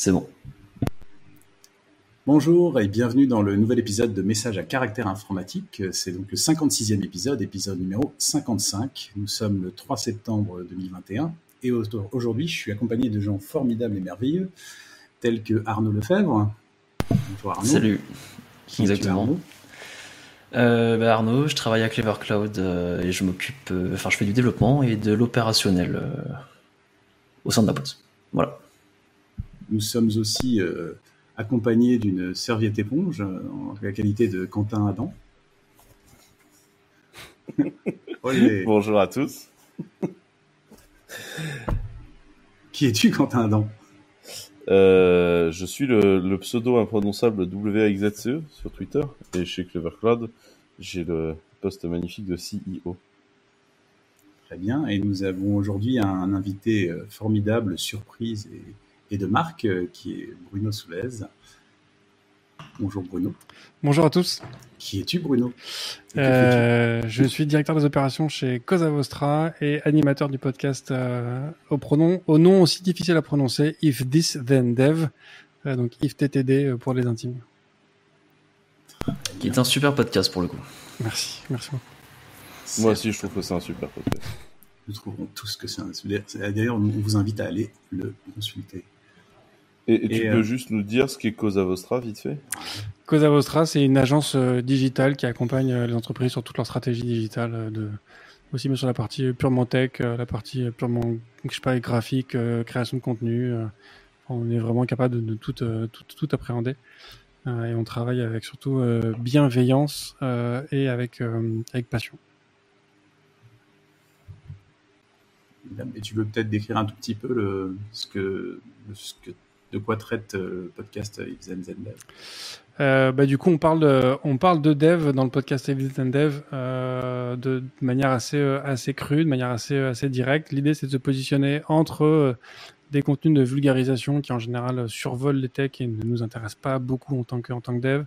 C'est bon. Bonjour et bienvenue dans le nouvel épisode de Messages à caractère informatique. C'est donc le 56e épisode, épisode numéro 55. Nous sommes le 3 septembre 2021 et aujourd'hui je suis accompagné de gens formidables et merveilleux tels que Arnaud Lefebvre. Bonjour Arnaud. Salut. Exactement. Arnaud, euh, bah Arnaud, je travaille à Clever Cloud euh, et je m'occupe, euh, enfin je fais du développement et de l'opérationnel au sein de la boîte. Voilà. Nous sommes aussi accompagné d'une serviette éponge euh, en la qualité de Quentin Adam. Bonjour à tous. Qui es-tu, Quentin Adam? Euh, Je suis le, pseudo imprononçable WXZCE sur Twitter et chez Clever Cloud, j'ai le poste magnifique de CEO. Très bien, et nous avons aujourd'hui un, invité euh, formidable, surprise et et de Marc, euh, qui est Bruno Soulez. Bonjour Bruno. Bonjour à tous. Qui es-tu Bruno? Euh, Je suis directeur des opérations chez Cosa Vostra et animateur du podcast euh, au, pronom, au nom aussi difficile à prononcer, If This Then Dev, donc If TTD pour les intimes. Qui est un super podcast pour le coup. Merci, merci beaucoup. Moi aussi je trouve que c'est un super podcast. Nous trouverons tous que c'est un... D'ailleurs, on vous invite à aller le consulter. Et, tu peux euh, juste nous dire ce qu'est Cosa Vostra, vite fait? Cosa Vostra, c'est une agence euh, digitale qui accompagne euh, les entreprises sur toute leur stratégie digitale, de, aussi mais sur la partie purement tech, la partie purement je sais pas, graphique, création de contenu. on est vraiment capable de, tout, tout, tout, appréhender. et on travaille avec surtout bienveillance et avec, avec passion. Et tu veux peut-être décrire un tout petit peu le, ce que, ce que de quoi traite euh, le podcast If Dev euh, bah, du coup, on parle de, on parle de dev dans le podcast If Dev euh, de, manière assez, euh, assez crue, de manière assez, assez directe. L'idée, c'est de se positionner entre des contenus de vulgarisation qui, en général, survolent les techs et ne nous intéressent pas beaucoup en tant que, en tant que dev,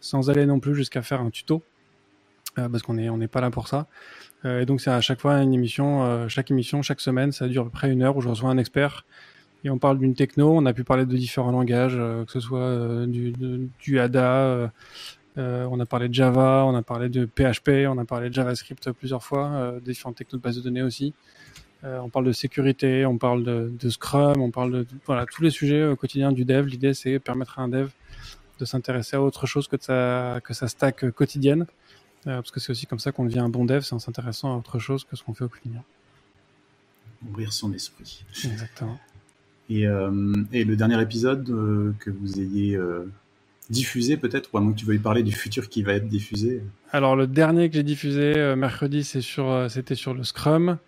sans aller non plus jusqu'à faire un tuto, parce qu'on n'est on n'est pas là pour ça. et donc, c'est à chaque fois une émission, chaque émission, chaque semaine, ça dure à peu près une heure où je reçois un expert et on parle d'une techno. On a pu parler de différents langages, euh, que ce soit euh, du, du, ADA, euh, on a parlé de Java, on a parlé de PHP, on a parlé de JavaScript plusieurs fois, des différentes technos de base de données aussi. on parle de sécurité, on parle de, de, Scrum, on parle de voilà tous les sujets quotidiens du dev. L'idée c'est permettre à un dev de s'intéresser à autre chose que de sa que sa stack quotidienne, parce que c'est aussi comme ça qu'on devient un bon dev, c'est en s'intéressant à autre chose que ce qu'on fait au quotidien. Ouvrir son esprit. Exactement. Euh, et, le dernier épisode euh, que vous ayez euh, diffusé peut-être, ou à moins que tu veuilles parler du futur qui va être diffusé Alors le dernier que j'ai diffusé mercredi, c'était sur le Scrum.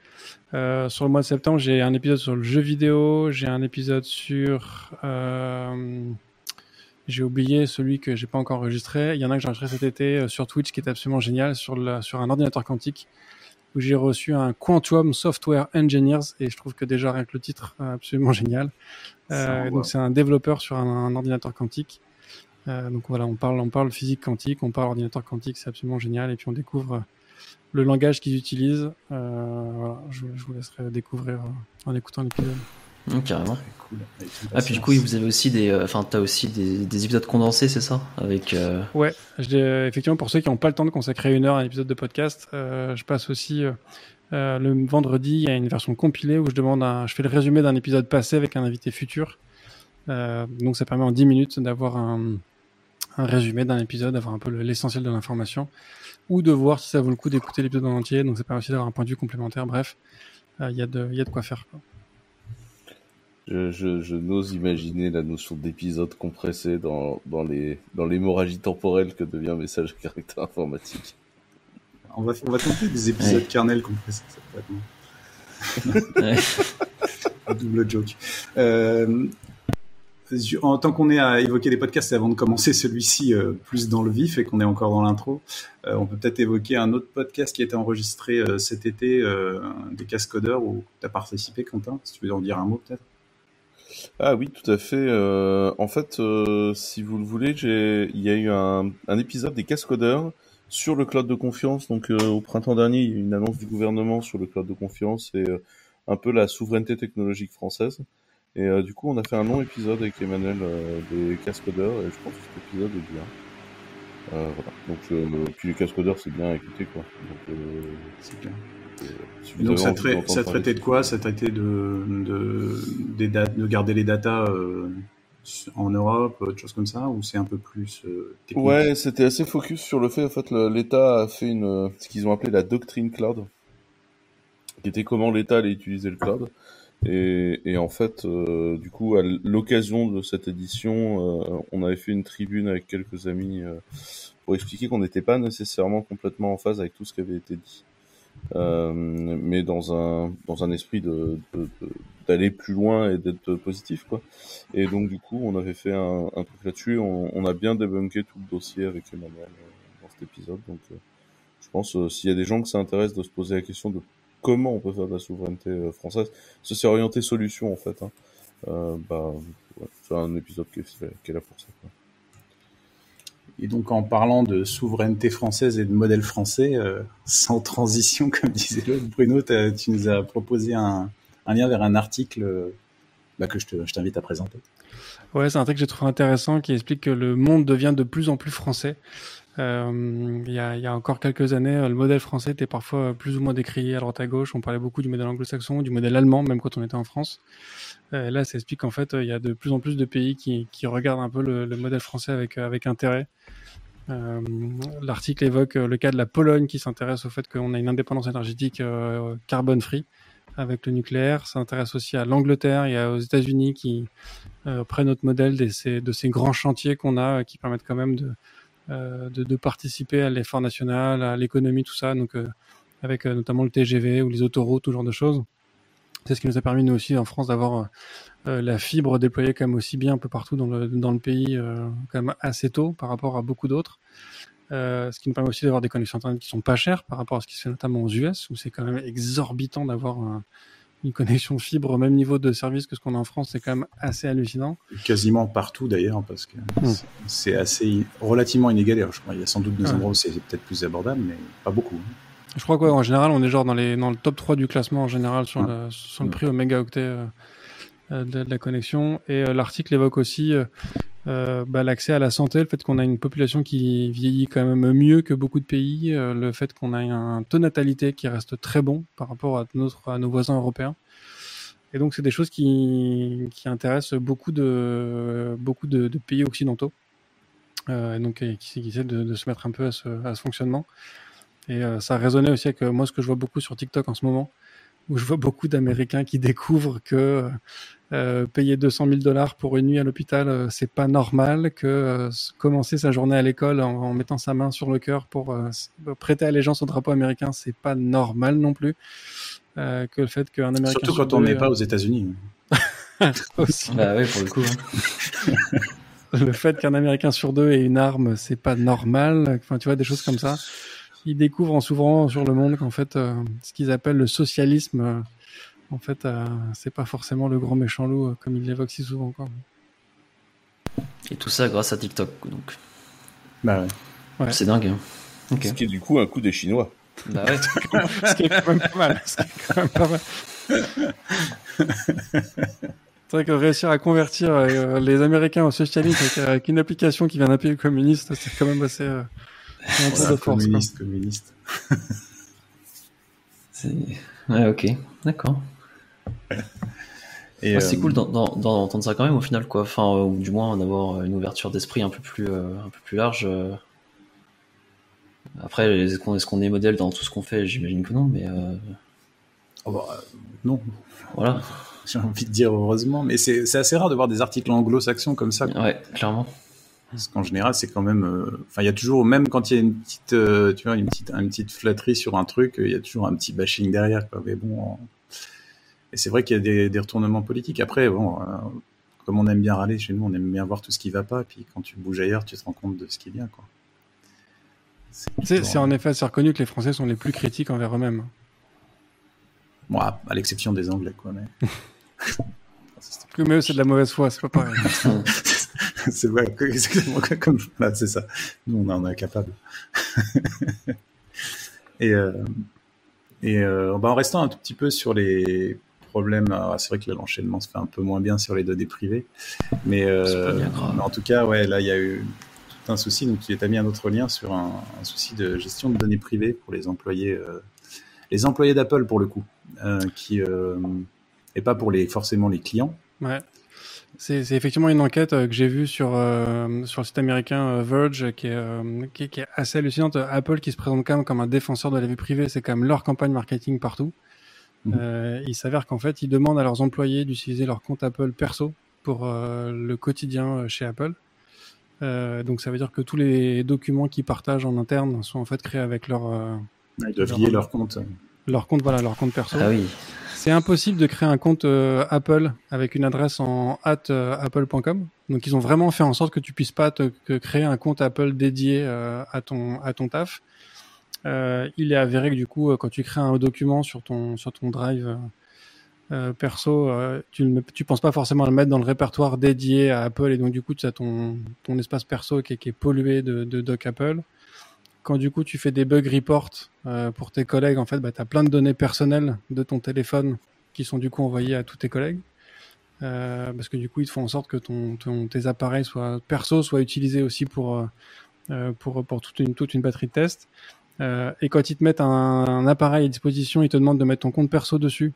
sur le mois de septembre, j'ai un épisode sur le jeu vidéo, j'ai un épisode sur... j'ai oublié celui que j'ai pas encore enregistré. Il y en a que j'ai enregistré cet été sur Twitch qui est absolument génial sur un ordinateur quantique où j'ai reçu un Quantum Software Engineers et je trouve que déjà rien que le titre est absolument génial. Euh, donc c'est un développeur sur un, ordinateur quantique. Euh, donc voilà, on parle, on parle physique quantique, on parle ordinateur quantique, c'est absolument génial. Et puis on découvre le langage qu'ils utilisent. Euh, voilà, je, je, vous laisserai découvrir en écoutant l'épisode. Mmh, carrément. Ah, puis du coup, vous avez aussi des, euh, enfin, t'as aussi des, des, épisodes condensés, c'est ça, avec. Euh... Ouais, je, effectivement, pour ceux qui n'ont pas le temps de consacrer une heure à un épisode de podcast, euh, je passe aussi euh, le vendredi. Il y a une version compilée où je demande, un, je fais le résumé d'un épisode passé avec un invité futur. donc, ça permet en 10 minutes d'avoir un, un résumé d'un épisode, d'avoir un peu l'essentiel de l'information, ou de voir si ça vaut le coup d'écouter l'épisode en entier. Donc, ça permet aussi d'avoir un point de vue complémentaire. Bref, il y a de, il y a de quoi faire. Quoi. Je, je, je n'ose imaginer la notion d'épisode compressé dans, dans les dans l'hémorragie temporelle que devient un message à caractère informatique. On va, on va tenter des épisodes ouais. kernel compressés, ça peut être Double joke. Euh, en tant qu'on est à évoquer les podcasts, avant de commencer celui-ci euh, plus dans le vif et qu'on est encore dans l'intro, euh, on peut peut-être évoquer un autre podcast qui a été enregistré euh, cet été, euh, des cascodeurs, où tu as participé, Quentin, si tu veux en dire un mot peut-être? Ah oui, tout à fait. Euh, en fait, euh, si vous le voulez, il y a eu un, un, épisode des cascodeurs sur le cloud de confiance. Donc euh, au printemps dernier, il y a eu une annonce du gouvernement sur le cloud de confiance et euh, un peu la souveraineté technologique française. Et euh, du coup, on a fait un long épisode avec Emmanuel des cascodeurs et je pense que cet épisode est bien. Voilà. Donc, puis les cascodeurs, c'est bien à écouter, quoi. Donc, C'est clair. Euh, donc ça, trai- traitait de quoi Ça traitait de, de, des dat- de garder les datas euh, en Europe, autre chose comme ça, ou c'est un peu plus euh, technique? Ouais, c'était assez focus sur le fait, en fait, l'État a fait une, euh, ce qu'ils ont appelé la doctrine cloud, qui était comment l'État allait utiliser le cloud. Et, et en fait, euh, du coup, à l'occasion de cette édition, euh, on avait fait une tribune avec quelques amis euh, pour expliquer qu'on n'était pas nécessairement complètement en phase avec tout ce qui avait été dit, euh, mais dans un dans un esprit de de- de- d'aller plus loin et d'être positif, quoi. Et donc du coup, on avait fait un, un truc là-dessus. On, on a bien débunké tout le dossier avec Emmanuel euh, dans cet épisode. Donc, euh, je pense euh, s'il y a des gens que ça intéresse de se poser la question de comment on peut faire de la souveraineté euh, française, ça c'est orienté solution en fait. Hein. Euh, bah, ouais, c'est un épisode qui est, qui est là pour ça. Quoi. Et donc en parlant de souveraineté française et de modèle français, euh, sans transition, comme disait l'autre, Bruno, tu nous as proposé un, lien vers un article euh, bah, que je t'invite à présenter. Ouais, c'est un truc que j'ai trouvé intéressant qui explique que le monde devient de plus en plus français. Euh, il, y a, y a encore quelques années, euh, le modèle français était parfois plus ou moins décrié à droite à gauche. On parlait beaucoup du modèle anglo-saxon, du modèle allemand, même quand on était en France. Euh, là, ça explique qu'en fait, il y a de plus en plus de pays qui, qui regardent un peu le, le modèle français avec, avec intérêt. L'article évoque le cas de la Pologne qui s'intéresse au fait qu'on a une indépendance énergétique euh, carbone free avec le nucléaire. Ça intéresse aussi à l'Angleterre et aux États-Unis qui prennent notre modèle de ces, de ces grands chantiers qu'on a qui permettent quand même de, de, de participer à l'effort national, à l'économie, tout ça. Donc, euh, avec euh, notamment le TGV ou les autoroutes, tout genre de choses. C'est ce qui nous a permis, nous aussi, en France, d'avoir euh, la fibre déployée quand même aussi bien un peu partout dans le, dans le pays, euh, quand même assez tôt par rapport à beaucoup d'autres. Euh, ce qui nous permet aussi d'avoir des connexions Internet qui sont pas chères par rapport à ce qui se fait notamment aux US, où c'est quand même exorbitant d'avoir un, une connexion fibre au même niveau de service que ce qu'on a en France. C'est quand même assez hallucinant. Quasiment partout d'ailleurs, parce que Mm. c'est- assez relativement inégalé. Je crois. Il y a sans doute des Ouais. endroits où c'est peut-être plus abordable, mais pas beaucoup. Je crois qu'en général, on est genre dans, les, dans le top 3 du classement en général sur, Ouais. le, sur le Ouais. prix au mégaoctet euh, euh, de, de la connexion. Et euh, l'article évoque aussi euh, bah, l'accès à la santé, le fait qu'on a une population qui vieillit quand même mieux que beaucoup de pays, euh, le fait qu'on a un taux de natalité qui reste très bon par rapport à, notre, à nos voisins européens. Et donc, c'est des choses qui, qui intéressent beaucoup de, beaucoup de, pays occidentaux. Euh, donc, qui, qui essaient de, de se mettre un peu à ce, à ce fonctionnement. Et euh, ça résonnait aussi avec euh, moi ce que je vois beaucoup sur TikTok en ce moment, où je vois beaucoup d'Américains qui découvrent que euh, payer 200 000 dollars pour une nuit à l'hôpital, euh, c'est pas normal, que euh, commencer sa journée à l'école en, en mettant sa main sur le cœur pour euh, s- prêter allégeance au drapeau américain, c'est pas normal non plus. Euh, que le fait qu'un Américain Surtout sur quand on n'est pas euh, aux États-Unis. aussi. Bah ouais, pour le coup. hein. le fait qu'un Américain sur deux ait une arme, c'est pas normal. Enfin, tu vois, des choses comme ça. Ils découvrent en s'ouvrant sur le monde qu'en fait, euh, ce qu'ils appellent le socialisme, euh, en fait, euh, c'est pas forcément le grand méchant loup, comme ils l'évoquent si souvent. Quoi. Et tout ça grâce à TikTok. Donc, Bah ouais. Ouais. c'est dingue. hein. Ok. Ce qui est du coup un coup des Chinois. Bah ouais. ce qui est quand même pas mal. Ce qui est quand même pas mal. C'est vrai que réussir à convertir euh, les Américains au socialisme avec, avec une application qui vient d'un pays communiste, c'est quand même assez. Un tour de force. quoi. communiste, communiste. Ouais, ok. D'accord. Ouais, c'est euh, cool d'en- d'en- d'entendre ça quand même au final, quoi. Enfin, euh, ou du moins d'avoir une ouverture d'esprit un peu plus, euh, un peu plus large. Après, est-ce qu'on est, modèle dans tout ce qu'on fait? J'imagine que non, mais oh, bah, non, voilà. j'ai envie de dire heureusement, mais c'est c'est assez rare de voir des articles anglo-saxons comme ça. Ouais, clairement. Parce qu'en général, c'est quand même. euh, Enfin, il y a toujours, même quand il y a une petite, euh, tu vois, une petite, une petite flatterie sur un truc, il y a toujours un petit bashing derrière. Quoi. Mais bon. Et c'est vrai qu'il y a des, des retournements politiques. Après, bon, euh, comme on aime bien râler chez nous, on aime bien voir tout ce qui va pas. Puis quand tu bouges ailleurs, tu te rends compte de ce qui est bien, quoi. C'est plutôt- en effet c'est reconnu que les Français sont les plus critiques envers eux-mêmes. Bon, à, à l'exception des Anglais, quoi. Mais... Mais eux, c'est de la mauvaise foi, c'est pas pareil. c'est vrai, exactement comme là, c'est ça. Nous, on en est capable. et euh, et euh, bah, en restant un tout petit peu sur les problème. C'est vrai que l'enchaînement se fait un peu moins bien sur les données privées, mais, en tout cas, ouais, là il y a eu tout un souci. Donc tu as mis un autre lien sur un, souci de gestion de données privées pour les employés, les employés d'Apple pour le coup, qui et pas pour les forcément les clients. Ouais. C'est effectivement une enquête euh, que j'ai vue sur, euh, sur le site américain euh, Verge qui est, qui, qui, est assez hallucinante. Apple qui se présente quand même comme un défenseur de la vie privée, c'est quand même leur campagne marketing partout. Mmh. il s'avère qu'en fait, ils demandent à leurs employés d'utiliser leur compte Apple perso pour le quotidien chez Apple. donc ça veut dire que tous les documents qu'ils partagent en interne sont en fait créés avec leur... ils doivent lier leur compte. Leur compte, voilà, leur compte perso. Ah oui. C'est impossible de créer un compte euh, Apple avec une adresse en at euh, apple.com. Donc ils ont vraiment fait en sorte que tu puisses pas te créer un compte Apple dédié euh, à ton à ton taf. il est avéré que du coup, quand tu crées un document sur ton sur ton drive perso, tu ne tu penses pas forcément le mettre dans le répertoire dédié à Apple et donc du coup tu as ton ton espace perso qui est, qui est pollué de, de doc Apple quand du coup tu fais des bug reports euh, pour tes collègues, en fait, bah, tu as plein de données personnelles de ton téléphone qui sont du coup envoyées à tous tes collègues. Euh, parce que du coup, ils te font en sorte que ton, tes appareils soient perso soient utilisés aussi pour, euh, pour, pour toute, une, toute une batterie de tests. et quand ils te mettent un, appareil à disposition, ils te demandent de mettre ton compte perso dessus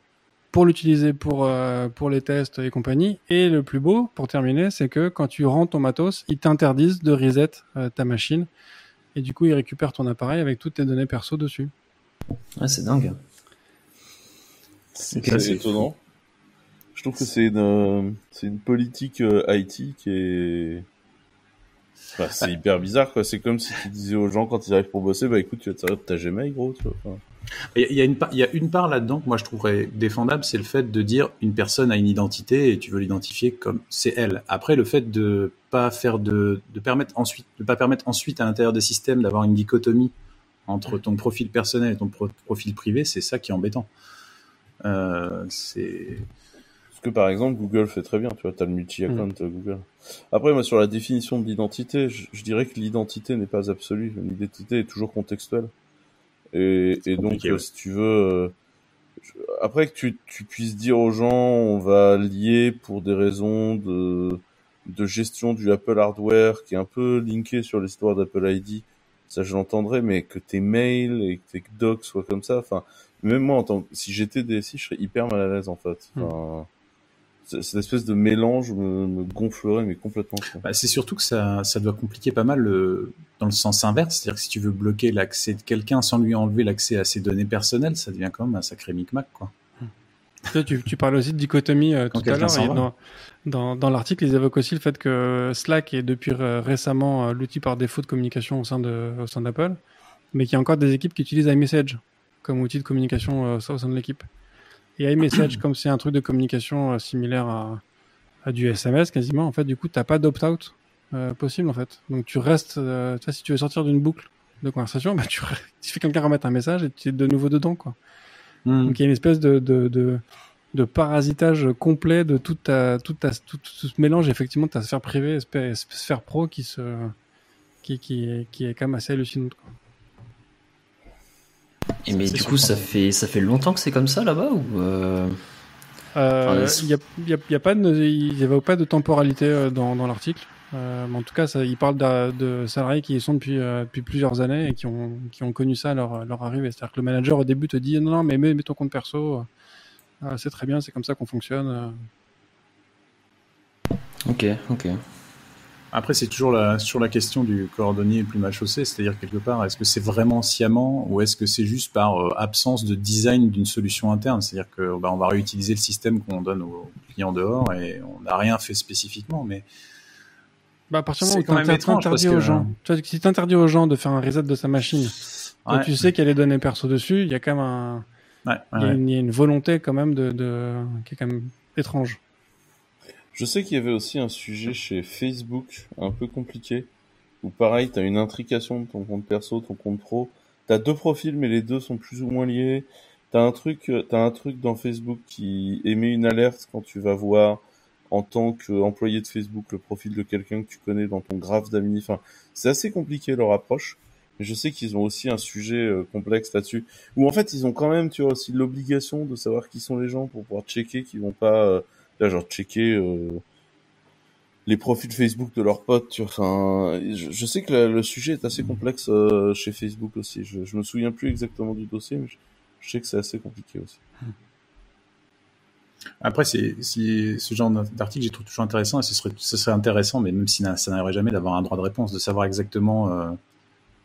pour l'utiliser pour, pour les tests et compagnie. Et le plus beau, pour terminer, c'est que quand tu rends ton matos, ils t'interdisent de reset ta machine et du coup, il récupère ton appareil avec toutes tes données perso dessus. Ah, c'est dingue. C'est étonnant. Je trouve que c'est une, une politique euh, IT qui est. c'est hyper bizarre, quoi. C'est comme si tu disais aux gens quand ils arrivent pour bosser, bah écoute, tu vas te servir de ta Gmail, gros. Tu vois. Il y, a une part, il y a une part là-dedans que moi je trouverais défendable, c'est le fait de dire une personne a une identité et tu veux l'identifier comme c'est elle. Après, le fait de pas faire de, de permettre ensuite, de pas permettre ensuite à l'intérieur des systèmes d'avoir une dichotomie entre ton profil personnel et ton profil privé, c'est ça qui est embêtant. Euh, c'est ce que par exemple Google fait très bien, tu vois, tu as le multi-account mm. Google. Après, moi, sur la définition de l'identité, je, je, dirais que l'identité n'est pas absolue. L'identité est toujours contextuelle. Et, et donc, si tu veux, euh, après que tu, tu, puisses dire aux gens, on va lier pour des raisons de, de gestion du Apple hardware qui est un peu linké sur l'histoire d'Apple ID, ça je l'entendrais, mais que tes mails et que tes docs soient comme ça, enfin, même moi, en tant que, si j'étais DSI, je serais hyper mal à l'aise en fait. Hmm. Cette espèce de mélange me, gonflerait mais complètement. Bah, c'est surtout que ça, ça doit compliquer pas mal le, dans le sens inverse, c'est-à-dire que si tu veux bloquer l'accès de quelqu'un sans lui enlever l'accès à ses données personnelles, ça devient quand même un sacré micmac quoi. Tu, tu parles aussi de dichotomie euh, tout à l'heure. Dans, dans, dans l'article, ils évoquent aussi le fait que Slack est depuis euh, récemment euh, l'outil par défaut de communication au sein de au sein d'Apple, mais qu'il y a encore des équipes qui utilisent iMessage comme outil de communication au sein de l'équipe. Et iMessage, comme c'est un truc de communication euh, similaire à, à, du SMS quasiment, en fait, du coup, t'as pas d'opt-out euh, possible, en fait. Donc, tu restes, euh, si tu veux sortir d'une boucle de conversation, bah, tu, tu fais quelqu'un remettre un message et tu es de nouveau dedans, quoi. Hmm. Donc, il y a une espèce de, de, de, de parasitage complet de toute ta, toute ta, tout, ce mélange, effectivement, de ta sphère privée et sphère pro qui se, qui, qui, qui est quand même assez hallucinante, quoi. Et mais du coup, ça fait, ça fait longtemps que c'est comme ça là-bas ou euh... Euh, il n'y a, y a, y a, pas de, pas de temporalité euh, dans, dans l'article. Euh, en tout cas, ça, il parle de, de, salariés qui y sont depuis, euh, depuis plusieurs années et qui ont, qui ont connu ça à leur, leur arrivée. C'est-à-dire que le manager au début te dit non, non, mais mets, mets ton compte perso, c'est très bien, c'est comme ça qu'on fonctionne. Ok, ok. Après, c'est toujours la, sur la question du cordonnier plus mal chaussé, c'est-à-dire quelque part, est-ce que c'est vraiment sciemment ou est-ce que c'est juste par euh, absence de design d'une solution interne? C'est-à-dire que bah, on va réutiliser le système qu'on donne aux clients dehors et on n'a rien fait spécifiquement, mais bah, à partir du moment où tu aux gens, tu vois, si t'interdis aux gens de faire un reset de sa machine, et tu sais qu'il y a les données perso dessus, il y a quand même un, ouais, il, y a une, il, y a une, volonté quand même de, de, qui est quand même étrange. Je sais qu'il y avait aussi un sujet chez Facebook un peu compliqué, où pareil, tu as une intrication de ton compte perso, ton compte pro. Tu as deux profils, mais les deux sont plus ou moins liés. Tu as un truc, as un truc dans Facebook qui émet une alerte quand tu vas voir en tant qu'employé de Facebook le profil de quelqu'un que tu connais dans ton graphe d'amis. Enfin, c'est assez compliqué leur approche. je sais qu'ils ont aussi un sujet complexe là-dessus. Où en fait, ils ont quand même, tu vois, aussi l'obligation de savoir qui sont les gens pour pouvoir checker qu'ils vont pas, là, genre checker les profils Facebook de leurs potes. Tu vois, enfin, je, sais que le sujet est assez complexe chez Facebook aussi. Je, je me souviens plus exactement du dossier, mais je sais que c'est assez compliqué aussi. Après, c'est ce genre d'article, j'ai trouve toujours intéressant, et ce serait, ce serait intéressant, mais même si ça n'arriverait jamais, d'avoir un droit de réponse, de savoir exactement euh,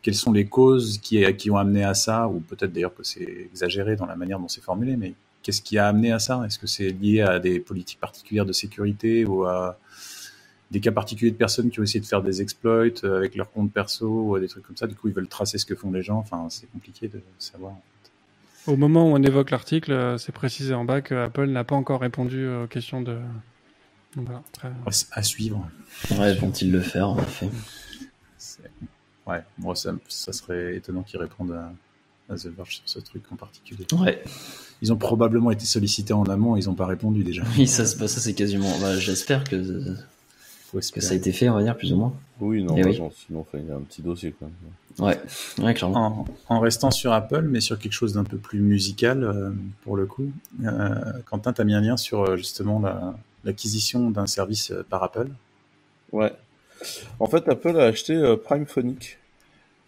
quelles sont les causes qui, qui ont amené à ça, ou peut-être d'ailleurs que c'est exagéré dans la manière dont c'est formulé, mais qu'est-ce qui a amené à ça? Est-ce que c'est lié à des politiques particulières de sécurité ou à des cas particuliers de personnes qui ont essayé de faire des exploits avec leur compte perso ou des trucs comme ça? Du coup, ils veulent tracer ce que font les gens. Enfin, c'est compliqué de savoir. Au moment où on évoque l'article, euh, c'est précisé en bas que Apple n'a pas encore répondu aux questions de. Voilà, À suivre. Ouais, vont-ils le faire en fait Ouais, moi ça, ça, serait étonnant qu'ils répondent à, The Verge sur ce truc en particulier. Ouais. Ils ont probablement été sollicités en amont, ils n'ont pas répondu déjà. Oui, ça, ça c'est quasiment. Bah, J'espère que que ça a été fait, on va dire, plus ou moins. Oui, non, sinon, il y a un petit dossier quand même. Ouais, ouais clairement. En, restant sur Apple, mais sur quelque chose d'un peu plus musical, euh, pour le coup, euh, Quentin, tu as mis un lien sur euh, justement l'acquisition d'un service par Apple? Ouais. En fait, Apple a acheté Prime Phonic,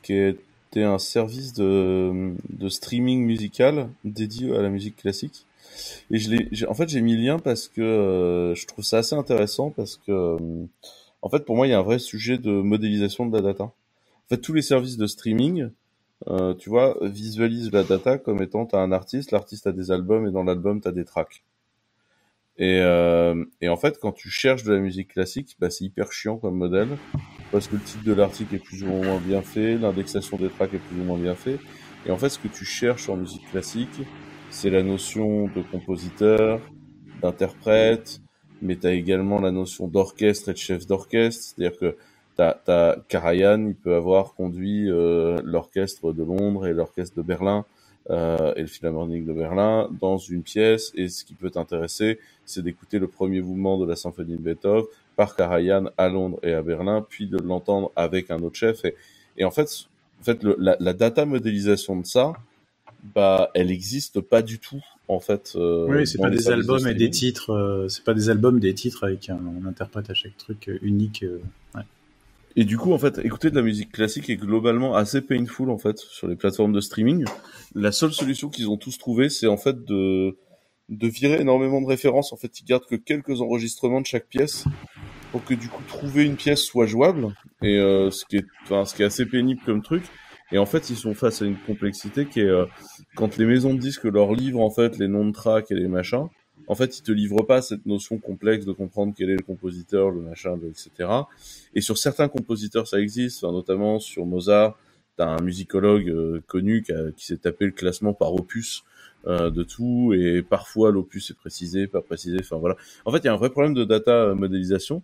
qui était un service de, streaming musical dédié à la musique classique. Et je l'ai, en fait, j'ai mis le lien parce que euh, je trouve ça assez intéressant parce que, euh, en fait, pour moi, il y a un vrai sujet de modélisation de la data. En fait, tous les services de streaming, euh, tu vois, visualisent la data comme étant t'as un artiste, l'artiste a des albums et dans l'album t'as des tracks. Et, et en fait, quand tu cherches de la musique classique, bah, c'est hyper chiant comme modèle parce que le titre de l'article est plus ou moins bien fait, l'indexation des tracks est plus ou moins bien fait. Et en fait, ce que tu cherches en musique classique, c'est la notion de compositeur, d'interprète, mais tu as également la notion d'orchestre et de chef d'orchestre, c'est-à-dire que t'as, as Karajan, il peut avoir conduit euh, l'orchestre de Londres et l'orchestre de Berlin euh, et le Philharmonique de Berlin dans une pièce, et ce qui peut t'intéresser, c'est d'écouter le premier mouvement de la symphonie de Beethoven par Karajan à Londres et à Berlin, puis de l'entendre avec un autre chef. Et, et en fait, en fait la, la data modélisation de ça, bah, elle existe pas du tout en fait. Euh, oui, c'est pas des albums et des titres. Euh, c'est pas des albums, des titres avec un, interprète à chaque truc euh, unique. Ouais. Et du coup, en fait, écouter de la musique classique est globalement assez painful en fait sur les plateformes de streaming. La seule solution qu'ils ont tous trouvé, c'est en fait de de virer énormément de références. En fait, ils gardent que quelques enregistrements de chaque pièce pour que du coup trouver une pièce soit jouable. Et ce qui est, enfin, ce qui est assez pénible comme truc. Et en fait, ils sont face à une complexité qui est euh, quand les maisons de disques leur livrent en fait les noms de tracks et les machins. En fait, ils te livrent pas cette notion complexe de comprendre quel est le compositeur, le machin, etc. Et sur certains compositeurs, ça existe, notamment sur Mozart. T'as un musicologue euh, connu qui, qui s'est tapé le classement par opus euh, de tout, et parfois l'opus est précisé, pas précisé. Enfin voilà. En fait, il y a un vrai problème de data modélisation.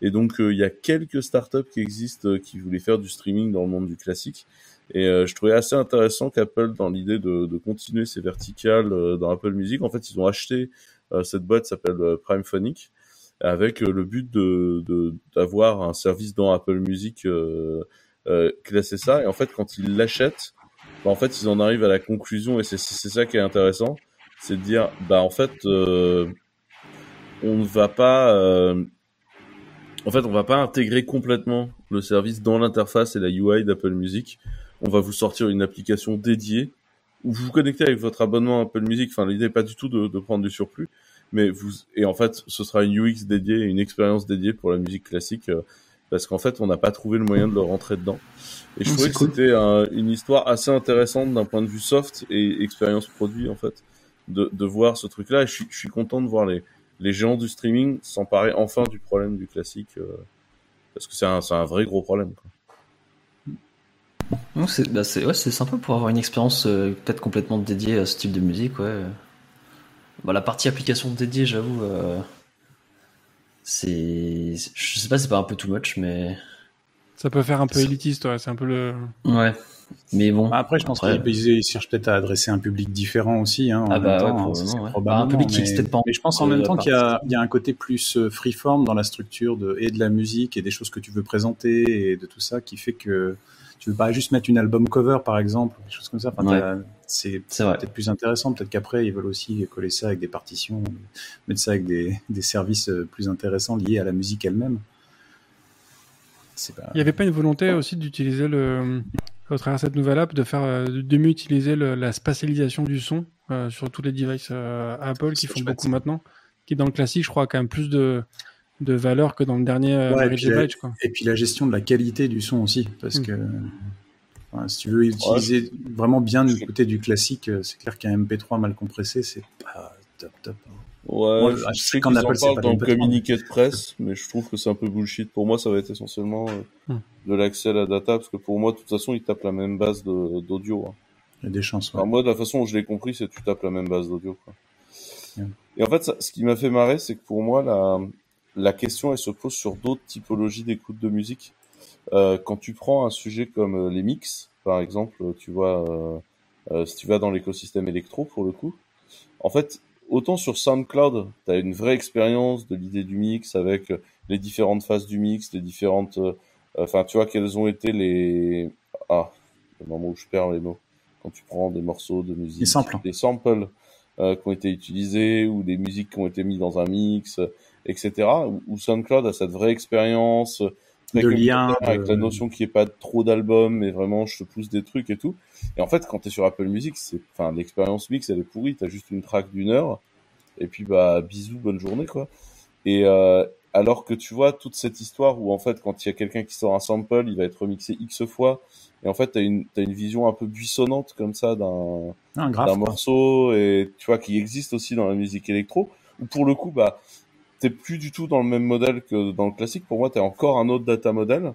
Et donc, il y a quelques startups qui existent qui voulaient faire du streaming dans le monde du classique et euh, je trouvais assez intéressant qu'Apple, dans l'idée de, de, continuer ses verticales euh, dans Apple Music, en fait, ils ont acheté euh, cette boîte s'appelle Prime Phonic avec le but de d'avoir un service dans Apple Music euh, classé ça. Et en fait, quand ils l'achètent, bah, en fait, ils en arrivent à la conclusion et c'est ça qui est intéressant, c'est de dire bah en fait on ne va pas en fait, on va pas intégrer complètement le service dans l'interface et la UI d'Apple Music on va vous sortir une application dédiée où vous vous connectez avec votre abonnement Apple Music. Enfin, l'idée n'est pas du tout de, prendre du surplus, mais vous et en fait, ce sera une UX dédiée, une expérience dédiée pour la musique classique, euh, parce qu'en fait, on n'a pas trouvé le moyen de le rentrer dedans. Et je trouvais que c'était une histoire assez intéressante d'un point de vue soft et expérience produit en fait, de, de voir ce truc-là. Et je suis, je suis content de voir les les géants du streaming s'emparer enfin du problème du classique, euh, parce que c'est un, un vrai gros problème. Quoi. C'est bah ouais, sympa pour avoir une expérience euh, peut-être complètement dédiée à ce type de musique. Ouais. Bah, la partie application dédiée, j'avoue, euh, c'est. Je sais pas, c'est pas un peu too much, mais. Ça peut faire un peu élitiste, ouais, c'est un peu le. Ouais. Mais bon. Bah, après, je pense qu'ils cherchent peut-être à adresser un public différent aussi. Hein, ah bah, temps, bah, un public qui mais... peut-être pas. Mais je pense en même temps qu'il y, a, il y a un côté plus euh, freeform dans la structure de, et de la musique et des choses que tu veux présenter et de tout ça qui fait que tu veux pas juste mettre une album cover par exemple, des choses comme ça. C'est peut-être plus intéressant. Peut-être qu'après ils veulent aussi coller ça avec des partitions, mettre ça avec des, des services euh, plus intéressants liés à la musique elle-même. Il n'y avait pas une volonté aussi d'utiliser le, au travers de cette nouvelle app, de faire, euh, de mieux utiliser la spatialisation du son euh, sur tous les devices Apple qui font beaucoup maintenant, qui dans le classique, je crois, a quand même plus de de valeur que dans le dernier euh, et, puis la, et puis la gestion de la qualité du son aussi, parce mm. que si tu veux utiliser vraiment bien écouter du classique, euh, c'est clair qu'un MP3 mal compressé, c'est pas top top. Hein. Ouais, je sais qu'on en parle dans le communiqué de presse, mais je trouve que c'est un peu bullshit. Pour moi, ça va être essentiellement euh, mm. de l'accès à la data, parce que pour moi, de toute façon, ils tapent la même base d'audio. Hein. Il y a des chances. moi, de la façon dont je l'ai compris, c'est que tu tapes la même base d'audio. Et en fait, ce qui m'a fait marrer, c'est que pour moi, la, la question elle se pose sur d'autres typologies d'écoute de musique. Euh, quand tu prends un sujet comme euh, les mix, par exemple, tu vois, euh, euh, si tu vas dans l'écosystème électro pour le coup, en fait, autant sur SoundCloud, tu as une vraie expérience de l'idée du mix avec les différentes phases du mix, les différentes, enfin, tu vois, quels ont été les, ah, le moment où je perds les mots, quand tu prends des morceaux de musique, des samples, des samples qui ont été utilisés ou des musiques qui ont été mises dans un mix etc. Où SoundCloud a cette vraie expérience de lien avec la notion qui est pas trop d'albums, mais vraiment je te pousse des trucs et tout. Et en fait, quand tu es sur Apple Music, c'est, enfin, l'expérience mix elle est pourrie. T'as juste une track d'une heure et puis bah bisous, bonne journée quoi. Et euh, alors que tu vois toute cette histoire où en fait quand il y a quelqu'un qui sort un sample, il va être remixé x fois. Et en fait, t'as une as une vision un peu buissonnante comme ça d'un d'un morceau et tu vois qui existe aussi dans la musique électro. Où pour le coup, bah t'es plus du tout dans le même modèle que dans le classique. Pour moi, t'es encore un autre data model.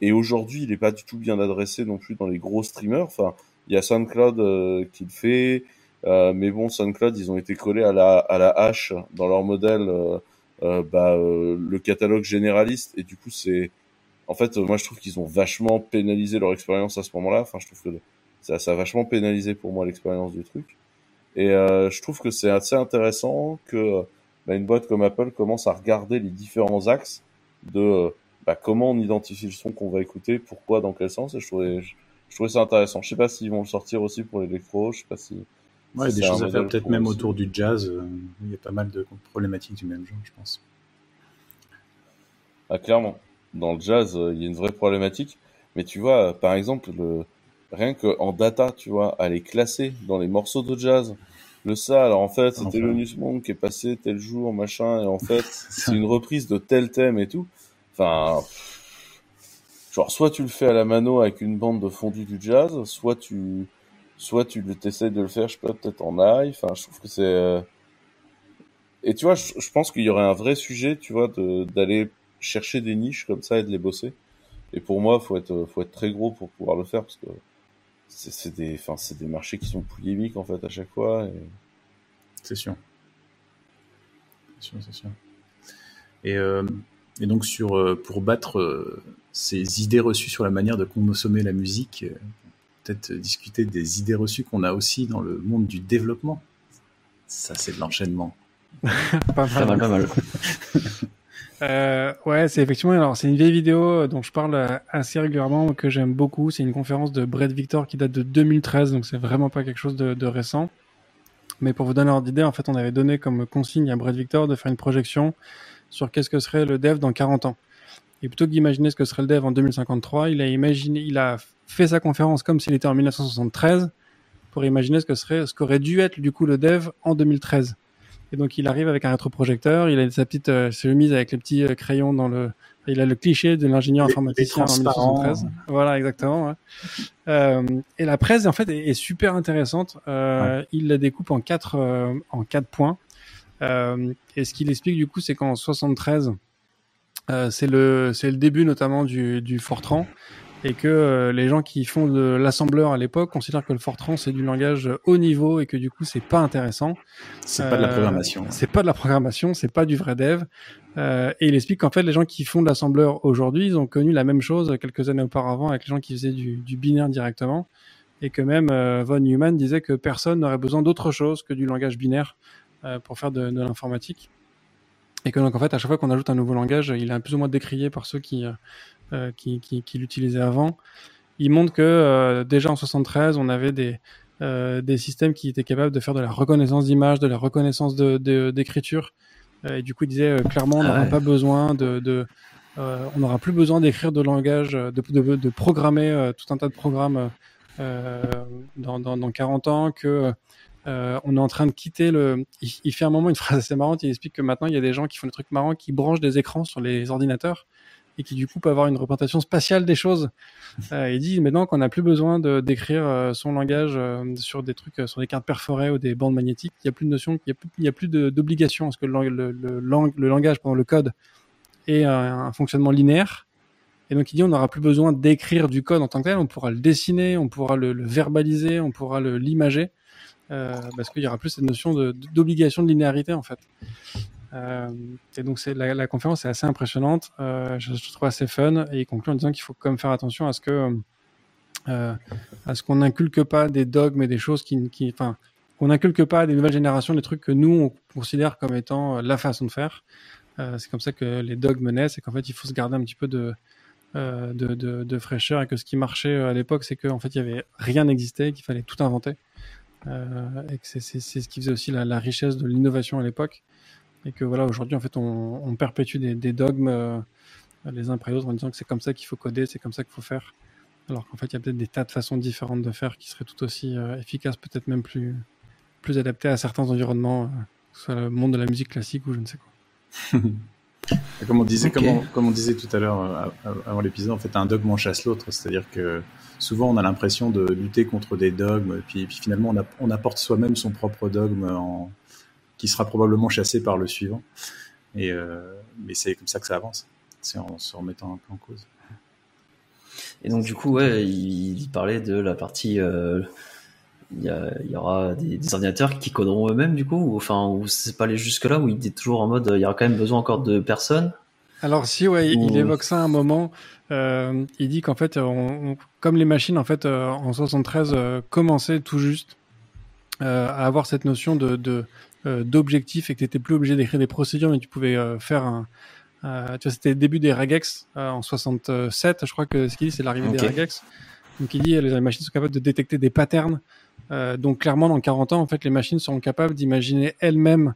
Et aujourd'hui, il est pas du tout bien adressé non plus dans les gros streamers. Enfin, il y a SoundCloud euh, qui le fait, euh, mais bon, SoundCloud, ils ont été collés à la à la hache dans leur modèle, euh, euh bah, euh, le catalogue généraliste. Et du coup, c'est, en fait, moi, je trouve qu'ils ont vachement pénalisé leur expérience à ce moment-là. Enfin, je trouve que ça, ça a vachement pénalisé pour moi l'expérience du truc. Et je trouve que c'est assez intéressant que bah, une boîte comme Apple commence à regarder les différents axes de euh, bah, comment on identifie le son qu'on va écouter, pourquoi, dans quel sens. Et je trouvais, je, trouvais ça intéressant. Je sais pas s'ils vont le sortir aussi pour l'électro. Je sais pas si. Ouais, des choses à faire peut-être même autour du jazz. Euh, il y a pas mal de problématiques du même genre, je pense. Ah, clairement. Dans le jazz, euh, il y a une vraie problématique. Mais tu vois, par exemple, le... rien qu'en data, tu vois, aller classer dans les morceaux de jazz le ça. Alors en fait, c'était le Monk qui est passé tel jour, machin, et en fait, c'est une reprise de tel thème et tout. Enfin, genre soit tu le fais à la mano avec une bande de fondu du jazz, soit tu, soit tu t'essayes de le faire, je sais pas, peut-être en live. Enfin, je trouve que c'est. Euh, et tu vois, je, pense qu'il y aurait un vrai sujet, tu vois, d'aller chercher des niches comme ça et de les bosser. Et pour moi, faut être, faut être très gros pour pouvoir le faire parce que c'est des, enfin, c'est des marchés qui sont polémiques en fait à chaque fois. C'est sûr. C'est sûr, c'est sûr. Et, euh, et, donc sur, euh, pour battre euh, ces idées reçues sur la manière de consommer la musique, peut-être discuter des idées reçues qu'on a aussi dans le monde du développement. Ça, c'est de l'enchaînement. pas mal, pas mal. Euh, ouais, c'est effectivement. Alors, c'est une vieille vidéo dont je parle euh, assez régulièrement, que j'aime beaucoup. C'est une conférence de Brett Victor qui date de 2013, donc c'est vraiment pas quelque chose de, de récent. Mais pour vous donner ordre d'idée, en fait, on avait donné comme consigne à Brett Victor de faire une projection sur qu'est-ce que serait le dev dans 40 ans. Et plutôt que d'imaginer ce que serait le dev en 2053, il a imaginé, il a fait sa conférence comme s'il était en 1973 pour imaginer ce que serait, ce qu'aurait dû être du coup le dev en 2013. Et donc il arrive avec un rétroprojecteur, il a sa petite euh, chemise avec les petits euh, crayons dans le. Il a le cliché de l'ingénieur informaticien en 1973. Voilà, exactement. Ouais. Euh, et la presse en fait est, super intéressante. Euh, Il la découpe en quatre euh, en quatre points. et ce qu'il explique du coup, c'est qu'en 73, c'est le c'est le début notamment du, du Fortran et que euh, les gens qui font de l'assembleur à l'époque considèrent que le Fortran c'est du langage haut niveau et que du coup c'est pas intéressant. C'est pas de la euh, programmation. C'est pas de la programmation, c'est pas du vrai dev. Euh, et il explique qu'en fait les gens qui font de l'assembleur aujourd'hui, ils ont connu la même chose quelques années auparavant avec les gens qui faisaient du, du binaire directement et que même Von Neumann disait que personne n'aurait besoin d'autre chose que du langage binaire pour faire de, de l'informatique. Et que donc en fait à chaque fois qu'on ajoute un nouveau langage, il est plus ou moins décrié par ceux qui euh, qui, qui, qui l'utilisait avant. il montre que déjà en 73, on avait des des systèmes qui étaient capables de faire de la reconnaissance d'image, de la reconnaissance de d'écriture. et du coup, il disait clairement, on ah n'aura pas besoin de, de on n'aura plus besoin d'écrire de langage, de, de, de programmer tout un tas de programmes dans, dans, dans 40 ans, que euh, on est en train de quitter le. Il, fait un moment une phrase assez marrante. Il explique que maintenant il y a des gens qui font des trucs marrants, qui branchent des écrans sur les ordinateurs et qui du coup peuvent avoir une représentation spatiale des choses. Euh, il dit maintenant qu'on n'a plus besoin de d'écrire euh, son langage euh, sur des trucs, sur des cartes perforées ou des bandes magnétiques. Il n'y a plus de notion, il y a plus, d'obligation à ce que le, le, le, le, langage, pendant le code, ait un, fonctionnement linéaire. Et donc il dit on n'aura plus besoin d'écrire du code en tant que tel, on pourra le dessiner, on pourra le, verbaliser, on pourra l'imager. Euh, parce qu'il y aura plus cette notion d'obligation de, linéarité en fait. Euh, et donc la, la, conférence est assez impressionnante, euh, je, trouve assez fun et il conclut en disant qu'il faut quand même faire attention à ce que à ce qu'on n'inculque pas des dogmes et des choses qui, qui enfin qu'on n'inculque pas des nouvelles générations des trucs que nous on considère comme étant la façon de faire. C'est comme ça que les dogmes naissent et qu'en fait il faut se garder un petit peu de fraîcheur et que ce qui marchait à l'époque c'est qu'en fait il y avait rien n'existait qu'il fallait tout inventer et que c'est ce qui faisait aussi la, richesse de l'innovation à l'époque. Et que voilà, aujourd'hui, en fait, on, perpétue des, des dogmes euh, les uns après les autres en disant que c'est comme ça qu'il faut coder, c'est comme ça qu'il faut faire. Alors qu'en fait, il y a peut-être des tas de façons différentes de faire qui seraient tout aussi euh, efficaces, peut-être même plus, plus adaptées à certains environnements, que ce soit le monde de la musique classique ou je ne sais quoi. comme, on disait, comme, on, comme, on, disait tout à l'heure avant l'épisode, en fait, un dogme en chasse l'autre. C'est-à-dire que souvent on a l'impression de lutter contre des dogmes, puis, puis finalement on, apporte soi-même son propre dogme en, qui sera probablement chassé par le suivant. Et, euh, mais c'est comme ça que ça avance, c'est en se remettant un peu en cause. Et donc du coup, ouais, il, parlait de la partie, euh, il, y y, aura des, des, ordinateurs qui coderont eux-mêmes du coup, ou, enfin, ou c'est pas aller jusque là, où il dit toujours en mode, il y aura quand même besoin encore de personnes? Alors si, ouais, il évoque ça à un moment. Euh, il dit qu'en fait, comme les machines en fait euh, en 73 euh, commençaient tout juste euh, à avoir cette notion de, d'objectif et que tu étais plus obligé d'écrire des procédures, mais tu pouvais faire un, tu vois, c'était le début des regex en 67, je crois que ce qu'il dit, c'est l'arrivée des regex. Donc il dit les machines sont capables de détecter des patterns. Donc clairement, dans 40 ans, en fait, les machines seront capables d'imaginer elles-mêmes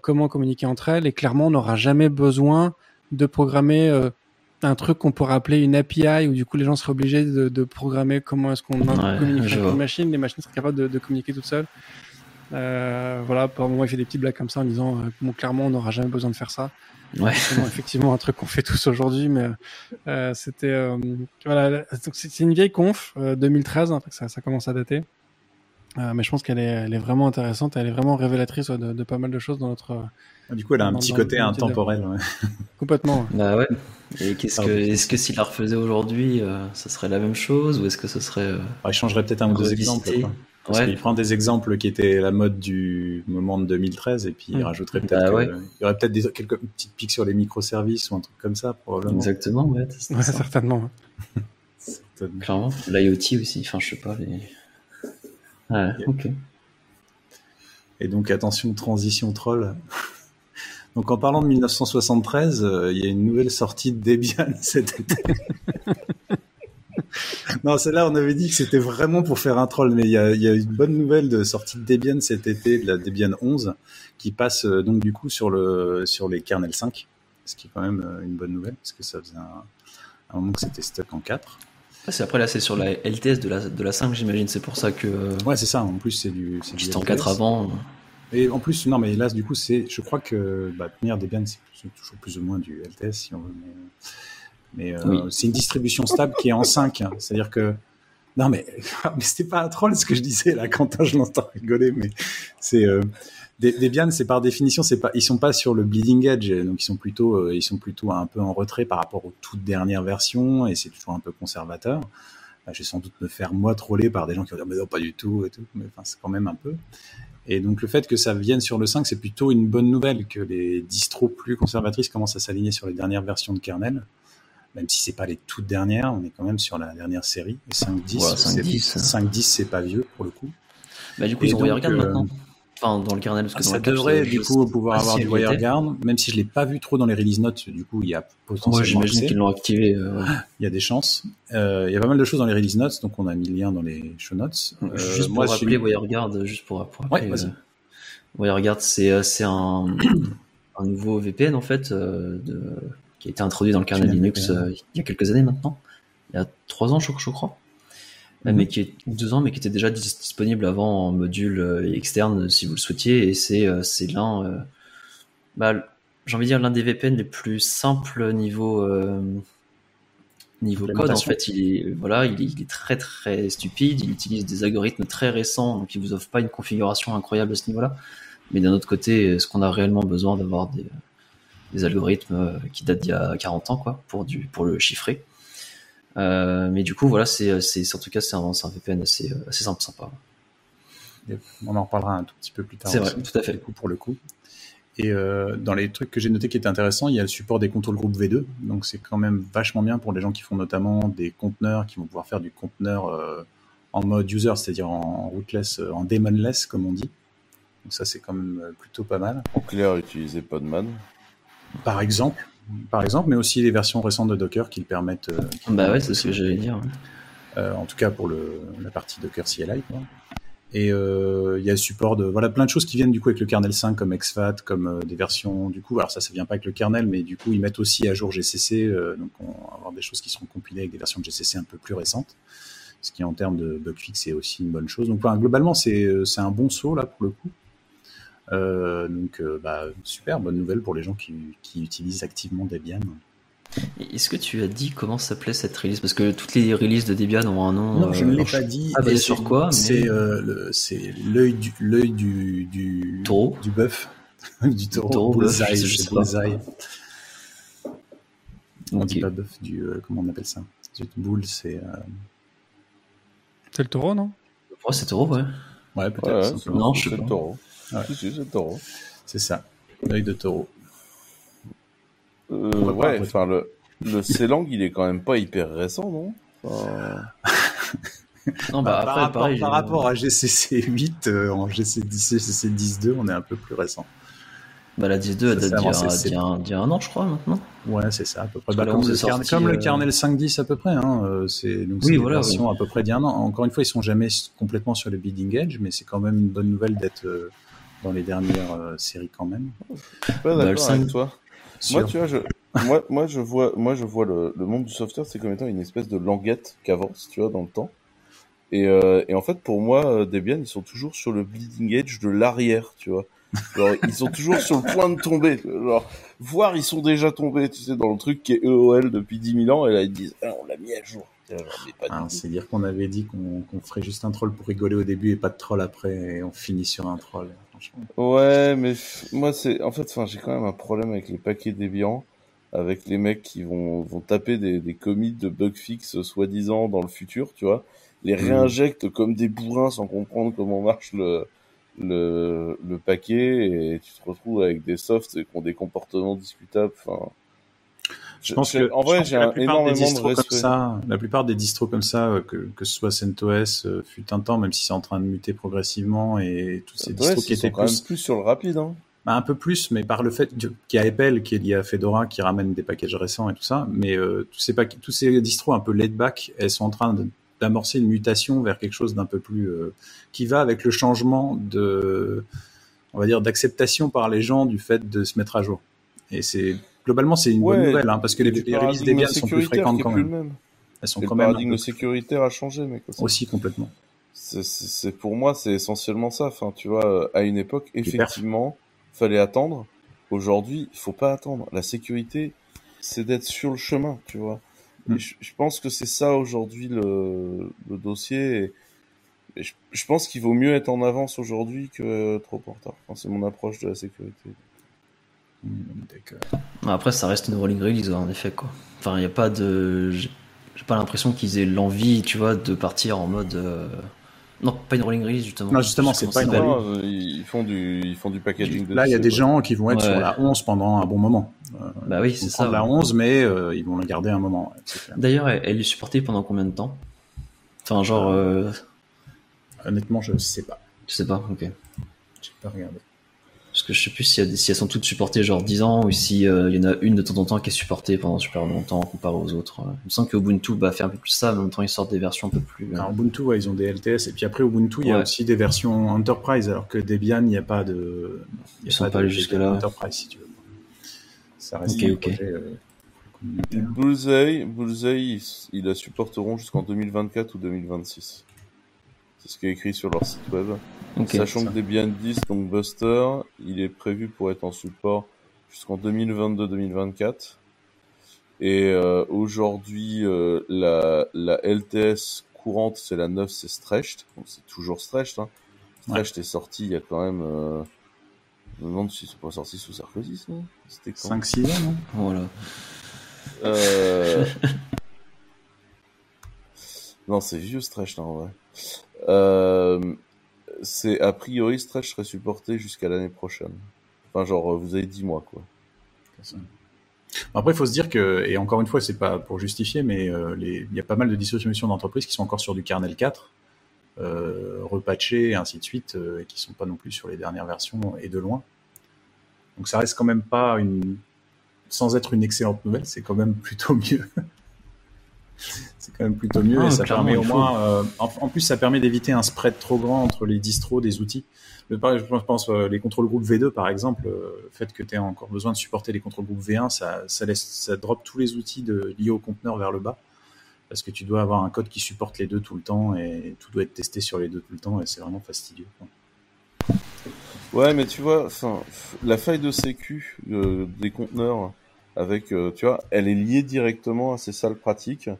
comment communiquer entre elles et clairement, on n'aura jamais besoin de programmer un truc qu'on pourrait appeler une API où du coup les gens seraient obligés de, de programmer comment est-ce qu'on communique avec une machine. Les machines seraient capables de, de communiquer toutes seules. Euh, voilà, pour moment, il fait des petits blagues comme ça en disant euh, bon, clairement, on n'aura jamais besoin de faire ça. Ouais. C'est effectivement un truc qu'on fait tous aujourd'hui, mais euh, c'était euh, voilà, c'est une vieille conf 2013, hein, ça, ça commence à dater. Euh, mais je pense qu'elle est, elle est vraiment intéressante, elle est vraiment révélatrice de, de, pas mal de choses dans notre. Ah, du coup, elle a un petit côté intemporel. Ouais. Complètement. Bah ouais. Et qu'est-ce que, est-ce que s'il la refaisait aujourd'hui, euh, ça serait la même chose ou est-ce que ce serait. Euh, il changerait peut-être un ou deux exemples. Quoi. Parce ouais. qu'il prend des exemples qui étaient la mode du moment de 2013 et puis il rajouterait peut-être. Bah ouais. il y aurait peut-être des, quelques petites pics sur les microservices ou un truc comme ça, probablement. Exactement, ouais. ouais certainement. certainement. Clairement. L'IoT aussi, enfin, je sais pas, les Ouais, ok. Et donc attention, transition troll. donc en parlant de 1973, euh, il y a une nouvelle sortie de Debian cet été. non, celle-là, on avait dit que c'était vraiment pour faire un troll, mais il y a, y a, une bonne nouvelle de sortie de Debian cet été, de la Debian 11, qui passe euh, donc du coup sur, le, sur les kernels 5, ce qui est quand même euh, une bonne nouvelle, parce que ça faisait un, un moment que c'était stock en 4. C'est après là, c'est sur la LTS de la, de la 5, j'imagine. C'est pour ça que. Ouais, c'est ça. En plus, c'est du. C'était en 4 avant. Et en plus, non, mais là, du coup, c'est. Je crois que bah, Debian, c'est toujours plus ou moins du LTS, si on veut. Mais, mais euh, c'est une distribution stable qui est en 5. Hein. C'est-à-dire que. Non, mais, mais c'était pas un troll ce que je disais là, Quentin, je l'entends rigoler, mais c'est. Euh, Debian, c'est par définition, c'est pas, ils sont pas sur le bleeding edge, donc ils sont plutôt, euh, ils sont plutôt un peu en retrait par rapport aux toutes dernières versions, et c'est toujours un peu conservateur. je vais sans doute me faire moi troller par des gens qui vont dire mais non pas du tout et tout, mais enfin c'est quand même un peu. Et donc le fait que ça vienne sur le 5, c'est plutôt une bonne nouvelle que les distros plus conservatrices commencent à s'aligner sur les dernières versions de kernel. Même si c'est pas les toutes dernières, on est quand même sur la dernière série. Et 5.10, 5.10, c'est pas vieux pour le coup. Bah du coup, ils ont donc, regarde euh, maintenant. Enfin, dans le kernel, parce que ça devrait du coup pouvoir avoir du WireGuard, même si je l'ai pas vu trop dans les release notes. Du coup, il y a potentiellement. Moi, j'imagine qu'ils l'ont activé. Euh, il y a des chances. Euh, il y a pas mal de choses dans les release notes, donc on a mis le lien dans les show notes. Euh, juste pour moi, rappeler WireGuard, juste pour, pour rappeler. Ouais, WireGuard, c'est c'est un, un nouveau VPN en fait de, qui a été introduit dans le kernel Linux il y a quelques années maintenant. Il y a trois ans, je, je crois. Mhm. mais qui est deux ans, mais qui était déjà disponible avant en module euh, externe si vous le souhaitiez. Et c'est euh, c'est l'un, euh, bah, j'ai envie de dire l'un des VPN les plus simples niveau niveau code. En fait, il est voilà, il est, très très stupide. Il utilise des algorithmes très récents, donc il vous offre pas une configuration incroyable à ce niveau-là. Mais d'un autre côté, est-ce qu'on a réellement besoin d'avoir des, des algorithmes qui datent d'il y a 40 ans, quoi, pour du pour le chiffrer? Euh, mais du coup, voilà, c'est, c'est, en tout cas, c'est un, un VPN assez, assez simple, sympa. On en reparlera un tout petit peu plus tard. C'est vrai, tout à fait. Coup, pour le coup. Et euh, dans les trucs que j'ai notés qui étaient intéressants, il y a le support des contrôles groupe V2. Donc c'est quand même vachement bien pour les gens qui font notamment des conteneurs, qui vont pouvoir faire du conteneur euh, en mode user, c'est-à-dire en rootless, en daemonless comme on dit. Donc ça c'est quand même plutôt pas mal. En clair, utiliser Podman. Par exemple, par exemple, mais aussi les versions récentes de Docker qui le permettent. Euh, bah ouais, c'est ce que j'allais dire. Euh, en tout cas pour le, la partie Docker CLI. Quoi. Et euh, il y a le support de voilà plein de choses qui viennent du coup avec le kernel 5 comme exFAT, comme des versions du coup. Alors ça, ça vient pas avec le kernel, mais du coup ils mettent aussi à jour GCC, donc on va avoir des choses qui seront compilées avec des versions de GCC un peu plus récentes, ce qui en termes de bug fix est aussi une bonne chose. Donc globalement c'est c'est un bon saut là pour le coup. Euh, donc, euh, bah, super, bonne nouvelle pour les gens qui, utilisent activement Debian. Est-ce que tu as dit comment s'appelait cette release? Parce que toutes les releases de Debian ont un nom. Non, je ne l'ai euh, pas dit. Ah, sur quoi C'est l'œil du l'œil du du taureau, du bœuf, du taureau. Bullseye, je bullseye. On dit pas bœuf, du comment on appelle ça? Boule, c'est. C'est le taureau, non? C'est taureau, ouais. Ouais, peut-être. non, je sais pas. le taureau. Ouais. c'est le taureau. C'est ça, l'œil de taureau. Euh, ouais, enfin, le, le C-Lang, il est quand même pas hyper récent, non? Non, bah, après, par, rapport, pareil, par rapport à GCC 8, euh, en GCC 10, GCC 10.2, on est un peu plus récent. Bah, la 10.2, elle date d'il y, a un an, je crois, maintenant. Ouais, c'est ça, à peu près. Bah, comme, le, sorti, comme le, kernel 5.10 à peu près, hein, euh, c'est donc oui, voilà, version à peu près d'il y a un an. Encore une fois, ils sont jamais complètement sur le bleeding edge, mais c'est quand même une bonne nouvelle d'être dans les dernières euh, séries quand même. Pas d'accord avec toi. Moi, tu vois, je, moi, moi, je vois, moi, je vois le, le monde du software, c'est comme étant une espèce de languette qui avance, tu vois, dans le temps. Et, euh, et en fait, pour moi, euh, Debian, ils sont toujours sur le bleeding edge de l'arrière, tu vois. Genre, ils sont toujours sur le point de tomber. Genre, voire ils sont déjà tombés, tu sais, dans le truc qui est EOL depuis 10 000 ans, et là ils disent, ah, on l'a mis à jour. Ah, c'est dire qu'on avait dit qu'on ferait juste un troll pour rigoler au début et pas de troll après, et on finit sur un troll. Ouais, mais moi, c'est en fait, enfin, j'ai quand même un problème avec les paquets Debian, avec les mecs qui vont, vont taper des, des commits de bug fix soi-disant dans le futur, tu vois, les hmm. réinjectent comme des bourrins sans comprendre comment marche le, le, le paquet et tu te retrouves avec des softs qui ont des comportements discutables. Enfin, je pense que en vrai, j'ai énormément de respect. Comme ça, la plupart des distros comme ça, euh, que, que ce soit CentOS, euh, fut un temps, même si c'est en train de muter progressivement, et tous ces distros qui étaient quand plus... même plus sur le rapide. Hein. Bah, un peu plus, mais par le fait qu'il y a Apple qui est lié à Fedora, qui ramène des packages récents et tout ça, mais euh, tous, ces tous ces distros un peu laid back, elles sont en train d'amorcer une mutation vers quelque chose d'un peu plus euh, qui va avec le changement de, on va dire, d'acceptation par les gens du fait de se mettre à jour. Et c'est globalement, c'est une bonne nouvelle, hein, parce que les, les releases Debian sont plus fréquentes quand même. Elles sont quand le paradigme sécuritaire a changé, mec. Aussi, complètement. C'est pour moi, c'est essentiellement ça. Enfin, tu vois, à une époque, effectivement, fallait attendre. Aujourd'hui, il faut pas attendre. La sécurité, c'est d'être sur le chemin, tu vois. Mm. Je, pense que c'est ça aujourd'hui le, le, dossier. Et, je, je, pense qu'il vaut mieux être en avance aujourd'hui que trop en retard. Enfin, c'est mon approche de la sécurité. Après, ça reste une rolling release, en effet, quoi. Enfin, il n'y a pas de. J'ai pas l'impression qu'ils aient l'envie, tu vois, de partir en mode. Euh, non, pas une rolling release, justement. Non, justement, c'est pas une rolling Ils font du, ils font du packaging. Là, il y a des gens qui vont être sur la 11 pendant un bon moment. Euh, bah oui, c'est ça. la 11, mais euh, ils vont la garder un moment. D'ailleurs, elle est supportée pendant combien de temps? Enfin, genre. Honnêtement, je sais pas. Je sais pas, ok. J'ai pas regardé. Parce que je sais plus si, elles sont toutes supportées genre 10 ans ou si il y en a une de temps en temps qui est supportée pendant super longtemps comparé aux autres. Il me semble qu'Ubuntu bah, fait un peu plus ça, mais en même temps ils sortent des versions un peu plus. Alors, Ubuntu, ouais, ils ont des LTS et puis après Ubuntu, il y a aussi des versions Enterprise, alors que Debian, il n'y a pas de. Y a ils sont pas allés jusque là. Enterprise si tu veux. Ça reste okay, un okay. projet, euh, Bullseye, Bullseye, ils la supporteront jusqu'en 2024 ou 2026. C'est ce qui est écrit sur leur site web. Sachant que Debian 10, donc Buster, il est prévu pour être en support jusqu'en 2022-2024. Et euh, aujourd'hui, euh, la, la LTS courante, c'est la 9, c'est Stretched. Donc c'est toujours Stretched. Hein. Stretched est sorti il y a quand même... Euh... Je me demande si c'est pas sorti sous Sarkozy, ça C'était 5-6 ans, non? Voilà. Euh... non, c'est vieux Stretched, en vrai. Euh, c'est a priori Stretch serait supporté jusqu'à l'année prochaine. Enfin, genre, vous avez 10 mois, quoi. Après, il faut se dire que, et encore une fois, c'est pas pour justifier, mais euh, il y a pas mal de distributions d'entreprises qui sont encore sur du kernel 4, euh, repatchés et ainsi de suite, euh, et qui sont pas non plus sur les dernières versions et de loin. Donc ça reste quand même pas une, sans être une excellente nouvelle, c'est quand même plutôt mieux c'est quand même plutôt mieux et ah, ça permet au moins. Euh, en, plus, ça permet d'éviter un spread trop grand entre les distros des outils. je pense euh, les contrôles groupe V2 par exemple, euh, le fait que tu aies encore besoin de supporter les contrôles groupe V1, ça, ça laisse, ça drop tous les outils de, liés au conteneur vers le bas parce que tu dois avoir un code qui supporte les deux tout le temps et tout doit être testé sur les deux tout le temps et c'est vraiment fastidieux. Ouais, mais tu vois, enfin, la faille de sécu des conteneurs avec, tu vois, elle est liée directement à ces salles pratiques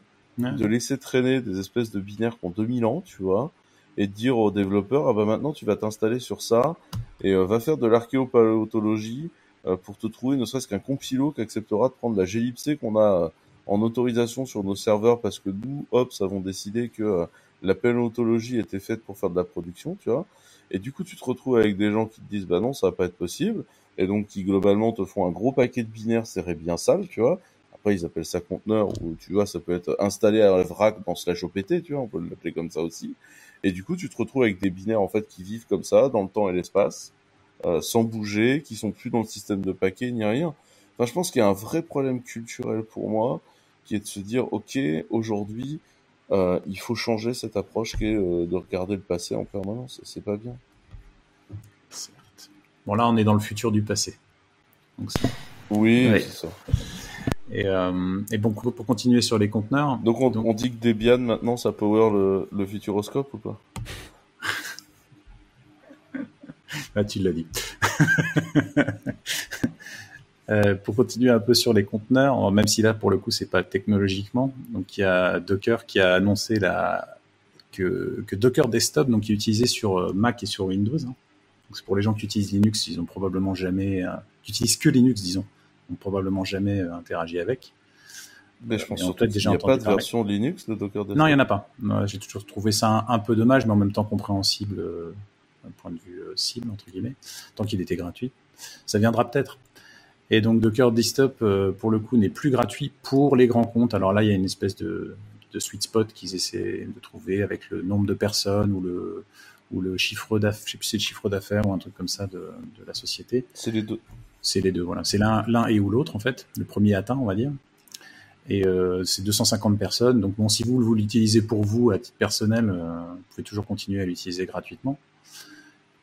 de laisser traîner des espèces de binaires qui ont 2000 ans, tu vois, et de dire aux développeurs, ah bah maintenant tu vas t'installer sur ça, et euh, va faire de l'archéopaléontologie euh, pour te trouver ne serait-ce qu'un compilo qui acceptera de prendre la glibc qu'on a euh, en autorisation sur nos serveurs parce que nous, Ops, avons décidé que la paléontologie était faite pour faire de la production, tu vois. Et du coup, tu te retrouves avec des gens qui te disent, bah non, ça va pas être possible. Et donc, qui globalement te font un gros paquet de binaires, c'est bien sale, tu vois. Après, ils appellent ça conteneur, ou tu vois, ça peut être installé à la vrac dans slash OPT, tu vois, on peut l'appeler comme ça aussi. Et du coup, tu te retrouves avec des binaires, en fait, qui vivent comme ça, dans le temps et l'espace, euh, sans bouger, qui sont plus dans le système de paquet, ni rien. Enfin, je pense qu'il y a un vrai problème culturel pour moi, qui est de se dire, ok, aujourd'hui, euh, il faut changer cette approche qui est euh, de regarder le passé en permanence. C'est pas bien. Bon, là, on est dans le futur du passé. Donc, oui, c'est ça. Et, euh, et, bon, pour continuer sur les conteneurs. Donc on, dit que Debian maintenant ça power le, le Futuroscope ou pas? Ah, tu l'as dit. euh, pour continuer un peu sur les conteneurs, même si là pour le coup c'est pas technologiquement, donc il y a Docker qui a annoncé la, que, que Docker Desktop, donc qui est utilisé sur euh, Mac et sur Windows. Hein. Donc c'est pour les gens qui utilisent Linux, ils ont probablement jamais, euh, qui utilisent que Linux, disons probablement jamais euh, interagi avec. Mais je pense qu'il n'y a pas de version Linux de Docker Non, il n'y en a pas. J'ai toujours trouvé ça un, peu dommage, mais en même temps compréhensible euh, d'un point de vue euh, cible, entre guillemets, tant qu'il était gratuit. Ça viendra peut-être. Et donc Docker Desktop, pour le coup, n'est plus gratuit pour les grands comptes. Alors là, il y a une espèce de, sweet spot qu'ils essaient de trouver avec le nombre de personnes ou le, ou le chiffre d'affaires, je sais plus si c'est le chiffre d'affaires ou un truc comme ça de, de la société. C'est les deux. C'est les deux, voilà. C'est l'un, et ou l'autre, en fait. Le premier atteint, on va dire. Et euh, c'est 250 personnes. Donc bon, si vous, l'utilisez pour vous à titre personnel, euh, vous pouvez toujours continuer à l'utiliser gratuitement.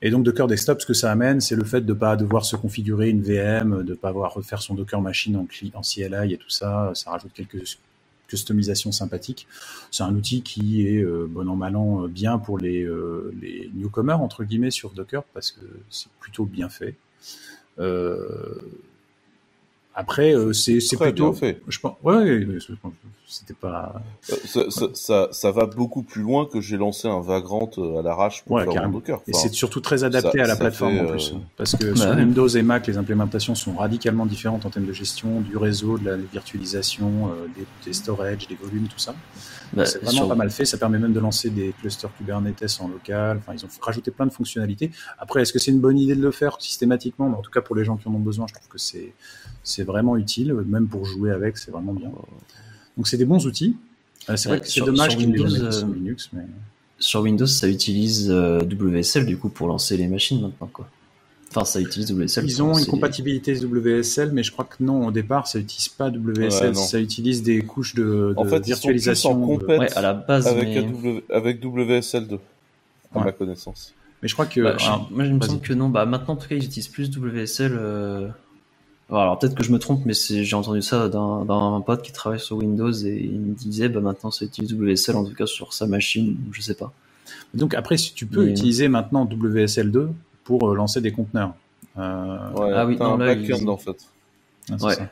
Et donc Docker Desktop, ce que ça amène, c'est le fait de pas devoir se configurer une VM, de pas avoir refaire son Docker machine en, en CLI et tout ça. Ça rajoute quelques customisations sympathiques. C'est un outil qui est euh, bon an mal an bien pour les, euh, les newcomers entre guillemets sur Docker parce que c'est plutôt bien fait. Euh, après, euh, c'est plutôt. fait. Je pense. Ouais, c'était pas. Euh, ça, ça, ça, va beaucoup plus loin que j'ai lancé un Vagrant à l'arrache pour faire un Docker. et c'est surtout très adapté à la plateforme en plus, parce que sur Windows et Mac, les implémentations sont radicalement différentes en termes de gestion du réseau, de la virtualisation, des, des storage, des volumes, tout ça. Bah, c'est vraiment pas mal fait. Ça permet même de lancer des clusters Kubernetes en local. Enfin, ils ont rajouté plein de fonctionnalités. Après, est-ce que c'est une bonne idée de le faire systématiquement? En tout cas, pour les gens qui en ont besoin, je trouve que c'est c'est vraiment utile. Même pour jouer avec, c'est vraiment bien. Donc, c'est des bons outils. Euh, c'est vrai que c'est dommage qu'ils Windows, euh, Linux, mais... Sur Windows, ça utilise euh, WSL du coup pour lancer les machines maintenant, quoi. Enfin, ça utilise WSL. Ils ont une compatibilité WSL, mais je crois que non, au départ, ça n'utilise pas WSL, ça utilise des couches de, en fait, virtualisation. Ils sont en à la base, avec, avec WSL2, à ma connaissance. Mais je crois que. Bah, moi, il me semble que non. Bah, maintenant, en tout cas, ils utilisent plus WSL. Euh... Alors, peut-être que je me trompe, mais j'ai entendu ça d'un pote qui travaille sur Windows et il me disait, bah, maintenant, utilise WSL, en tout cas, sur sa machine, je sais pas. Donc, après, si tu peux utiliser maintenant WSL2 pour euh, lancer des conteneurs. Euh... Ouais, ah oui, un backend, en fait. Ah, ouais. Ça.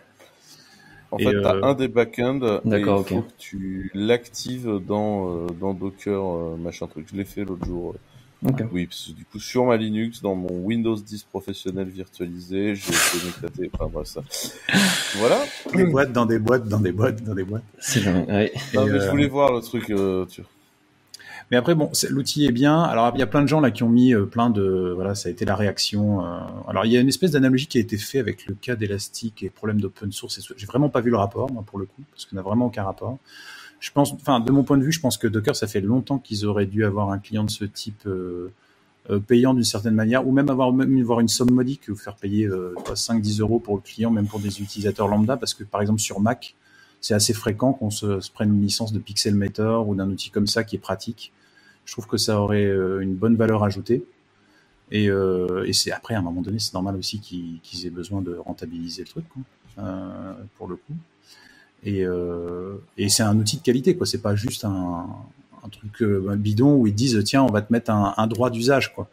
En fait, tu as euh, un des backends et il faut que tu l'actives dans, euh, dans Docker, machin truc. Je l'ai fait l'autre jour. Oui, parce que du coup, sur ma Linux, dans mon Windows 10 professionnel virtualisé, j'ai été m'éclater. Enfin, bref, ça. voilà. Des boîtes dans des boîtes, dans des boîtes, dans des boîtes. C'est vrai, ouais. Non, mais je voulais voir le truc, euh, tu... Mais après, bon, l'outil est bien. Alors, il y a plein de gens là qui ont mis euh, plein de, voilà, ça a été la réaction. Euh... Alors, il y a une espèce d'analogie qui a été faite avec le cas d'Elastic et problème d'open source. J'ai vraiment pas vu le rapport, moi, pour le coup, parce qu'on n'a vraiment aucun rapport je pense, enfin, de mon point de vue, je pense que Docker, ça fait longtemps qu'ils auraient dû avoir un client de ce type euh, euh, payant d'une certaine manière, ou même avoir même avoir une somme modique, ou faire payer euh, 5-10 euros pour le client, même pour des utilisateurs lambda, parce que par exemple sur Mac, c'est assez fréquent qu'on se, prenne une licence de Pixelmator ou d'un outil comme ça qui est pratique. Je trouve que ça aurait euh, une bonne valeur ajoutée. Et, euh, et c'est après, à un moment donné, c'est normal aussi qu'ils aient besoin de rentabiliser le truc, quoi, euh, pour le coup. Et, euh, et c'est un outil de qualité, quoi. C'est pas juste un, un truc euh, un bidon où ils disent tiens, on va te mettre un, un droit d'usage, quoi.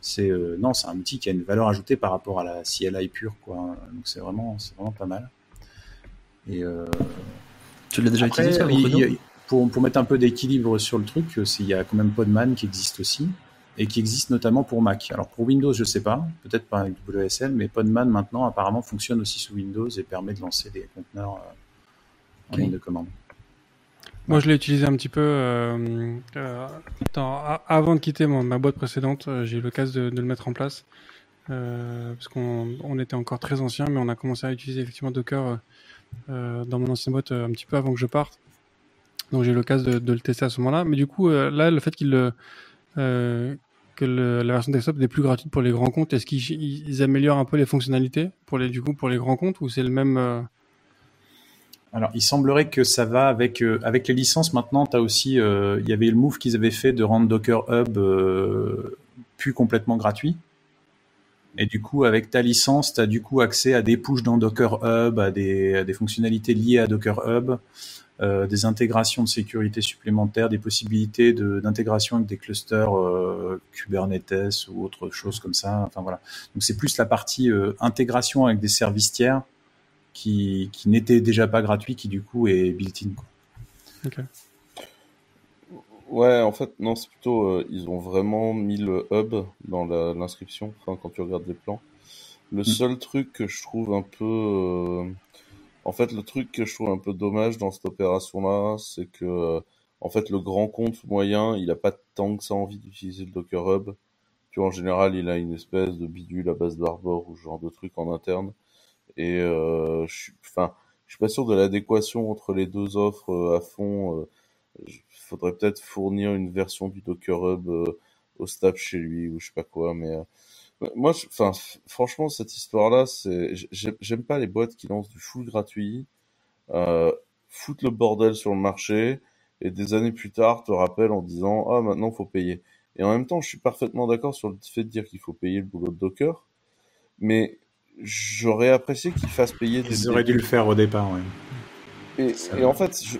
C'est euh, non, c'est un outil qui a une valeur ajoutée par rapport à la CLI pure, quoi. Donc c'est vraiment, c'est vraiment pas mal. Et euh, tu l'as déjà utilisé ça, pour, pour mettre un peu d'équilibre sur le truc, il y a quand même Podman qui existe aussi et qui existe notamment pour Mac. Alors pour Windows, je sais pas, peut-être pas avec WSL, mais Podman maintenant apparemment fonctionne aussi sous Windows et permet de lancer des conteneurs de commande. Moi, je l'ai utilisé un petit peu euh, euh, avant de quitter ma boîte précédente. Euh, j'ai eu l'occasion de, de, le mettre en place parce qu'on on était encore très ancien, mais on a commencé à utiliser effectivement Docker dans mon ancienne boîte un petit peu avant que je parte. Donc j'ai eu l'occasion de, de, le tester à ce moment-là. Mais du coup, là, le fait qu'il que le, la version desktop n'est plus gratuite pour les grands comptes, est-ce qu'ils améliorent un peu les fonctionnalités pour les du coup pour les grands comptes ou c'est le même alors, il semblerait que ça va avec euh, avec les licences. Maintenant, tu as aussi, euh, il y avait le move qu'ils avaient fait de rendre Docker Hub euh, plus complètement gratuit. Et du coup, avec ta licence, tu as du coup accès à des pushes dans Docker Hub, à des, fonctionnalités liées à Docker Hub, euh, des intégrations de sécurité supplémentaires, des possibilités d'intégration avec des clusters Kubernetes ou autre chose comme ça. Enfin voilà. Donc c'est plus la partie intégration avec des services tiers qui, qui n'était déjà pas gratuit, qui du coup est built-in. Ok. Ouais, en fait, non, c'est plutôt, euh, ils ont vraiment mis le hub dans l'inscription, enfin, quand tu regardes les plans. Le mm. seul truc que je trouve un peu, euh, en fait, le truc que je trouve un peu dommage dans cette opération-là, c'est que, en fait, le grand compte moyen, il a pas tant que ça envie d'utiliser le Docker Hub. Tu vois, en général, il a une espèce de bidule à base d'Arbor ou ce genre de truc en interne. Et euh, je suis, enfin, je suis pas sûr de l'adéquation entre les deux offres euh, à fond. Il euh, faudrait peut-être fournir une version du Docker Hub au staff chez lui ou je sais pas quoi, mais moi, enfin, franchement, cette histoire-là, c'est, j'aime pas les boîtes qui lancent du full gratuit, euh, foutent le bordel sur le marché et des années plus tard te rappellent en disant ah maintenant faut payer. Et en même temps, je suis parfaitement d'accord sur le fait de dire qu'il faut payer le boulot de Docker, mais j'aurais apprécié qu'ils fassent payer des. Ils auraient dû le faire au départ, oui. Et, et en fait, je,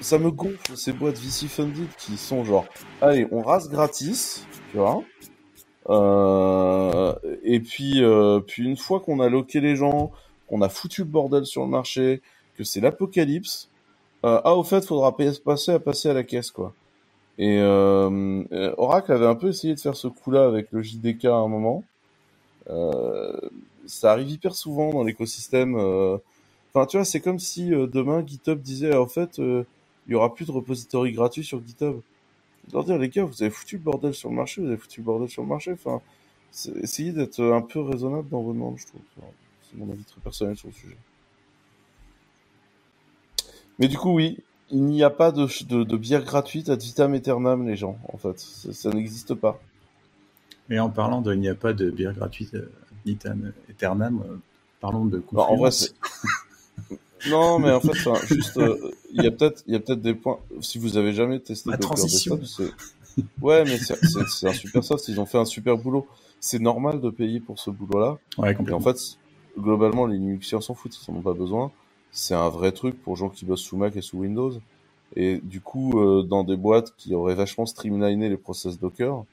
ça me gonfle ces boîtes VC funded qui sont genre, allez, on rase gratis, tu vois. Euh, et puis, euh, puis une fois qu'on a loqué les gens, qu'on a foutu le bordel sur le marché, que c'est l'apocalypse, euh, ah au fait, faudra passer à passer à la caisse quoi. Et euh, Oracle avait un peu essayé de faire ce coup-là avec le JDK à un moment. Euh, ça arrive hyper souvent dans l'écosystème. Euh. Enfin, tu vois, c'est comme si euh, demain GitHub disait, en fait, euh, il y aura plus de repository gratuit sur GitHub. Je leur dire, les gars, vous avez foutu le bordel sur le marché, vous avez foutu le bordel sur le marché. Enfin, essayez d'être un peu raisonnable dans vos demandes, je trouve. c'est mon avis très personnel sur le sujet. Mais du coup, oui, il n'y a pas de, bière gratuite à vitam aeternam, les gens, en fait. Ça, ça n'existe pas. Et en parlant de il n'y a pas de bière gratuite Eternam, parlons de bah, en vrai, non, mais en fait, juste, il y a peut-être, il y a peut-être des points. Si vous avez jamais testé La transition. ouais, mais c'est un super soft. Ils ont fait un super boulot. C'est normal de payer pour ce boulot-là. Ouais, complètement. Et en fait, globalement, les Linuxiens s'en foutent, ils n'en ont pas besoin. C'est un vrai truc pour gens qui bossent sous Mac et sous Windows. Et du coup, euh, dans des boîtes qui auraient vachement streamliné les process Docker,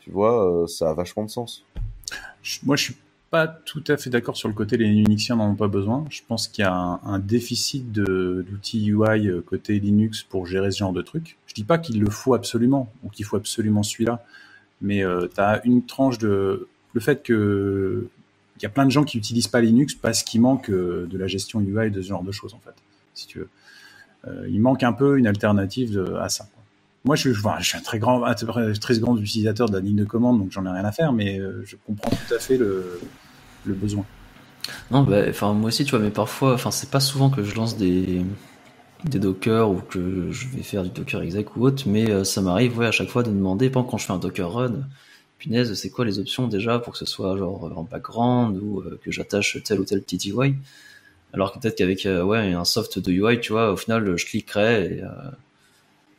tu vois, euh, ça a vachement de sens. Moi, je suis pas tout à fait d'accord sur le côté les Linuxiens n'en ont pas besoin. Je pense qu'il y a un, déficit d'outils UI euh, côté Linux pour gérer ce genre de trucs. Je dis pas qu'il le faut absolument ou qu'il faut absolument celui-là, mais tu as une tranche de le fait que il y a plein de gens qui utilisent pas Linux parce qu'il manque euh, de la gestion UI de ce genre de choses en fait. Si tu veux, euh, il manque un peu une alternative à ça. Moi, je, suis un très grand, très grand utilisateur de la ligne de commande, donc j'en ai rien à faire, mais euh, je comprends tout à fait le, le besoin. Non, bah, enfin moi aussi, tu vois, mais parfois, enfin c'est pas souvent que je lance des des Docker ou que je vais faire du Docker exec ou autre, mais ça m'arrive ouais à chaque fois de demander, pendant quand je fais un Docker run, punaise, c'est quoi les options déjà pour que ce soit genre en background ou euh, que j'attache tel ou tel petit UI Alors que peut-être qu'avec euh, ouais, un soft de UI, tu vois, au final, je cliquerais et, euh,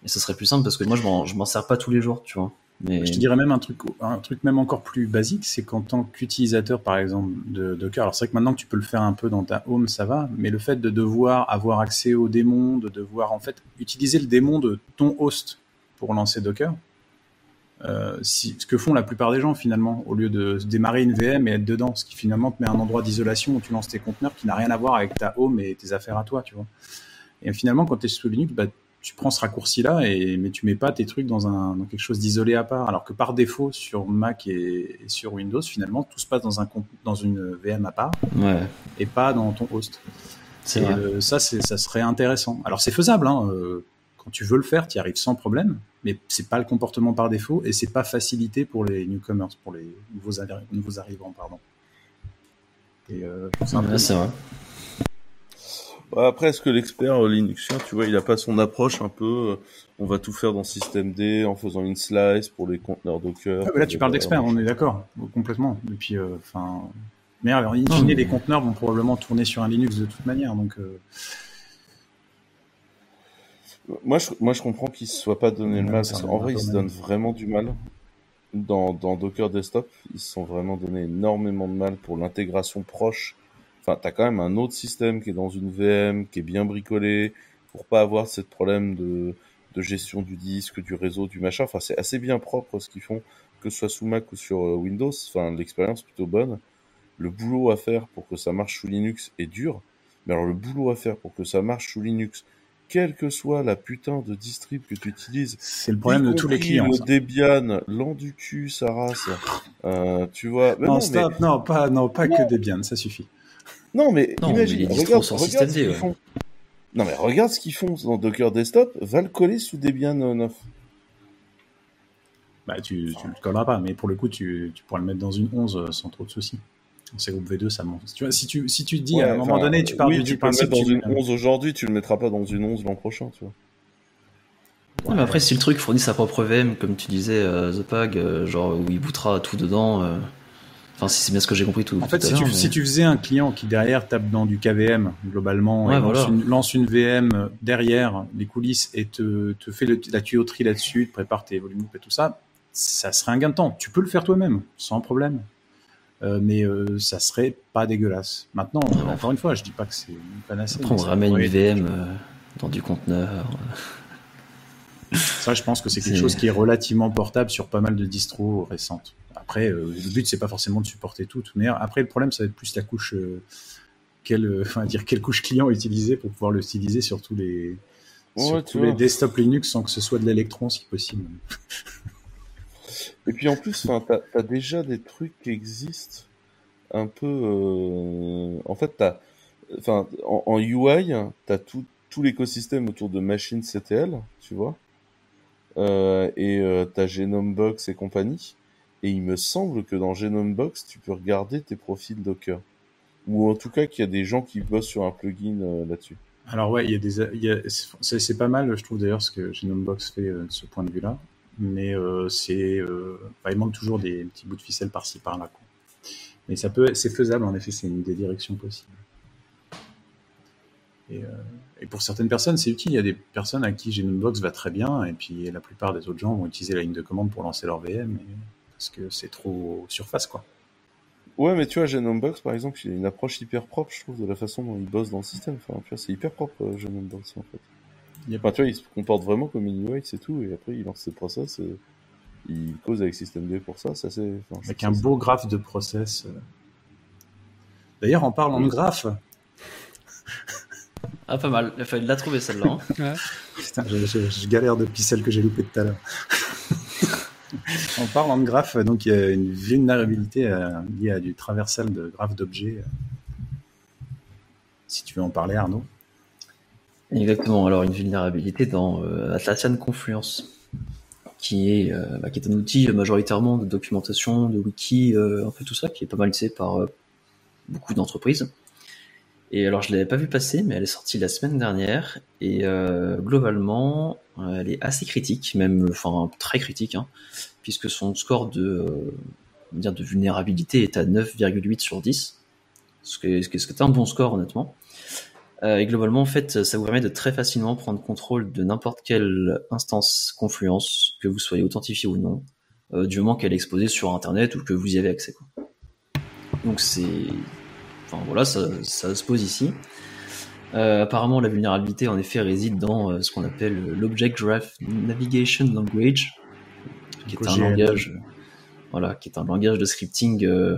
et ça serait plus simple parce que moi, je m'en sers pas tous les jours, tu vois. Je te dirais même un truc, un truc même encore plus basique, c'est qu'en tant qu'utilisateur, par exemple, de Docker, alors c'est vrai que maintenant que tu peux le faire un peu dans ta home, ça va, mais le fait de devoir avoir accès au démon, de devoir en fait utiliser le démon de ton host pour lancer Docker, euh, ce que font la plupart des gens finalement, au lieu de démarrer une VM et être dedans, ce qui finalement te met un endroit d'isolation où tu lances tes conteneurs qui n'a rien à voir avec ta home et tes affaires à toi, tu vois. Et finalement, quand tu es sous Linux, bah, tu prends ce raccourci-là, et, mais tu mets pas tes trucs dans, un, dans quelque chose d'isolé à part. Alors que par défaut, sur Mac et, sur Windows, finalement, tout se passe dans, un, dans une VM à part et pas dans ton host. C'est euh, ça, ça serait intéressant. Alors c'est faisable, hein, euh, quand tu veux le faire, tu y arrives sans problème, mais c'est pas le comportement par défaut et c'est pas facilité pour les newcomers, pour les nouveaux, nouveaux arrivants, pardon. Et euh, c'est vrai. Bah, après, est-ce que l'expert euh, Linuxien, tu vois, il a pas son approche un peu, euh, on va tout faire dans système D en faisant une slice pour les conteneurs Docker. Ah, là, tu parles d'expert, on est d'accord, complètement. Et puis, enfin, mais alors, in fine, les conteneurs vont probablement tourner sur un Linux de toute manière, donc. Moi, je, moi, je comprends qu'ils se soient pas donné le mal, parce qu'en vrai, ils se donnent vraiment du mal. Dans, dans Docker Desktop, ils se sont vraiment donné énormément de mal pour l'intégration proche. Enfin, t'as quand même un autre système qui est dans une VM, qui est bien bricolé, pour pas avoir ce problème de, de gestion du disque, du réseau, du machin. Enfin, c'est assez bien propre ce qu'ils font, que ce soit sous Mac ou sur euh, Windows. Enfin, l'expérience plutôt bonne. Le boulot à faire pour que ça marche sous Linux est dur. Mais alors, le boulot à faire pour que ça marche sous Linux, quelle que soit la putain de distrib que tu utilises. C'est le problème de tous les clients. Le Debian, l'Anducu, sa race. Euh, tu vois. non, stop, non, pas, non, pas que Debian, ça suffit. Non, mais imagine, regarde, regarde ce qu'ils font. Non, mais regarde ce qu'ils font dans Docker Desktop, va le coller sous Debian 9. Bah, tu, tu le colleras pas, mais pour le coup, tu, tu pourras le mettre dans une 11 euh, sans trop de soucis. C'est groupe V2, ça monte. Tu vois, si tu, si tu te dis à un moment donné, tu parles oui, du, tu peux le mettre dans une 11 aujourd'hui, tu le mettras pas dans une 11 l'an prochain, tu vois. mais après, si le truc fournit sa propre VM, comme tu disais, euh, The Pag, euh, genre où il bootera tout dedans, euh, enfin, si c'est bien ce que j'ai compris tout. En fait, si, tu, si tu faisais un client qui derrière tape dans du KVM, globalement, lance, une, VM derrière les coulisses et te, te fait la tuyauterie là-dessus, te prépare tes volumes et tout ça, ça serait un gain de temps. Tu peux le faire toi-même, sans problème. Euh, mais euh, ça serait pas dégueulasse. Maintenant, encore une fois, je dis pas que c'est une panacée. Après, on ramène une VM euh, dans du conteneur. Ça, je pense que c'est quelque chose qui est relativement portable sur pas mal de distros récentes. Après, le but c'est pas forcément de supporter tout. Mais après, le problème, ça va être plus la couche, quelle, enfin, dire quelle couche client utiliser pour pouvoir l'utiliser sur tous les, sur tous les desktop Linux sans que ce soit de l'électron si possible. Et puis en plus, t'as as déjà des trucs qui existent un peu. Euh... En fait, t'as, enfin, en, en UI, t'as tout tout l'écosystème autour de machines CTL, tu vois, euh, et euh, t'as Genome Box et compagnie. Et il me semble que dans Genome Box, tu peux regarder tes profils Docker, ou en tout cas qu'il y a des gens qui bossent sur un plugin euh, là-dessus. Alors ouais, il y a des, c'est pas mal, je trouve d'ailleurs ce que Genome Box fait euh, de ce point de vue-là mais c'est, il manque toujours des petits bouts de ficelle par-ci par-là. Mais ça peut, c'est faisable en effet, c'est une des directions possibles. Et, pour certaines personnes, c'est utile. Il y a des personnes à qui Genonbox va très bien, et puis la plupart des autres gens vont utiliser la ligne de commande pour lancer leur VM, parce que c'est trop surface, quoi. Ouais, mais tu vois, Genombox, par exemple, il a une approche hyper propre, je trouve, de la façon dont il bosse dans le système. Enfin, tu vois, c'est hyper propre, euh, Genombox, en fait. Enfin, tu vois, il se comporte vraiment comme une UI, c'est tout, et après, il lance ses process, et il cause avec systemd pour ça, ça c'est... avec un beau graphe de process. Euh. D'ailleurs, en parlant de graphe... Ah, pas mal. Il a fallu la trouver, celle-là. Hein. Putain, je, je, galère depuis celle que j'ai loupée tout à l'heure. en parlant de graphe, donc il y a une vulnérabilité euh, liée à du traversal de graphes d'objets. Si tu veux en parler, Arnaud. Exactement. Alors une vulnérabilité dans euh, Atlassian Confluence, qui est, euh, bah, un outil majoritairement de documentation, de wiki, un peu tout ça, qui est pas mal utilisé par beaucoup d'entreprises. Et alors je l'avais pas vu passer, mais elle est sortie la semaine dernière et globalement elle est assez critique, même enfin très critique, hein, puisque son score de, euh, dire de vulnérabilité est à 9,8 sur 10, ce qui est, un bon score honnêtement. Euh, et globalement, en fait, ça vous permet de très facilement prendre contrôle de n'importe quelle instance Confluence, que vous soyez authentifié ou non, euh, du moment qu'elle est exposée sur Internet ou que vous y avez accès. Donc c'est, enfin voilà, ça, se pose ici. Apparemment, la vulnérabilité, en effet, réside dans ce qu'on appelle l'Object Graph Navigation Language, qui est un langage, voilà, qui est un langage de scripting euh,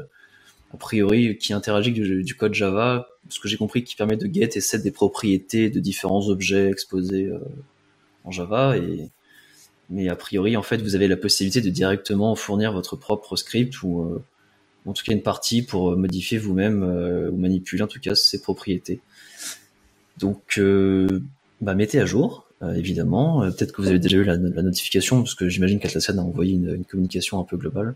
a priori qui interagit avec du, code Java, ce que j'ai compris, qui permet de get et set des propriétés de différents objets exposés en Java. Et mais a priori, en fait, vous avez la possibilité de directement fournir votre propre script ou en tout cas une partie pour modifier vous-même ou manipuler en tout cas ces propriétés. Donc, euh, bah, mettez à jour, euh, évidemment. Euh, peut-être que vous avez déjà eu la, notification, parce que j'imagine qu'Atlassian a envoyé une, communication un peu globale.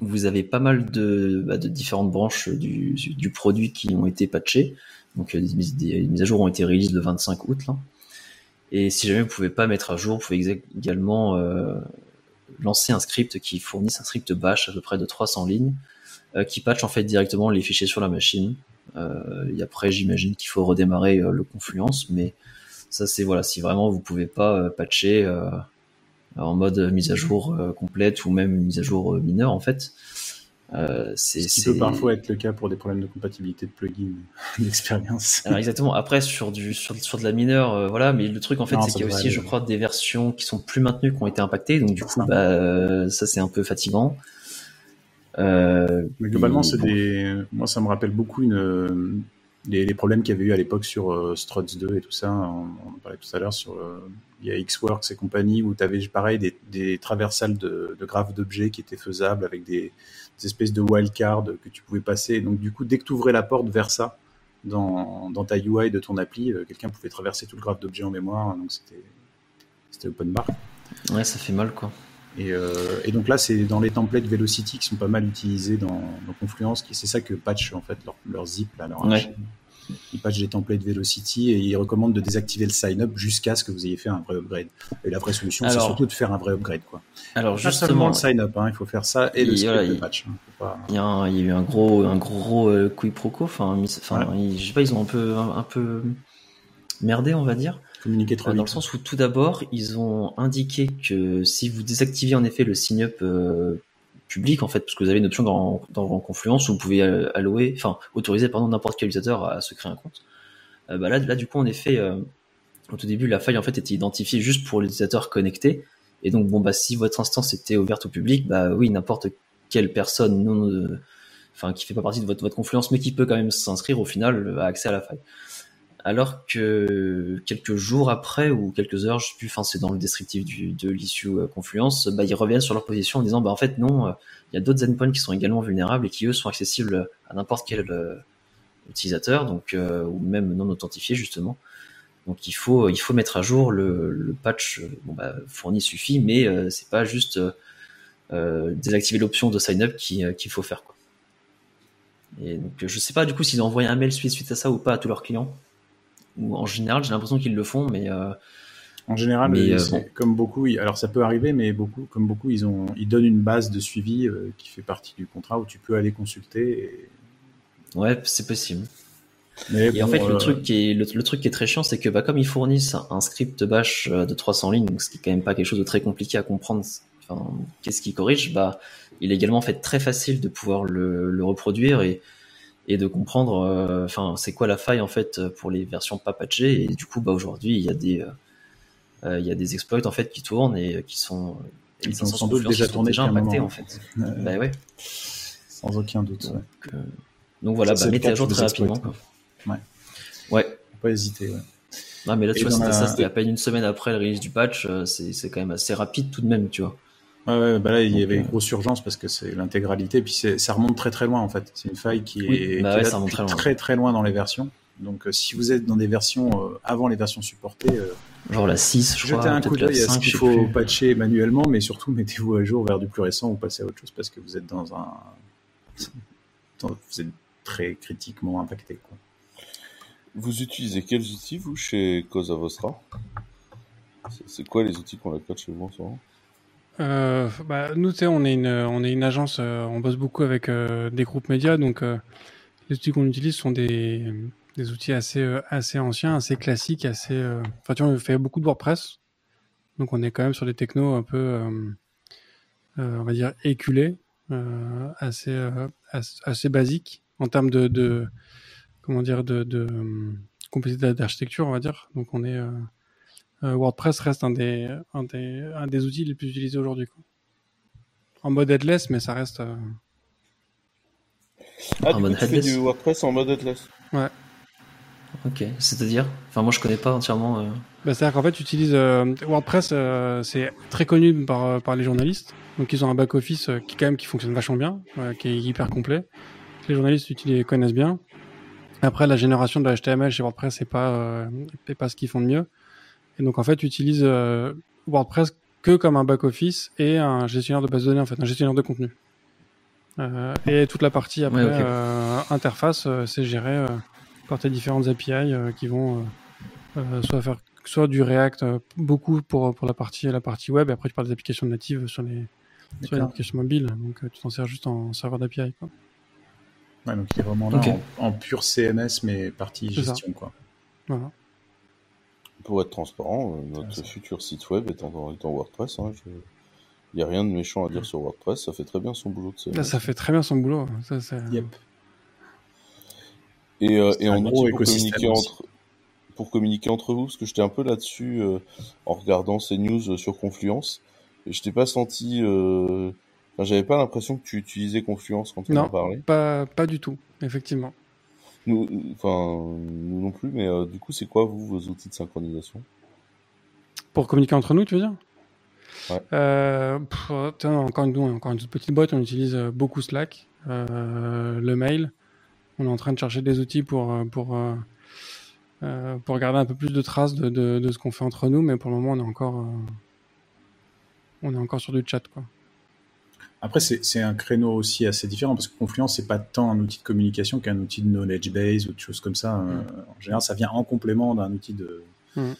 Vous avez pas mal de, bah, différentes branches du, produit qui ont été patchées. Donc, des, mises à jour ont été releases le 25 août. Là. Et si jamais vous pouvez pas mettre à jour, vous pouvez également lancer un script qui fournisse un script bash à peu près de 300 lignes, qui patch en fait directement les fichiers sur la machine. Euh, et après, j'imagine qu'il faut redémarrer euh, le Confluence, mais ça, c'est voilà, si vraiment vous pouvez pas euh, patcher en mode mise à jour complète ou même mise à jour mineure, en fait. Euh, c'est, Ce qui peut parfois être le cas pour des problèmes de compatibilité de plugins d'expérience. Alors exactement. Après sur du sur, sur de la mineure, voilà. Mais le truc en fait, c'est qu'il y a aussi, je crois, des versions qui sont plus maintenues, qui ont été impactées. Donc du coup, bah, ça c'est un peu fatigant. Euh, Mais globalement, c'est des. Moi, ça me rappelle beaucoup une, les, problèmes qu'il y avait eu à l'époque sur euh, Struts 2 et tout ça. On, en parlait tout à l'heure sur euh, il y a Xworks et compagnie où tu avais pareil des, traversales de, de graphes d'objets qui étaient faisables avec des, espèces de wildcards que tu pouvais passer. donc, du coup, dès que tu ouvrais la porte vers ça dans, ta UI de ton appli, quelqu'un pouvait traverser tout le graphe d'objets en mémoire. Donc, c'était open bar. Ouais, ça fait mal quoi. Euh, et, donc là, c'est dans les templates Velocity qui sont pas mal utilisés dans, Confluence. C'est ça que patch en fait leur, zip, là, leur Ils patchent des templates Velocity et ils recommandent de désactiver le sign-up jusqu'à ce que vous ayez fait un vrai upgrade. Et la vraie solution, c'est surtout de faire un vrai upgrade. Quoi. Alors pas seulement le sign-up, hein, il faut faire ça et le script patch. Hein, il, y a eu un gros, un gros euh, quiproquo. Enfin, enfin je sais pas, ils ont un peu, un peu merdé, on va dire. Euh, dans le sens où tout d'abord, ils ont indiqué que si vous désactivez en effet le sign-up euh, public, en fait, parce que vous avez une option dans, dans Confluence où vous pouvez euh, allouer, enfin, autoriser pardon n'importe quel utilisateur à se créer un compte. bah là, là, du coup, en effet, au tout début, la faille en fait était identifiée juste pour l'utilisateur connecté. Et donc, bon, bah, si votre instance était ouverte au public, bah oui, n'importe quelle personne non, enfin, qui fait pas partie de votre, votre Confluence, mais qui peut quand même s'inscrire, au final, a accès à la faille alors que quelques jours après ou quelques heures, je sais plus, c'est dans le descriptif de l'issue euh, Confluence, bah, ils reviennent sur leur position en disant bah en fait non, euh, il y a d'autres endpoints qui sont également vulnérables et qui eux sont accessibles à n'importe quel euh, utilisateur, donc ou même non authentifié justement. Donc il faut mettre à jour le, patch bah, fourni suffit, mais c'est pas juste désactiver l'option de sign up qu'il faut faire quoi. Et donc je sais pas du coup s'ils ont envoyé un mail suite à ça ou pas à tous leurs clients ou en général, j'ai l'impression qu'ils le font, mais. Euh, En général, comme beaucoup, alors ça peut arriver, mais beaucoup, comme beaucoup, ils ont, ils donnent une base de suivi qui fait partie du contrat où tu peux aller consulter. Et... Ouais, c'est possible. et en fait, le, truc qui est, le, truc qui est très chiant, c'est que bah, comme ils fournissent un script bash de 300 lignes, donc ce qui est quand même pas quelque chose de très compliqué à comprendre, qu'est-ce qui corrige, bah, il est également fait très facile de pouvoir le, le reproduire et et de comprendre euh, enfin c'est quoi la faille en fait pour les versions pas patchées. Et du coup bah aujourd'hui il y a des euh, euh, il y a des exploits en fait qui tournent et qui sont ils sont sans doute déjà tournés déjà impactés en fait. bah ouais. sans aucun doute donc, donc voilà bah, mettez à jour très rapidement quoi. ouais. Ouais. Pas hésiter ouais. Non, mais là, tu vois, c'était ça, c'était à peine une semaine après le release du patch, c'est quand même assez rapide tout de même, tu vois. Ouais, bah là, il y avait une grosse urgence parce que c'est l'intégralité, puis ça remonte très très loin en fait. C'est une faille qui est, bah très, très, loin. dans les versions. Donc euh, si vous êtes dans des versions euh, avant les versions supportées, euh, genre la 6, je jetez un coup d'œil à ce qu'il faut patcher manuellement, mais surtout mettez-vous à jour vers du plus récent ou passez à autre chose parce que vous êtes dans un, vous êtes très critiquement impacté. Quoi. Vous utilisez quels outils vous chez Cosa Vostra? C'est quoi les outils qu'on a chez vous en ce moment? Euh, bah, nous, tu sais, on est une, agence, euh, on bosse beaucoup avec euh, des groupes médias, donc euh, les outils qu'on utilise sont des, des outils assez, assez anciens, assez classiques, assez. Enfin, tu vois, on fait beaucoup de WordPress, donc on est quand même sur des technos un peu, on va dire, éculés, assez, assez, basiques en termes de, de comment dire, de, de complexité d'architecture, on va dire. Donc on est WordPress reste un des, un des, un des outils les plus utilisés aujourd'hui. En mode headless, mais ça reste. Euh, ah, en mode headless. du WordPress en mode headless. Ouais. Ok, c'est-à-dire? Enfin, moi je connais pas entièrement. Euh... Bah, C'est-à-dire qu'en fait, tu utilises euh, WordPress, c'est très connu par, par les journalistes. Donc, ils ont un back-office qui, quand même, qui fonctionne vachement bien, qui est hyper complet. Les journalistes utilisent, connaissent bien. Après, la génération de HTML chez WordPress, c'est pas, pas ce qu'ils font de mieux. Et donc en fait, tu utilises euh, WordPress que comme un back-office et un gestionnaire de base de données, en fait, un gestionnaire de contenu. Euh, et toute la partie après euh, interface, c'est géré par tes différentes API qui vont soit faire soit du React beaucoup pour pour la partie la partie web. Et après tu parles des applications natives sur les sur les applications mobiles. Donc tu t'en sers juste en serveur d'API quoi. Ouais, donc il est vraiment là en, pur CMS mais partie gestion quoi. Voilà pour être transparent, euh, notre futur site web est en, WordPress. Hein, Il n'y a rien de méchant à dire sur WordPress, ça fait très bien son boulot. Là, ça fait très bien son boulot. Ça, yep. Et, euh, et en gros, pour communiquer, entre, pour communiquer entre vous, parce que j'étais un peu là-dessus euh, en regardant ces news sur Confluence, et je t'ai pas senti... Euh... Enfin, J'avais pas l'impression que tu utilisais Confluence quand on en parlait. Pas, pas du tout, effectivement. Nous, enfin, nous non plus, mais euh, du coup, c'est quoi, vous, vos outils de synchronisation? Pour communiquer entre nous, tu veux dire? Ouais. euh, encore, une, encore une petite boîte, on utilise euh, beaucoup Slack, euh, le mail. On est en train de chercher des outils pour, pour, euh, pour garder un peu plus de traces de, de, de ce qu'on fait entre nous, mais pour le moment, on est encore, on est encore sur du chat, quoi. Après, c'est un créneau aussi assez différent parce que Confluence, c'est pas tant un outil de communication qu'un outil de knowledge base ou de choses comme ça. Mm. en général, ça vient en complément d'un outil de, mm. euh,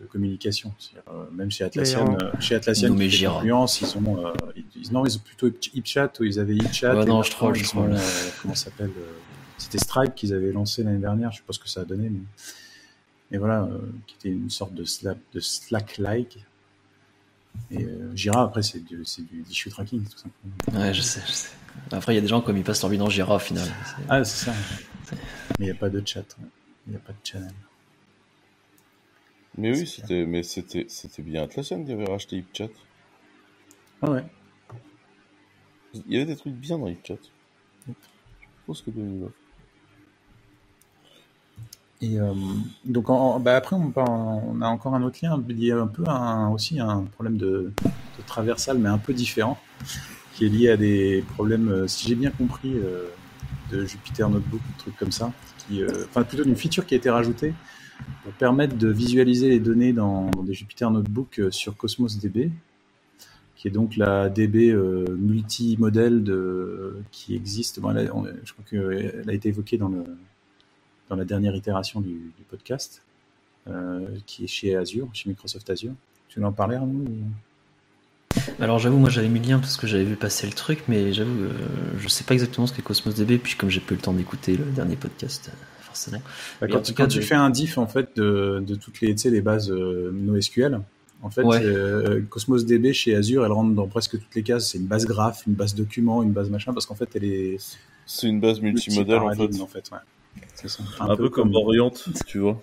de communication. Euh, même chez Atlassian, euh, chez Atlassian, Confluence, ils ont, ils, non, ils ont plutôt HipChat ou ils avaient HipChat. Ouais, non, je crois, je crois. comment ça s'appelle C'était Stripe qu'ils avaient lancé l'année dernière. Je sais pas ce que ça a donné, mais, mais voilà, qui était une sorte de Slack, de Slack-like et euh, Jira, après, c'est du, du issue tracking, tout simplement. Ouais, je sais, je sais. Après, il y a des gens comme ils passent leur vie dans Jira au final. Ah, c'est ça. Mais il n'y a pas de chat. Il n'y a pas de channel. Mais oui, c'était, mais c'était, c'était bien Atlassian qui avait racheté HipChat. Ah ouais. Il y avait des trucs bien dans HipChat. Je pense que de euh, donc bah après on, a encore un autre lien. Lié un peu aussi un problème de, de, traversal mais un peu différent qui est lié à des problèmes euh, si j'ai bien compris euh, de Jupyter Notebook un truc comme ça qui enfin plutôt d'une feature qui a été rajoutée pour permettre de visualiser les données dans, des Jupyter Notebook sur Cosmos DB qui est donc la DB multi-modèle de qui existe. Bon, je crois qu'elle a été évoquée dans le dans la dernière itération du, podcast. qui est chez Azure, chez Microsoft Azure. Tu veux en parler, Arnaud alors j'avoue, moi j'avais mis le lien parce que j'avais vu passer le truc, mais j'avoue, euh, je sais pas exactement ce qu'est Cosmos DB, puis comme j'ai pas eu le temps d'écouter le dernier podcast, euh, forcément. Bah, quand, tu fais un diff en fait de, de toutes les, les bases euh, NoSQL, en fait, Cosmos DB chez Azure, elle rentre dans presque toutes les cases. C'est une base graph, une base document, une base machin, parce qu'en fait, elle est. C'est une base multimodèle en fait. En fait ouais. Un, peu, comme, Orient, tu vois.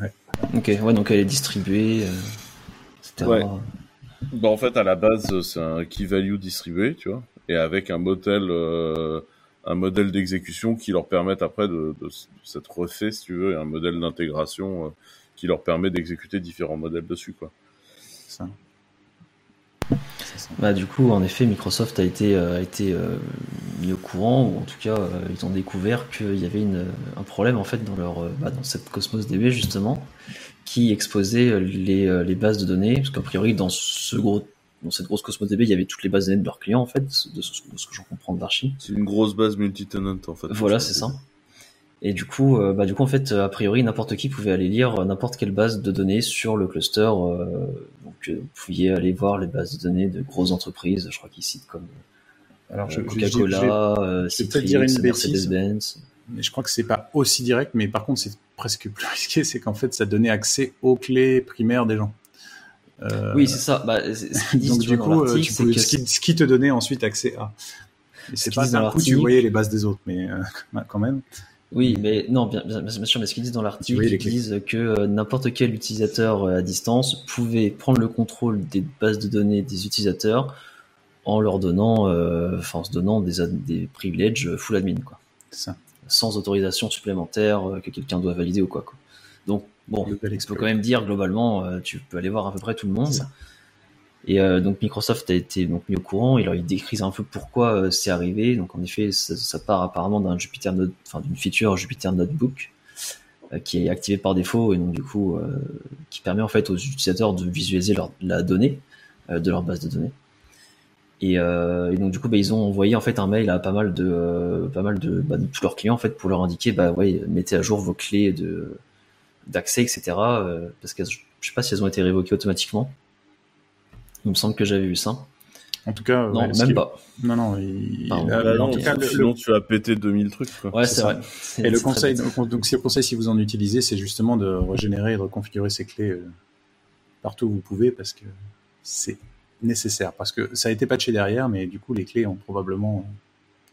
Ouais. Ok, ouais, donc elle est distribuée, etc. Ouais. Bah, en fait, à la base, c'est un key value distribué, tu vois, et avec un modèle, euh, un modèle d'exécution qui leur permet après de, de, s'être refait, si tu veux, et un modèle d'intégration euh, qui leur permet d'exécuter différents modèles dessus, quoi. Ça. Bah, du coup, en effet, Microsoft a été, euh, a été mis au courant, ou en tout cas, ils ont découvert qu'il y avait une, un problème en fait dans leur, bah, dans cette Cosmos DB justement, qui exposait euh, les, euh, les bases de données, parce qu'a priori dans ce gros dans cette grosse Cosmos DB, il y avait toutes les bases de données de leurs clients en fait, de ce, que j'en comprends de l'archi. C'est une grosse base multi-tenant en fait. Voilà, c'est ça. Et du coup, euh, bah, du coup, en fait, a priori, n'importe qui pouvait aller lire n'importe quelle base de données sur le cluster. donc, vous pouviez aller voir les bases de données de grosses entreprises. Je crois qu'ils citent comme alors Coca-Cola, Citrix, Mercedes-Benz mais je crois que c'est pas aussi direct, mais par contre c'est presque plus risqué, c'est qu'en fait ça donnait accès aux clés primaires des gens. Euh, oui, c'est ça. Bah, donc du coup, euh, tu pouvais, ce, qui, te donnait ensuite accès à. C'est pas d'un coup tu voyais les bases des autres, mais euh, quand même. Oui, mais non, bien, bien, bien sûr, mais ce qu'ils disent dans l'article, ils disent que n'importe quel utilisateur à distance pouvait prendre le contrôle des bases de données des utilisateurs en leur donnant, enfin, en se donnant des, des privilèges full admin, quoi. Ça sans autorisation supplémentaire euh, que quelqu'un doit valider ou quoi. quoi. Donc, bon, il faut quand même dire globalement, euh, tu peux aller voir à peu près tout le monde. Et euh, donc Microsoft a été donc mis au courant. Il leur ils décrivent un peu pourquoi c'est arrivé. Donc en effet, ça, part apparemment d'un Jupyter Note, enfin d'une feature Jupyter Notebook qui est activée par défaut et donc du coup qui permet en fait aux utilisateurs de visualiser leur, la donnée de leur base de données. Euh, et, donc du coup, bah, ils ont envoyé en fait un mail à pas mal de, euh, pas mal de, bah, de, tous leurs clients en fait pour leur indiquer, bah ouais, mettez à jour vos clés de d'accès, etc. Euh, parce que je sais pas si elles ont été révoquées automatiquement. Il me semble que j'avais vu ça. En tout cas, non, même pas. Non, non. en tout cas, sinon tu as pété 2000 trucs. Quoi. Ouais, c'est vrai. Et le conseil, donc, donc, si le conseil, si vous en utilisez, c'est justement de régénérer et de reconfigurer ces clés partout où vous pouvez, parce que c'est nécessaire parce que ça a été patché derrière, mais du coup les clés ont probablement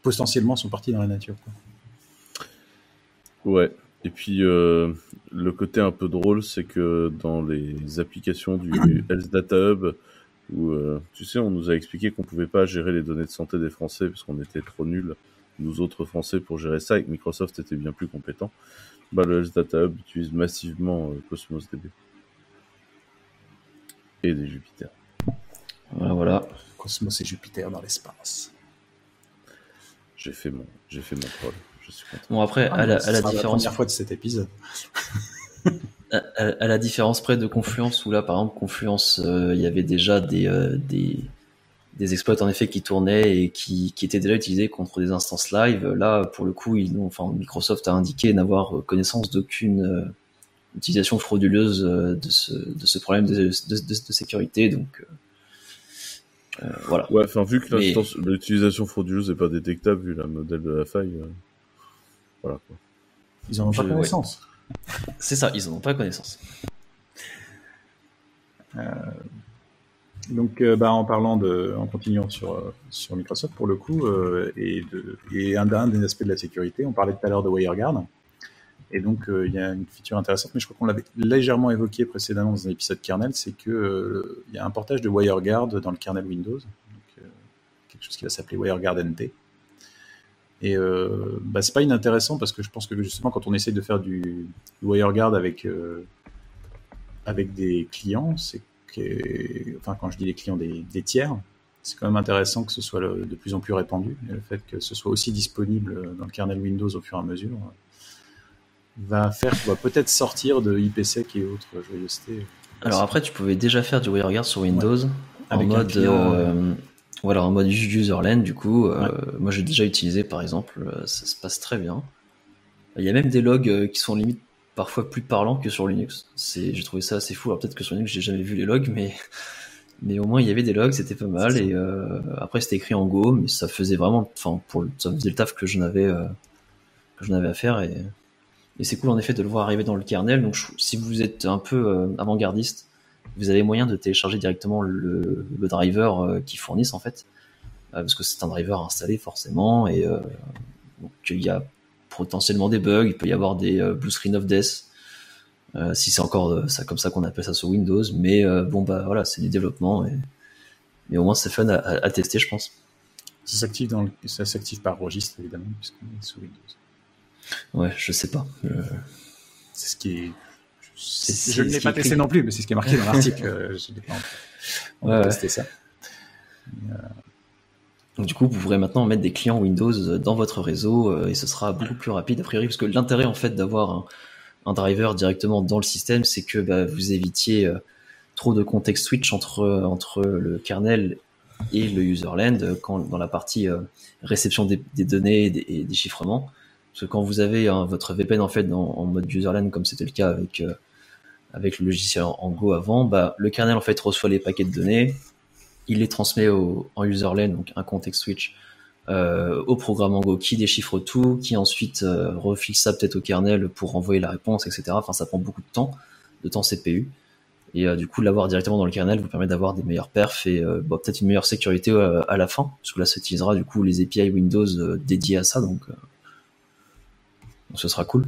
potentiellement sont parties dans la nature. Ouais. Et puis euh, le côté un peu drôle, c'est que dans les applications du Health Data Hub, où euh, tu sais, on nous a expliqué qu'on pouvait pas gérer les données de santé des Français parce qu'on était trop nuls, nous autres Français, pour gérer ça, et que Microsoft était bien plus compétent. Bah, le Health Data Hub utilise massivement euh, Cosmos DB et des Jupiter. Voilà, voilà. Cosmos et Jupiter dans l'espace. J'ai fait mon, j'ai fait mon troll. Je suis content. Bon après, à, la, à la différence. La première fois de cet épisode. à, la différence près de Confluence, où là, par exemple, Confluence, euh, il y avait déjà des, euh, des, des exploits en effet qui tournaient et qui, qui étaient déjà utilisés contre des instances live. Là, pour le coup, ils enfin, Microsoft a indiqué n'avoir connaissance d'aucune euh, utilisation frauduleuse de ce, de ce problème de, de, de sécurité. Donc, euh, voilà. Ouais, enfin, vu que l'utilisation frauduleuse n'est pas détectable vu la modèle de la faille, euh, voilà quoi. Ils en ont pas connaissance. C'est ça, ils en ont pas connaissance. Euh, donc, bah, en parlant de, en continuant sur sur Microsoft pour le coup, et un, des aspects de la sécurité, on parlait tout à l'heure de WireGuard. Et donc, euh, il y a une feature intéressante, mais je crois qu'on l'avait légèrement évoqué précédemment dans un épisode kernel, c'est que euh, il y a un portage de WireGuard dans le kernel Windows, euh, quelque chose qui va s'appeler WireGuard NT. Et euh, bah, c'est pas inintéressant parce que je pense que justement, quand on essaye de faire du, WireGuard avec avec des clients, c'est que, enfin, quand je dis les clients des, tiers, c'est quand même intéressant que ce soit de plus en plus répandu. Et le fait que ce soit aussi disponible dans le kernel Windows au fur et à mesure, va faire qu'on va peut-être sortir de IPsec et autres joyeusetés. Alors après, tu pouvais déjà faire du WireGuard sur Windows en mode euh, voilà en mode userland du coup. Euh, moi, j'ai déjà utilisé par exemple, euh, ça se passe très bien. Il y a même des logs qui sont limite parfois plus parlant que sur Linux. C'est, j'ai trouvé ça assez fou. Alors peut-être que sur Linux, j'ai jamais vu les logs, mais mais au moins il y avait des logs, c'était pas mal. Et euh, après c'était écrit en Go, mais ça faisait vraiment, enfin pour ça faisait le taf que je n'avais euh, que je n'avais à faire et et c'est cool en effet de le voir arriver dans le kernel. Donc si vous êtes un peu euh, avant-gardiste, vous avez moyen de télécharger directement le, le driver euh, qu'ils fournissent en fait, euh, parce que c'est un driver installé forcément et donc il y a potentiellement des bugs, il peut y avoir des blue screen of death. Euh, si c'est encore ça comme ça qu'on appelle ça sur Windows, mais euh, bon bah voilà, c'est du développement, et, mais au moins c'est fun à, à, tester, je pense. Ça s'active dans le... ça s'active par registre évidemment puisqu'on est sous Windows. Ouais, je sais pas. C'est ce qui est. Je, ne l'ai pas testé non plus, mais c'est ce qui est marqué dans l'article. Euh, On va ouais, tester ça. Euh... Donc du coup, vous pourrez maintenant mettre des clients Windows dans votre réseau et ce sera beaucoup plus rapide a priori, parce que l'intérêt en fait d'avoir un un driver directement dans le système, c'est que bah, vous évitiez euh, trop de contexte switch entre, entre le kernel et le userland quand, dans la partie euh, réception des, des données et des, et des, chiffrements. Parce que quand vous avez hein, votre VPN en fait dans, en mode userland, comme c'était le cas avec, euh, avec le logiciel en, Go avant, bah, le kernel en fait reçoit les paquets de données, il les transmet au, en userland, donc un context switch, euh, au programme en Go qui déchiffre tout, qui ensuite euh, refile ça peut-être au kernel pour envoyer la réponse, etc. Enfin, ça prend beaucoup de temps, de temps CPU. Et euh, du coup, l'avoir directement dans le kernel vous permet d'avoir des meilleurs perfs et euh, bon, peut-être une meilleure sécurité euh, à la fin, parce que là, ça utilisera du coup les API Windows euh, dédiés à ça, donc, donc ce sera cool.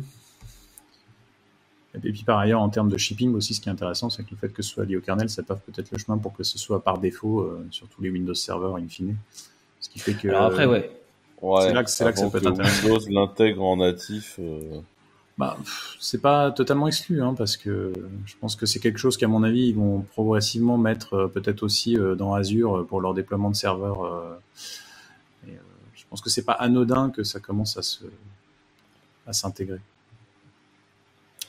Et puis par ailleurs, en termes de shipping aussi, ce qui est intéressant, c'est que le fait que ce soit lié au kernel, ça passe peut-être le chemin pour que ce soit par défaut sur tous les Windows serveurs in fine. Ce qui fait que. Alors après, ouais. ouais c'est là que, c'est là que ça peut être intéressant. Windows l'intègre en natif. Euh... Bah, c'est pas totalement exclu, hein, parce que je pense que c'est quelque chose qu'à mon avis, ils vont progressivement mettre euh, peut-être aussi euh, dans Azure pour leur déploiement de serveurs. Euh, et, je pense que c'est pas anodin que ça commence à se à s'intégrer.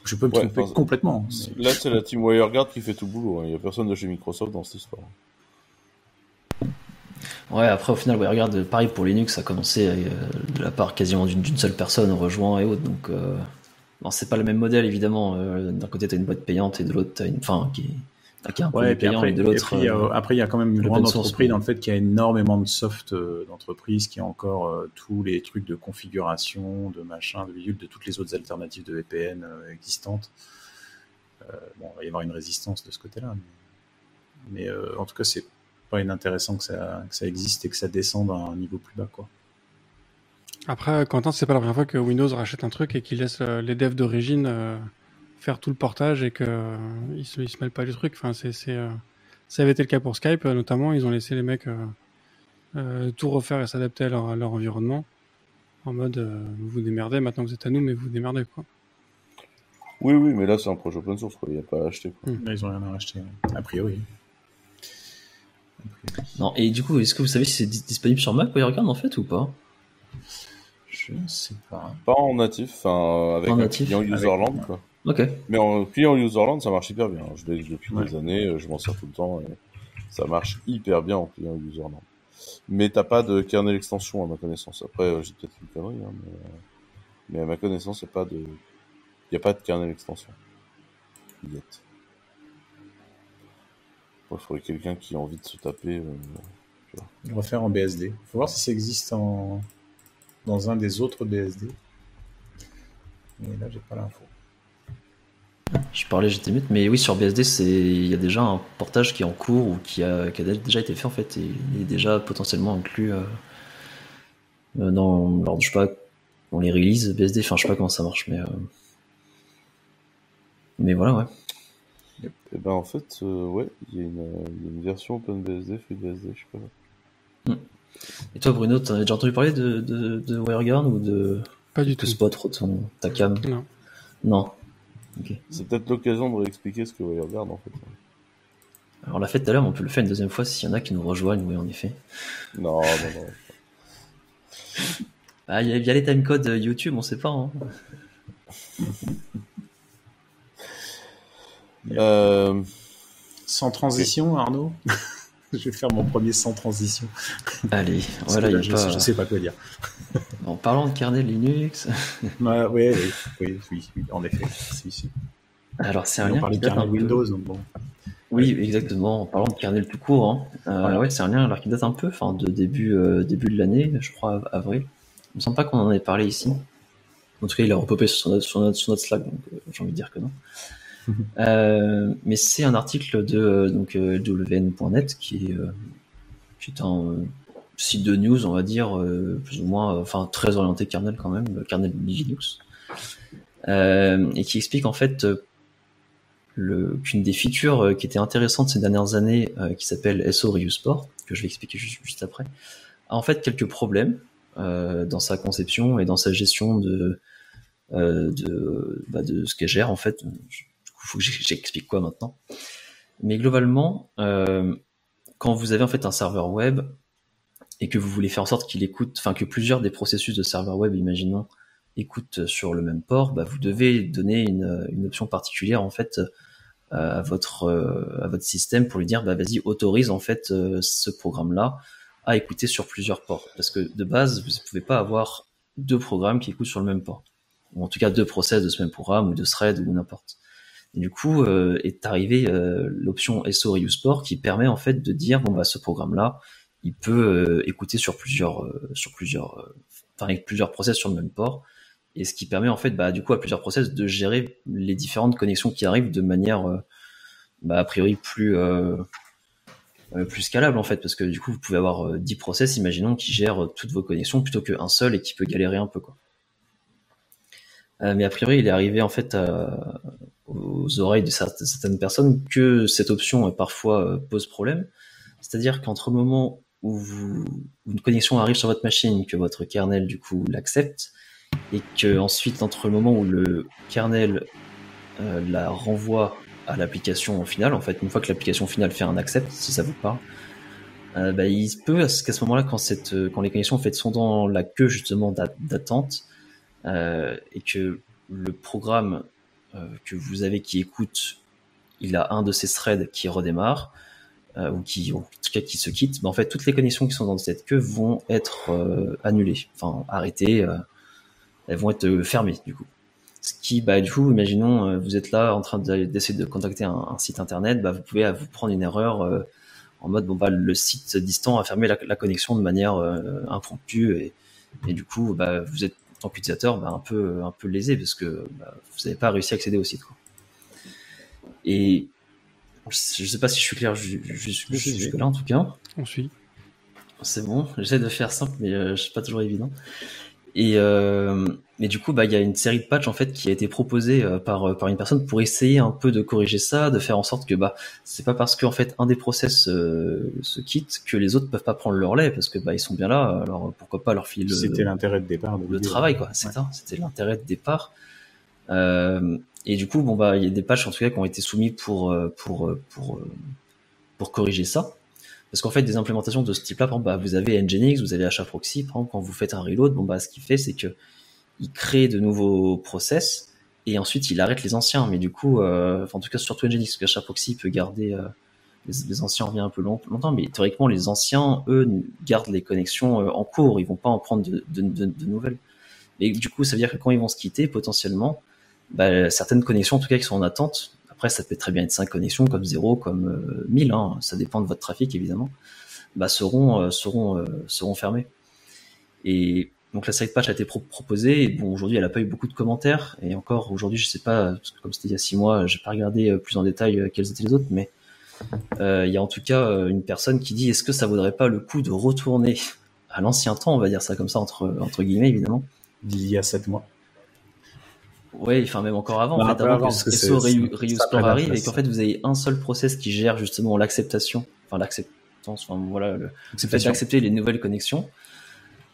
Je peux me tromper ouais, complètement. Mais... Là, c'est la team WireGuard qui fait tout le boulot. Hein. Il n'y a personne de chez Microsoft dans cette histoire. Ouais, après au final, ouais, regarde, pareil pour Linux, ça a commencé euh, de la part quasiment d'une seule personne rejoint et autres, donc euh, c'est pas le même modèle évidemment. Euh, D'un côté, t'as une boîte payante et de l'autre, t'as une, enfin, qui, qui est un ouais, peu payant après, et de l'autre. Euh, après, il y a quand même une grande entreprise dans le fait qu'il y a énormément de soft euh, d'entreprise qui a encore euh, tous les trucs de configuration, de machin, de bidule, de toutes les autres alternatives de VPN existantes. bon, il va y avoir une résistance de ce côté-là, mais, mais en tout cas, c'est pas inintéressant que ça, que ça existe et que ça descende à un niveau plus bas, quoi. Après, Quentin, c'est pas la première fois que Windows rachète un truc et qu'il laisse euh, les devs d'origine euh, faire tout le portage et que euh, ils se, mêlent pas du truc. Enfin, c'est, c'est, euh, ça avait été le cas pour Skype, notamment. Ils ont laissé les mecs tout refaire et s'adapter à leur, à leur environnement. En mode, vous vous démerdez, maintenant vous êtes à nous, mais vous vous démerdez, quoi. Oui, oui, mais là, c'est un projet open source, quoi. Il n'y a pas à acheter, quoi. Là, ils ont rien à racheter, a priori. Non, et du coup, est-ce que vous savez si c'est disponible sur Mac WireGuard en fait ou pas? Je sais pas. Pas en natif, enfin avec En un natif. client userland quoi. Ok. Mais en client userland, ça marche hyper bien. Je l'ai depuis Ouais. des années, je m'en sers tout le temps et ça marche hyper bien en client userland. Mais t'as pas de kernel extension à ma connaissance. Après, euh, j'ai peut-être une connerie, hein, mais, euh, mais à ma connaissance, il n'y a pas de, il y a pas de kernel extension. Yet. Il faudrait quelqu'un qui a envie de se taper. euh, On va faire en BSD. Faut voir si ça existe en... dans un des autres BSD. Mais là, j'ai pas l'info. Je parlais, j'étais mute, mais oui, sur BSD, c'est il y a déjà un portage qui est en cours ou qui a, qui a déjà été fait en fait, et il est déjà potentiellement inclus euh, euh, dans, alors, je sais pas, dans les releases BSD. Enfin, je sais pas comment ça marche, mais euh, mais voilà, ouais. Et ben en fait, euh, ouais, il y, a une, il y a une version OpenBSD, FreeBSD, je sais pas. Et toi, Bruno, t'en as déjà entendu parler de, de, de WireGuard ou de, Pas du de tout. Spot, ton, ta cam Non. Non. C'est peut-être l'occasion de réexpliquer ce que WireGuard en fait. Alors, on l'a fait tout à l'heure, mais on peut le faire une deuxième fois s'il y en a qui nous rejoignent, oui, en effet. Non, non, non. Ah, il y a, il y a les timecodes YouTube, on sait pas. Hein. Euh, Sans transition, Arnaud? Je vais faire mon premier sans transition. Allez, voilà, il je, pas... sais pas quoi dire. En parlant de kernel Linux. oui, oui, oui, en effet. Alors, c'est un lien. On kernel Windows, bon. Oui, exactement. En parlant de kernel tout court, hein. Euh, ouais, c'est un lien alors qui date un peu, enfin, de début, euh, début de l'année, je crois, avril. Il me semble pas qu'on en ait parlé ici. En tout cas, il a repopé sur notre, sur notre, Slack, donc euh, j'ai envie de dire que non. Mais c'est un article de donc WN.net qui est, qui est un site de news, on va dire, plus ou moins, enfin très orienté kernel quand même, kernel Linux, et qui explique en fait qu'une des features qui était intéressante ces dernières années, qui s'appelle SO Reuse Port, que je vais expliquer juste, après, a en fait quelques problèmes dans sa conception et dans sa gestion de euh, de, bah, de ce qu'elle gère en fait. Il faut que j'explique quoi maintenant. Mais globalement, euh, quand vous avez en fait un serveur web et que vous voulez faire en sorte qu'il écoute, enfin que plusieurs des processus de serveur web, imaginons, écoutent sur le même port, bah, vous devez donner une, une, option particulière en fait euh, à votre à votre système pour lui dire bah vas-y autorise en fait ce programme là à écouter sur plusieurs ports parce que de base vous ne pouvez pas avoir deux programmes qui écoutent sur le même port ou en tout cas deux process de ce même programme ou de thread ou n'importe. Et du coup euh, est arrivé euh, l'option SO Reuse Port qui permet en fait de dire bon bah ce programme là il peut euh, écouter sur plusieurs sur plusieurs enfin avec plusieurs process sur le même port et ce qui permet en fait bah du coup à plusieurs process de gérer les différentes connexions qui arrivent de manière bah, a priori plus plus scalable en fait parce que du coup vous pouvez avoir 10 process imaginons qui gèrent toutes vos connexions plutôt qu'un seul et qui peut galérer un peu quoi. Euh, mais a priori, il est arrivé en fait aux oreilles de certaines personnes que cette option euh, parfois euh, pose problème. C'est-à-dire qu'entre le moment où, une connexion arrive sur votre machine, que votre kernel du coup l'accepte, et que ensuite entre le moment où le kernel la renvoie à l'application finale, en fait, une fois que l'application finale fait un accept, si ça vous parle, bah, il peut qu'à ce moment-là, quand, cette, quand les connexions en fait, sont dans la queue justement d'attente, euh, et que le programme euh, que vous avez qui écoute, il a un de ces threads qui redémarre, euh, ou qui, en tout cas, qui se quitte, mais en fait, toutes les connexions qui sont dans cette queue vont être annulées, enfin arrêtées, elles vont être fermées du coup. Ce qui, bah, du coup, imaginons, vous êtes là en train d'essayer de contacter un, site internet, bah, vous pouvez vous prendre une erreur en mode, bon, bah, le site distant a fermé la, connexion de manière impromptue et, et, du coup, bah, vous êtes tant qu'utilisateur bah, un peu un peu lésé parce que bah, vous n'avez pas réussi à accéder au site. Et je ne sais pas si je suis clair jusque là en tout cas. On suit. C'est bon. J'essaie de faire simple, mais euh, c'est pas toujours évident. Et euh, mais du coup, bah, il y a une série de patchs en fait qui a été proposée euh, par euh, par une personne pour essayer un peu de corriger ça, de faire en sorte que bah c'est pas parce qu'en fait un des process euh, se quitte que les autres peuvent pas prendre leur lait parce que bah ils sont bien là. Alors pourquoi pas leur filer le C'était l'intérêt de départ. le travail quoi. C'est ça. C'était l'intérêt de départ. Euh, et du coup, bon bah il y a des patchs en tout cas qui ont été soumis pour pour pour pour corriger ça. Parce qu'en fait, des implémentations de ce type-là, bah, vous avez Nginx, vous avez HAProxy, par exemple, quand vous faites un reload, bon bah ce qu'il fait, c'est que il crée de nouveaux process et ensuite il arrête les anciens. Mais du coup, euh, en tout cas surtout Nginx, parce que Proxy peut garder euh, les, anciens reviennent un peu longtemps, mais théoriquement les anciens, eux, gardent les connexions euh, en cours, ils vont pas en prendre de, de, de, nouvelles. Et du coup, ça veut dire que quand ils vont se quitter, potentiellement, bah, certaines connexions, en tout cas, qui sont en attente, après, ça peut très bien être 5 connexions, comme 0, comme 1000, hein, ça dépend de votre trafic, évidemment, bah, seront, seront, seront fermées. Et donc la side patch a été proposée. Et bon aujourd'hui elle a pas eu beaucoup de commentaires. Et encore aujourd'hui je sais pas comme c'était il y a six mois j'ai pas regardé euh, plus en détail euh, quels étaient les autres mais euh, il y a en tout cas une personne qui dit est-ce que ça vaudrait pas le coup de retourner à l'ancien temps on va dire ça comme ça entre entre guillemets évidemment. D'il y a sept mois oui, enfin même encore avant, en bah, fait, avant, que, SO Reuse arrive et qu'en fait vous avez un seul process qui gère justement l'acceptation, enfin l'acceptance, enfin voilà, le, d'accepter les nouvelles connexions.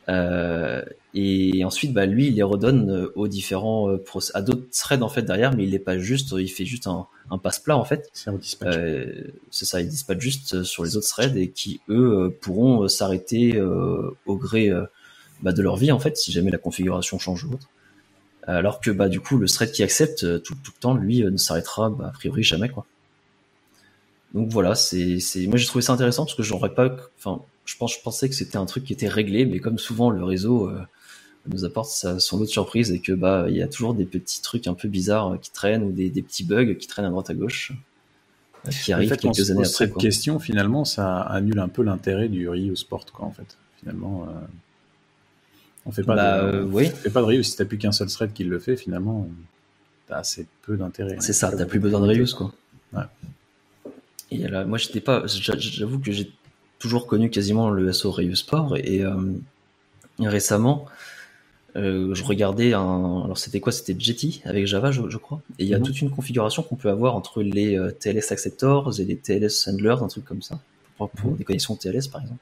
Euh, et ensuite, bah, lui, il les redonne euh, aux différents euh, à d'autres threads en fait derrière, mais il n'est pas juste, il fait juste un, un passe-plat en fait. C'est euh, ça, il dispatch juste sur les autres threads et qui eux pourront s'arrêter au gré bah, de leur vie en fait, si jamais la configuration change ou autre. Alors que bah du coup, le thread qui accepte tout, tout le temps, lui, ne s'arrêtera bah, a priori jamais quoi. donc voilà, c'est, c'est, moi j'ai trouvé ça intéressant parce que j'aurais pas, enfin, je pense, je pensais que c'était un truc qui était réglé, mais comme souvent le réseau euh, nous apporte sa, son lot de surprises et que bah il y a toujours des petits trucs un peu bizarres qui traînent ou des, des petits bugs qui traînent à droite à gauche euh, qui arrivent quelques années après. Cette question finalement, ça annule un peu l'intérêt du Rio Sport quoi en fait. Finalement, euh, on fait pas bah, de, oui. fait pas de Rio si t'as plus qu'un seul thread qui le fait finalement, t'as assez peu d'intérêt. C'est ça, t'as plus besoin de Reuse quoi. Ouais. Et là, moi, j'étais pas. J'avoue que j'ai toujours connu quasiment le SO Rayu Sport et, euh, récemment, euh, je regardais un. Alors, c'était quoi? C'était Jetty avec Java, je, crois. Et il y a mhm. toute une configuration qu'on peut avoir entre les euh, TLS Acceptors et les TLS Handlers, un truc comme ça, pour, pour mhm. des connexions TLS par exemple.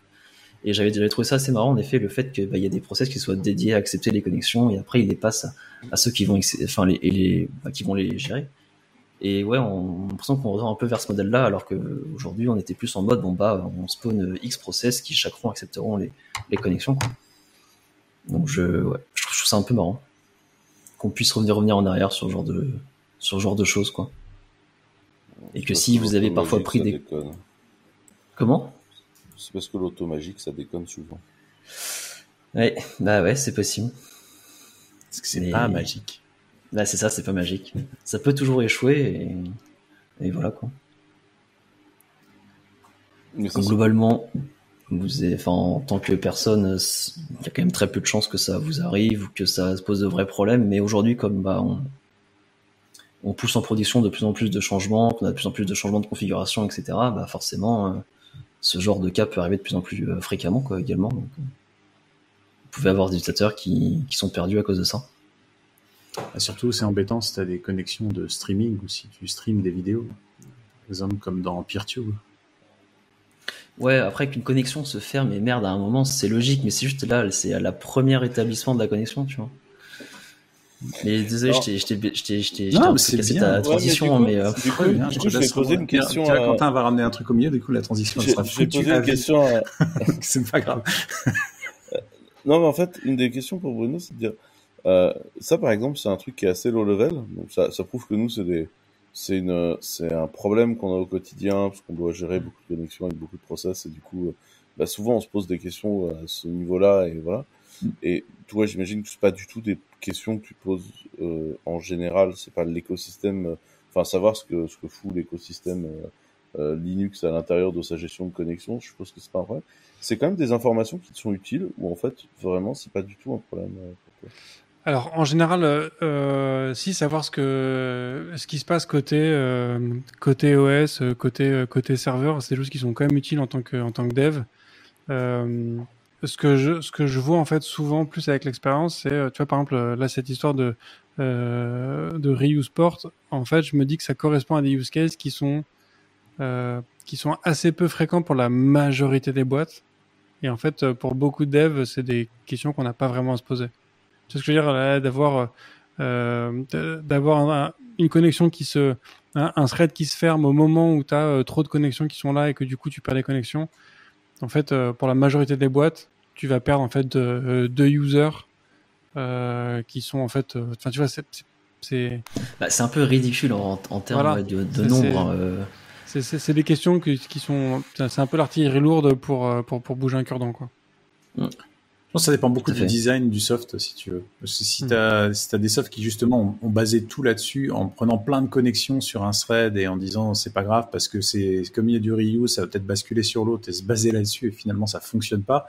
Et j'avais trouvé ça assez marrant, en effet, le fait qu'il bah, y a des process qui soient dédiés à accepter les connexions et après ils les passent à, ceux qui vont, enfin, les, les bah, qui vont les gérer. Et ouais, on, a l'impression qu'on revient un peu vers ce modèle-là, alors qu'aujourd'hui, on était plus en mode, bon bah, on spawn X process qui chaque fois accepteront les, les connexions. Quoi. Donc je, ouais, je, trouve, ça un peu marrant qu'on puisse revenir, revenir en arrière sur ce genre de, sur ce genre de choses, quoi. Et que si vous avez parfois pris des... Comment? C'est parce que l'automagique, ça déconne souvent. Ouais, bah ouais, c'est possible. Parce que c'est pas magique. Là, c'est ça, c'est pas magique. Ça peut toujours échouer et, voilà quoi. globalement, vous enfin, en tant que personne, il y a quand même très peu de chances que ça vous arrive ou que ça pose de vrais problèmes. Mais aujourd'hui, comme bah, on, on, pousse en production de plus en plus de changements, qu'on a de plus en plus de changements de configuration, etc., bah forcément, euh, ce genre de cas peut arriver de plus en plus euh, fréquemment quoi, également. Donc, euh, vous pouvez avoir des utilisateurs qui, qui sont perdus à cause de ça. Ah, surtout, c'est embêtant si tu as des connexions de streaming ou si tu streams des vidéos. Par exemple, comme dans PeerTube. Ouais, après qu'une connexion se ferme, et merde, à un moment, c'est logique, mais c'est juste là, c'est à la première établissement de la connexion, tu vois. Mais désolé, je t'ai cassé ta transition, mais. Euh, du coup, je vais poser une question. à... Quentin va ramener un truc au milieu, du coup, la transition sera foutue. une question. c'est pas grave. non, mais en fait, une des questions pour Bruno, c'est de dire euh, ça, par exemple, c'est un truc qui est assez low level. Donc ça, ça prouve que nous, c'est des, c'est une, c'est un problème qu'on a au quotidien parce qu'on doit gérer beaucoup de connexions avec beaucoup de process et du coup, euh, bah, souvent, on se pose des questions à ce niveau-là et voilà. Et toi, j'imagine que c'est pas du tout des questions que tu poses euh, en général. C'est pas l'écosystème. Euh, enfin, savoir ce que ce que fout l'écosystème euh, Linux à l'intérieur de sa gestion de connexion. Je suppose que c'est pas vrai. C'est quand même des informations qui te sont utiles ou en fait vraiment c'est pas du tout un problème toi? Alors en général, euh, euh, si savoir ce que ce qui se passe côté euh, côté OS, euh, côté euh, côté serveur, c'est des choses qui sont quand même utiles en tant que en tant que dev. Ce que je ce que je vois en fait souvent plus avec l'expérience, c'est tu vois par exemple là cette histoire de de reuse port. En fait, je me dis que ça correspond à des use cases qui sont qui sont assez peu fréquents pour la majorité des boîtes. Et en fait, pour beaucoup de devs, c'est des questions qu'on n'a pas vraiment à se poser. Sais ce que je veux dire D'avoir euh, d'avoir une connexion qui se un, thread qui se ferme au moment où tu as euh, trop de connexions qui sont là et que du coup tu perds les connexions. En fait, euh, pour la majorité des boîtes, tu vas perdre en fait deux users qui sont en fait. Enfin, tu vois, c'est c'est bah, un peu ridicule en, en termes de, de nombre. C'est des questions qui, qui sont. C'est un peu l'artillerie lourde pour, pour, pour bouger un cure-dent, quoi. Mm. Je pense que ça dépend beaucoup du design du soft, si tu veux. si hmm. tu as, si des softs qui, justement, ont, basé tout là-dessus, en prenant plein de connexions sur un thread et en disant c'est pas grave parce que c'est comme il y a du reuse, ça va peut-être basculer sur l'autre et se baser là-dessus et finalement ça fonctionne pas.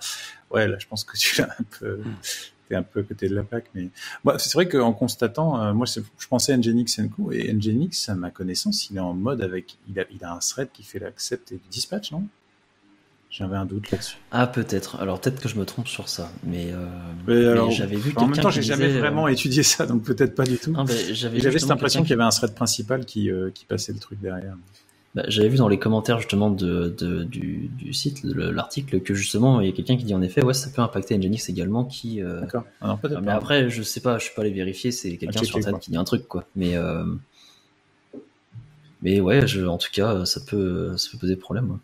Ouais, là, je pense que tu es un peu, un peu à côté de la plaque. Mais bah, c'est vrai qu'en constatant, euh, moi, je pensais à Nginx coup et Nginx, à ma connaissance, il est en mode avec, il a, il a un thread qui fait l'accept et le dispatch, non? J'avais un doute là-dessus. Ah peut-être. Alors peut-être que je me trompe sur ça, mais, euh, j'avais vu. En même temps, j'ai jamais vraiment euh, étudié ça, donc peut-être pas du tout. J'avais cette impression qu'il y avait un thread principal qui, euh, qui passait le truc derrière. Bah, j'avais vu dans les commentaires justement de, de du, du, site, l'article, que justement il y a quelqu'un qui dit en effet ouais ça peut impacter Nginx également qui. Euh, D'accord. Ah mais après je sais pas, je suis pas allé vérifier, c'est quelqu'un sur internet qui dit un truc quoi. Mais mais ouais, je, en tout cas ça peut ça peut poser problème.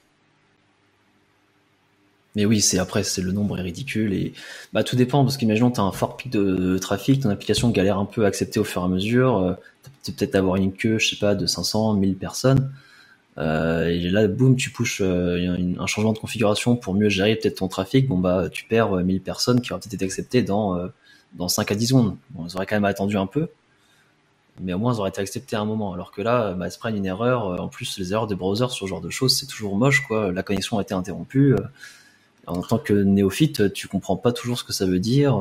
Mais oui, c'est après, c'est le nombre est ridicule et bah tout dépend parce qu'imaginons tu as un fort pic de, trafic, ton application galère un peu à accepter au fur et à mesure, euh, peut-être avoir une queue, je sais pas, de 500, 1000 personnes. et là, boum, tu pushes un changement de configuration pour mieux gérer peut-être ton trafic. Bon bah, tu perds 1000 personnes qui auraient peut-être été acceptées dans dans 5 à 10 secondes. Bon, ils auraient quand même attendu un peu, mais au moins ils auraient été acceptés à un moment. Alors que là, bah, se prennent une erreur. En plus, les erreurs des browsers sur ce genre de choses, c'est toujours moche, quoi. La connexion a été interrompue. En tant que néophyte, tu comprends pas toujours ce que ça veut dire.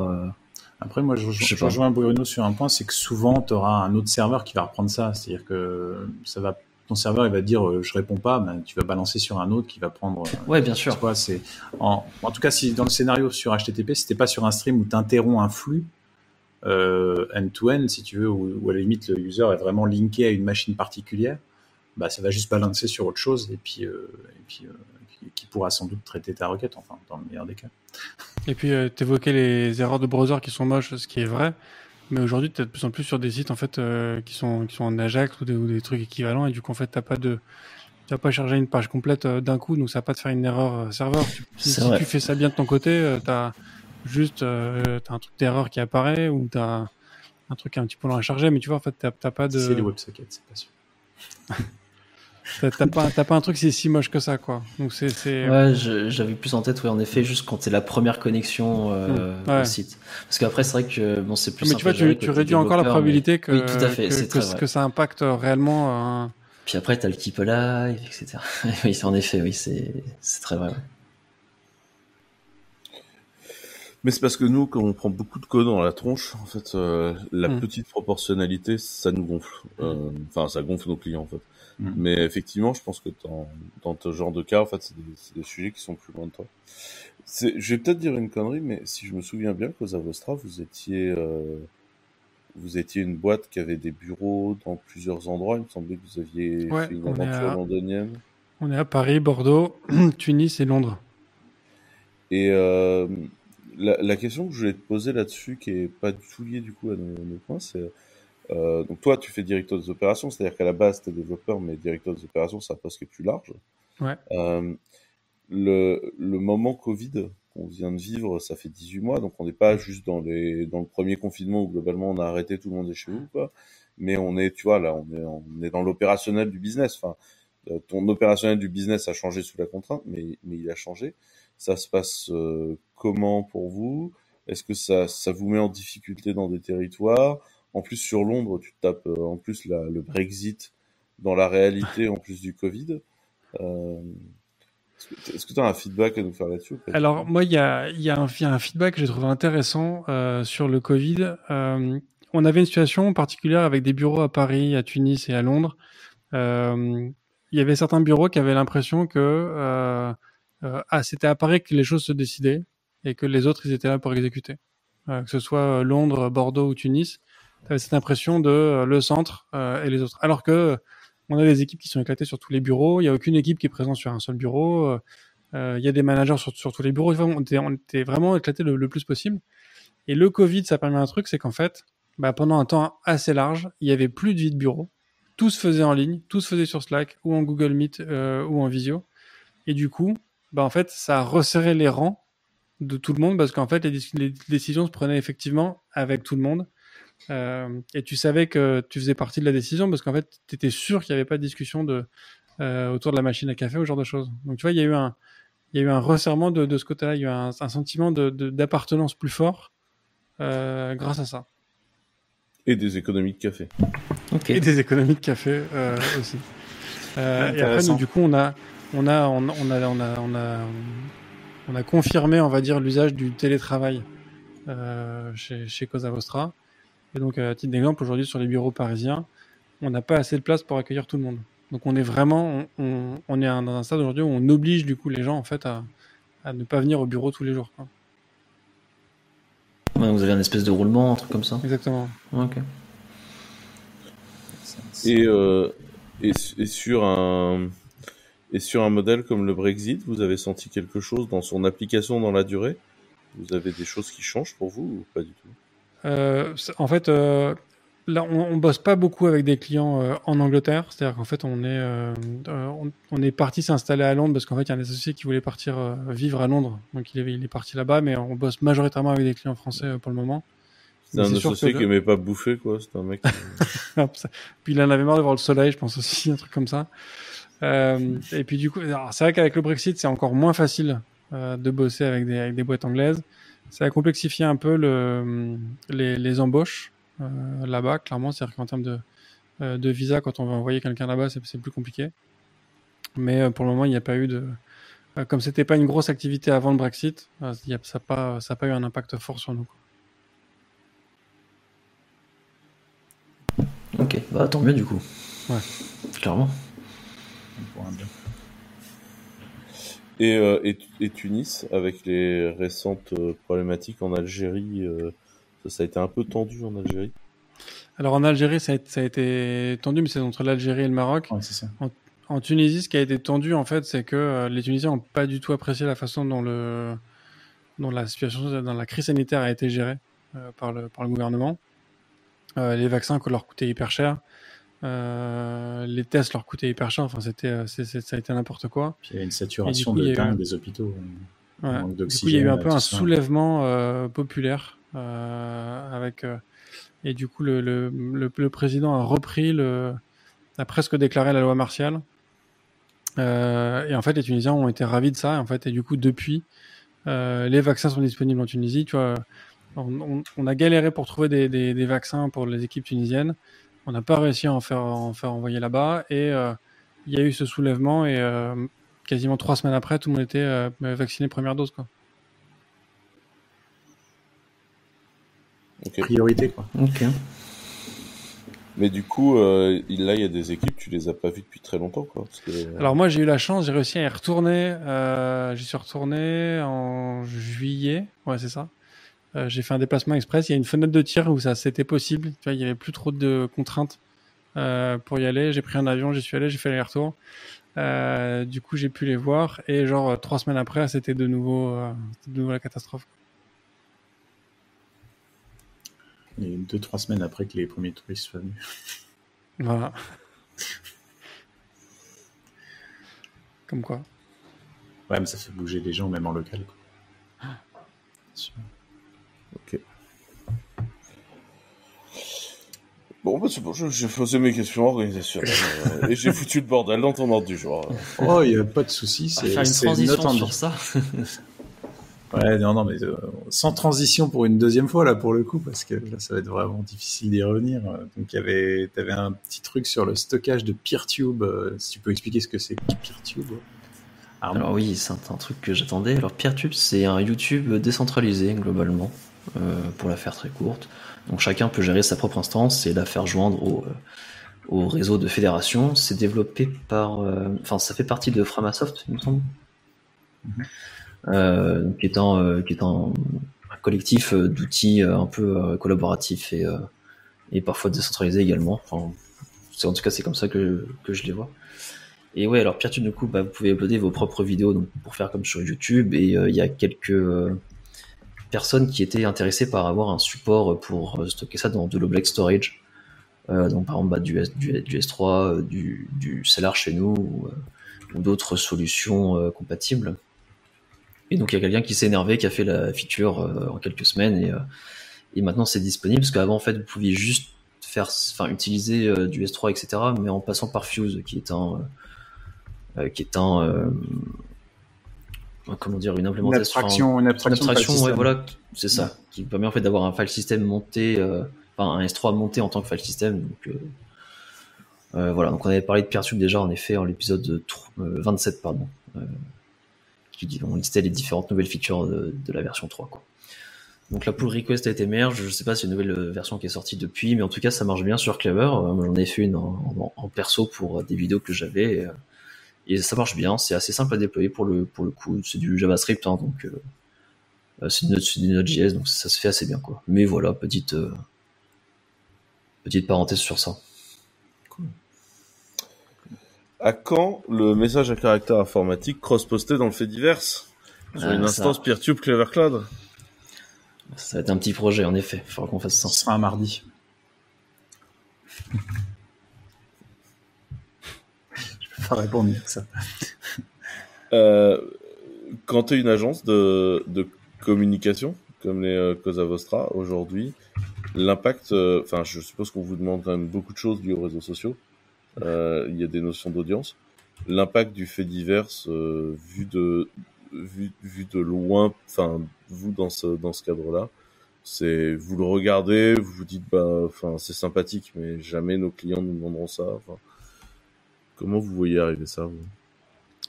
Après, moi, je, je, rejoins Bruno sur un point, c'est que souvent, tu auras un autre serveur qui va reprendre ça. C'est-à-dire que ça va, ton serveur, il va dire, euh, je réponds pas, ben, tu vas balancer sur un autre qui va prendre. Euh, ouais, bien sûr. Quoi, c'est, en, en, tout cas, si dans le scénario sur HTTP, si t'es pas sur un stream où tu interromps un flux, euh, end-to-end, si tu veux, où, à la limite, le user est vraiment linké à une machine particulière, bah, ça va juste balancer sur autre chose et puis, euh, et puis qui pourra sans doute traiter ta requête, enfin, dans le meilleur des cas. Et puis, euh, tu évoquais les erreurs de browser qui sont moches, ce qui est vrai. Mais aujourd'hui, tu es de plus en plus sur des sites en fait euh, qui sont qui sont en Ajax ou des, trucs équivalents et du coup en fait t'as pas de tu vas pas charger une page complète euh, d'un coup, donc ça va pas te faire une erreur serveur. Si, tu fais ça bien de ton côté, tu as juste as un truc d'erreur qui apparaît ou tu as un truc un petit peu long à charger, mais tu vois en fait t'as pas de. C'est les WebSockets, c'est pas sûr. T'as pas, pas un truc c'est si moche que ça, quoi. Donc c'est. Ouais, j'avais plus en tête, oui, en effet, juste quand c'est la première connexion euh, mmh. au site. Parce qu'après, c'est vrai que bon, c'est plus. Mais tu vois, tu, tu réduis encore la probabilité que, oui, tout à fait, que, que, que, ça impacte réellement. Puis après, t'as le keep alive, etc. oui, en effet, oui, c'est très vrai. Mais c'est parce que nous, quand on prend beaucoup de code dans la tronche, en fait, euh, la mmh. petite proportionnalité, ça nous gonfle. Euh, enfin, ça gonfle nos clients, en fait. Mm. Mais effectivement, je pense que dans, dans ce genre de cas, en fait, c'est des, des, sujets qui sont plus loin de toi. Je vais peut-être dire une connerie, mais si je me souviens bien, qu'aux Avostra, vous étiez, euh, vous étiez une boîte qui avait des bureaux dans plusieurs endroits. Il me semblait que vous aviez fait une aventure londonienne. On est à Paris, Bordeaux, Tunis et Londres. Et euh, la, la, question que je voulais te poser là-dessus, qui est pas du tout liée du coup à nos, nos points, c'est euh, donc toi, tu fais directeur des opérations, c'est-à-dire qu'à la base, tu es développeur, mais directeur des opérations, c'est un poste qui est plus large. Ouais. Euh, le, le moment Covid qu'on vient de vivre, ça fait 18 mois, donc on n'est pas juste dans, les, dans le premier confinement où globalement on a arrêté, tout le monde est chez vous, quoi. mais on est, tu vois, là, on est, on est dans l'opérationnel du business. Enfin, euh, ton opérationnel du business a changé sous la contrainte, mais, mais il a changé. Ça se passe euh, comment pour vous? Est-ce que ça, ça vous met en difficulté dans des territoires? En plus, sur Londres, tu tapes euh, en plus la, le Brexit dans la réalité, en plus du Covid. Euh, Est-ce que tu as un feedback à nous faire là-dessus Alors, moi, il y a, y, a un feedback que j'ai trouvé intéressant euh, sur le Covid. Euh, on avait une situation particulière avec des bureaux à Paris, à Tunis et à Londres. Il y avait certains bureaux qui avaient l'impression que ah, c'était à Paris que les choses se décidaient et que les autres, ils étaient là pour exécuter. que ce soit Londres, Bordeaux ou Tunis tu cette impression de euh, le centre euh, et les autres. Alors que on a des équipes qui sont éclatées sur tous les bureaux, il n'y a aucune équipe qui est présente sur un seul bureau, euh, il y a des managers sur, tous les bureaux, on était, vraiment éclaté le, plus possible. Et le Covid, ça permet un truc, c'est qu'en fait, bah, pendant un temps assez large, il y avait plus de vie de bureau. Tout se faisait en ligne, tout se faisait sur Slack ou en Google Meet euh, ou en Visio. Et du coup, bah, en fait, ça a resserré les rangs de tout le monde parce qu'en fait, les, décisions se prenaient effectivement avec tout le monde. Euh, et tu savais que tu faisais partie de la décision parce qu'en fait, tu étais sûr qu'il n'y avait pas de discussion de, euh, autour de la machine à café ou ce genre de choses. Donc tu vois, il y a eu un, il y a eu un resserrement de, de ce côté-là, il y a eu un, un sentiment d'appartenance de, plus fort euh, grâce à ça. Et des économies de café. Okay. Et des économies de café euh, aussi. Euh, et après, nous, du coup, on a, on a, on, on a, on a, on a, on a confirmé, on va dire, l'usage du télétravail euh, chez, chez Cosa Vostra. Et donc, à titre d'exemple, aujourd'hui, sur les bureaux parisiens, on n'a pas assez de place pour accueillir tout le monde. Donc, on est vraiment, on, on est dans un stade aujourd'hui où on oblige du coup les gens en fait à, à ne pas venir au bureau tous les jours. Quoi. Ouais, vous avez un espèce de roulement, un truc comme ça? Exactement. Ok. Et, euh, et, et, sur un et sur un modèle comme le Brexit, vous avez senti quelque chose dans son application dans la durée? Vous avez des choses qui changent pour vous ou pas du tout? euh, en fait, euh, là, on, on, bosse pas beaucoup avec des clients euh, en Angleterre. C'est-à-dire qu'en fait, on est, euh, on, on, est parti s'installer à Londres parce qu'en fait, il y a un associé qui voulait partir vivre à Londres. Donc, il est, il est parti là-bas, mais on bosse majoritairement avec des clients français pour le moment. C'est un associé qui aimait pas bouffer, quoi. C'est un mec. Puis il en avait marre de voir le soleil, je pense aussi, un truc comme ça. et puis du coup, c'est vrai qu'avec le Brexit, c'est encore moins facile de bosser avec des, avec des boîtes anglaises. Ça a complexifié un peu le, les, les embauches là-bas, clairement. C'est-à-dire qu'en termes de, de visa, quand on veut envoyer quelqu'un là-bas, c'est plus compliqué. Mais pour le moment, il n'y a pas eu de, euh, comme c'était pas une grosse activité avant le Brexit, euh, ça n'a pas, ça pas eu un impact fort sur nous. Ok, bah tant mieux du coup. Ouais. Clairement. Et, euh, et, et, Tunis, avec les récentes problématiques en Algérie, ça, a été un peu tendu en Algérie Alors en Algérie, ça a, ça a été tendu, mais c'est entre l'Algérie et le Maroc. Ouais, c'est ça. En Tunisie, ce qui a été tendu, en fait, c'est que euh, les Tunisiens n'ont pas du tout apprécié la façon dont, le, dont la situation, dans la crise sanitaire a été gérée euh, par, le, par le gouvernement. Euh, les vaccins leur coûtaient hyper cher. Les tests leur coûtaient hyper cher. Enfin, c'était, ça a été n'importe quoi. Puis il y a une saturation de dingue des hôpitaux. Ouais. Du coup, il y a eu un peu un soulèvement populaire avec. et du coup, le, le, le, président a repris le, a presque déclaré la loi martiale. Euh, et en fait, les Tunisiens ont été ravis de ça. En fait, et du coup, depuis, euh, les vaccins sont disponibles en Tunisie. Tu vois, on, on a galéré pour trouver des, des, des, vaccins pour les équipes tunisiennes. On n'a pas réussi à en faire, en faire envoyer là-bas. Et euh, il y a eu ce soulèvement. Et euh, quasiment trois semaines après, tout le monde était euh, vacciné première dose. Quoi. Okay. Priorité, quoi. Ok. Mais du coup, euh, là, il y a des équipes, tu les as pas vues depuis très longtemps, quoi. Parce que... Alors moi, j'ai eu la chance, j'ai réussi à y retourner. Euh, j'y suis retourné en juillet, ouais, c'est ça. Euh, j'ai fait un déplacement express. Il y a une fenêtre de tir où ça c'était possible. Tu vois, il y avait plus trop de contraintes euh, pour y aller. J'ai pris un avion, j'y suis allé, j'ai fait l'aller-retour. Euh, du coup, j'ai pu les voir. Et genre trois semaines après, c'était de nouveau, de nouveau la catastrophe. Et deux, trois semaines après que les premiers touristes soient venus. Voilà. Comme quoi. Ouais, mais ça fait bouger les gens, même en local. Quoi. Ok. Bon, bah, c'est bon, j'ai posé mes questions organisationnelles et j'ai foutu le bordel dans ton ordre du jour. Oh, il n'y a pas de souci. C'est faire une transition sur ça. Ouais, non, non, mais euh, sans transition pour une deuxième fois, là, pour le coup, parce que là, ça va être vraiment difficile d'y revenir. Donc, il y avait, t'avais un petit truc sur le stockage de PeerTube. Euh, si tu peux expliquer ce que c'est que PeerTube? Alors, oui, c'est un, truc que j'attendais. Alors, PeerTube, c'est un YouTube décentralisé, globalement, euh, pour la faire très courte. Donc, chacun peut gérer sa propre instance et la faire joindre au, au réseau de fédération. C'est développé par, euh, enfin, ça fait partie de Framasoft, il me semble. Mm-hmm euh, qui est un, euh, qui est un, collectif euh, d'outils euh, un peu collaboratifs et, et parfois décentralisés également. Enfin, en tout cas, c'est comme ça que, que je les vois. Et ouais, alors Pierre, du coup, bah, vous pouvez uploader vos propres vidéos donc, pour faire comme sur YouTube. Et il y a quelques personnes qui étaient intéressées par avoir un support pour stocker ça dans de l'Oblex Storage. Euh, donc par exemple bah, du, S, du, du, S3, du, CLR chez nous ou, d'autres solutions compatibles. Et donc il y a quelqu'un qui s'est énervé, qui a fait la feature euh, en quelques semaines et, euh, et maintenant c'est disponible parce qu'avant en fait vous pouviez juste faire, enfin utiliser euh, du S3 etc. Mais en passant par Fuse qui est un, qui est un comment dire une implémentation une abstraction, une abstraction, une abstraction ouais, voilà c'est ça qui permet en fait d'avoir un file system monté enfin un S3 monté en tant que file system donc euh, voilà donc on avait parlé de PeerTube déjà en effet en l'épisode 27 pardon qui on listait les différentes nouvelles features de, de, la version 3 quoi. Donc la pull request a été merge, je sais pas si une nouvelle euh, version qui est sortie depuis, mais en tout cas ça marche bien sur Clever. Euh, j'en ai fait une en, en, en, perso pour des vidéos que j'avais et, ça marche bien. C'est assez simple à déployer pour le pour le coup. C'est du JavaScript hein, donc euh, c'est du Node.js donc ça se fait assez bien quoi. Mais voilà petite euh, petite parenthèse sur ça. À quand le message à caractère informatique cross-posté dans le fait divers? Sur ah, une instance PeerTube Clever Cloud Ça va être un petit projet, en effet. Il faudra qu'on fasse ça. Ce sera un mardi. Pas répondre à ça. Euh, quand tu es une agence de, de communication, comme les euh, Cosa Vostra aujourd'hui, l'impact, euh, enfin, je suppose qu'on vous demande quand même beaucoup de choses liées aux réseaux sociaux. Euh, il y a des notions d'audience. l'impact du fait divers vu de vu, vu de loin, enfin vous dans ce dans ce cadre-là, c'est vous le regardez, vous vous dites bah enfin c'est sympathique, mais jamais nos clients nous demanderont ça. Comment vous voyez arriver ça vous?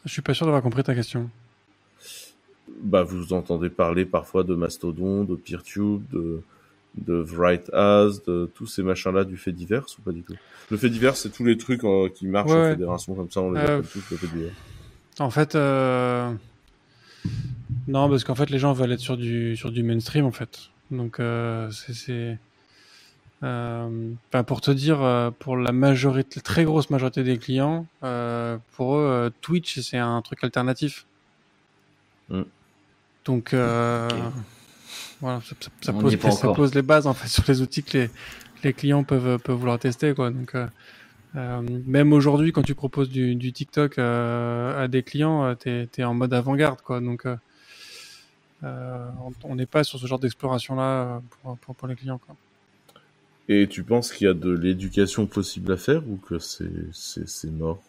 Je suis pas sûr d'avoir compris ta question. Bah vous entendez parler parfois de Mastodon, de PeerTube, de de Write As, de tous ces machins-là du fait divers ou pas du tout? Le fait divers, c'est tous les trucs euh, qui marchent en fédération comme ça, on les euh, appelle tous le fait divers. En fait, euh... non, parce qu'en fait, les gens veulent être sur du sur du mainstream en fait. Donc c'est euh, pour te dire, euh, pour la majorité, très grosse majorité des clients, euh, pour eux, Twitch c'est un truc alternatif. Mm. Donc voilà, ça, ça, pose, ça, pose, les bases en fait sur les outils que les, les clients peuvent peuvent vouloir tester quoi. Donc même aujourd'hui, quand tu proposes du, du TikTok à des clients, t'es es en mode avant-garde quoi. Donc on n'est pas sur ce genre d'exploration-là pour, pour, les clients. Quoi. Et tu penses qu'il y a de l'éducation possible à faire ou que c'est mort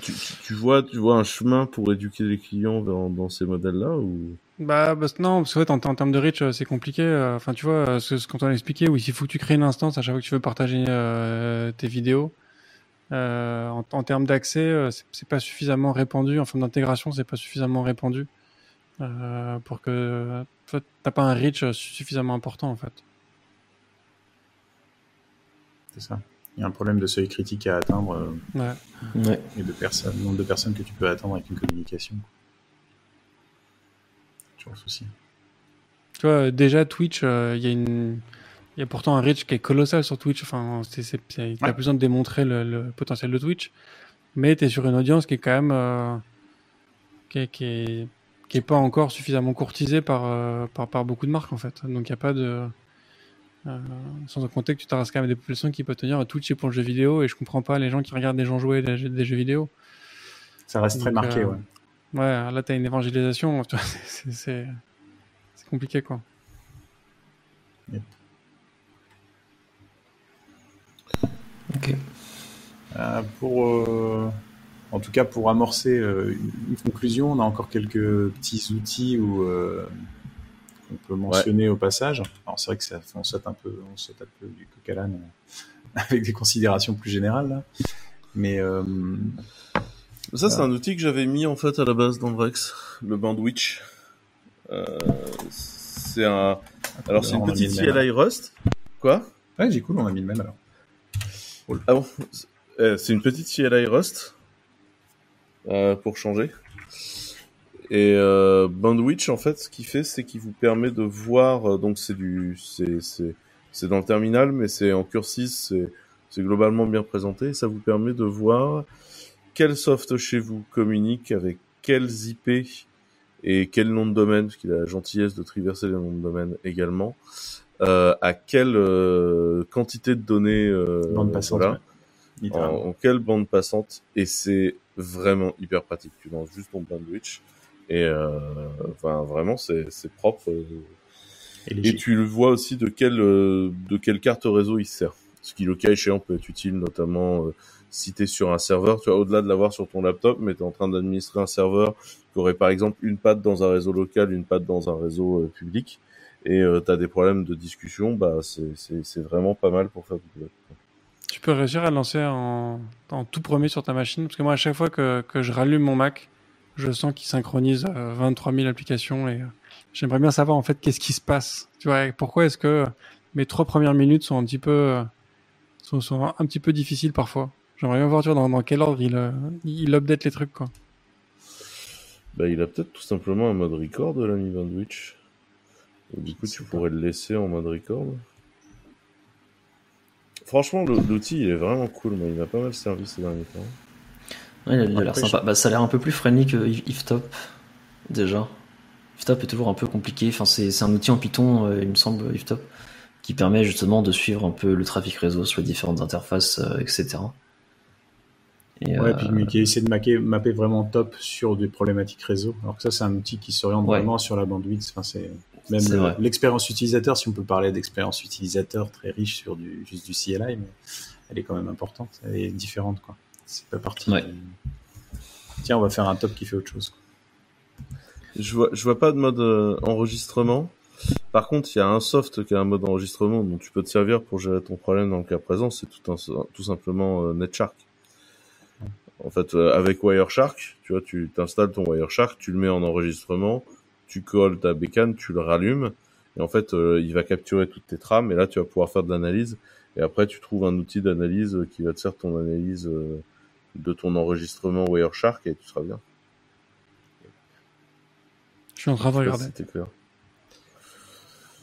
tu, tu, vois, tu vois un chemin pour éduquer les clients dans, ces modèles-là ou? Bah, bah, non, parce que en, termes de reach, euh, c'est compliqué. Enfin, tu vois, ce, ce qu'on t'a expliqué, oui, il faut que tu crées une instance à chaque fois que tu veux partager tes vidéos. Euh, en, termes d'accès, c'est pas suffisamment répandu. En forme d'intégration, c'est pas suffisamment répandu. Euh, pour que tu n'as pas un reach suffisamment important en fait. C'est ça. Il y a un problème de seuil critique à atteindre euh, ouais. et de personnes, nombre de personnes que tu peux atteindre avec une communication. Tu vois souci. Tu vois, déjà Twitch, euh, il y a une il y a pourtant un reach qui est colossal sur Twitch. Enfin, tu n'as besoin de démontrer le, potentiel de Twitch, mais tu es sur une audience qui est quand même qui, qui, est, qui est pas encore suffisamment courtisé par, euh, par, par, beaucoup de marques en fait. Donc il n'y a pas de. Euh, sans compter que tu t'arrases quand même des populations qui peuvent tenir à Twitch et pour le jeu vidéo et je comprends pas les gens qui regardent des gens jouer des, des jeux vidéo. Ça reste très marqué, euh, ouais. Ouais, là tu as une évangélisation, c'est compliqué quoi. Ok. pour en tout cas, pour amorcer euh, une conclusion, on a encore quelques petits outils où, euh, qu'on peut mentionner au passage. Alors c'est vrai que ça, on saute un peu, on saute un peu du coq à l'âne avec des considérations plus générales. Mais euh, ça, c'est un outil que j'avais mis en fait à la base dans Vrex, le Bandwitch. c'est un, alors c'est une petite CLI Rust. Quoi? Ouais, j'ai cool, on a mis le même alors. Ah bon C'est une petite CLI Rust euh, pour changer. Et euh, Bandwitch, en fait, ce qu'il fait, c'est qu'il vous permet de voir. Euh, donc, c'est du, c'est, c'est, c'est dans le terminal, mais c'est en cursis, c'est, c'est globalement bien présenté. ça vous permet de voir quel soft chez vous communique avec quels IP et quel nom de domaine, parce qu'il a la gentillesse de traverser les noms de domaine également, euh, à quelle euh, quantité de données euh, bande passante, en, en, quelle bande passante. Et c'est vraiment hyper pratique. Tu lances juste ton bandwidth et euh, enfin vraiment c'est propre. Euh, et, tu le vois aussi de quelle euh, de quelle carte réseau il sert. Ce qui le cas échéant peut être utile notamment si tu es sur un serveur, tu vois, au-delà de l'avoir sur ton laptop, mais tu es en train d'administrer un serveur qui aurait par exemple une patte dans un réseau local, une patte dans un réseau public, et euh, tu as des problèmes de discussion, bah c'est vraiment pas mal pour faire du web. Tu peux réussir à lancer en, en, tout premier sur ta machine Parce que moi, à chaque fois que, que je rallume mon Mac, je sens qu'il synchronise 23 euh, 000 applications et euh, j'aimerais bien savoir en fait qu'est-ce qui se passe. Tu vois, pourquoi est-ce que mes trois premières minutes sont un petit peu, euh, sont, sont un petit peu difficiles parfois? J'aimerais bien voir tu vois, dans, dans quel ordre il, il update les trucs quoi. Bah, il a peut-être tout simplement un mode record de l'ami Bandwich. Du coup, tu pourrais le laisser en mode record. Franchement, l'outil, il est vraiment cool, mais il a pas mal servi ces derniers temps. Ouais, il a, l'air sympa. Bah, ça a l'air un peu plus friendly que Iftop, déjà. Iftop est toujours un peu compliqué. Enfin, c'est un outil en Python, euh, il me semble, Iftop, qui permet justement de suivre un peu le trafic réseau sur les différentes interfaces, euh, etc. Et, ouais, puis euh, qui essaie de mapper, mapper, vraiment top sur des problématiques réseau. Alors que ça, c'est un outil qui s'oriente vraiment sur la bandwidth. Enfin, c'est même l'expérience utilisateur, si on peut parler d'expérience utilisateur très riche sur du, juste du CLI, mais elle est quand même importante, elle est différente. Quoi. C'est pas parti. Tiens, on va faire un top qui fait autre chose. Je vois, je vois pas de mode euh, enregistrement. Par contre, il y a un soft qui a un mode enregistrement dont tu peux te servir pour gérer ton problème dans le cas présent. C'est tout, un, tout simplement euh, NetShark. En fait, euh, avec Wireshark, tu vois, tu t'installes ton Wireshark, tu le mets en enregistrement, tu colles ta bécane, tu le rallumes, et en fait, il va capturer toutes tes trames, et là, tu vas pouvoir faire de l'analyse. Et après, tu trouves un outil d'analyse qui va te faire ton analyse de ton enregistrement Wireshark, et tu seras bien. Je suis en train de regarder.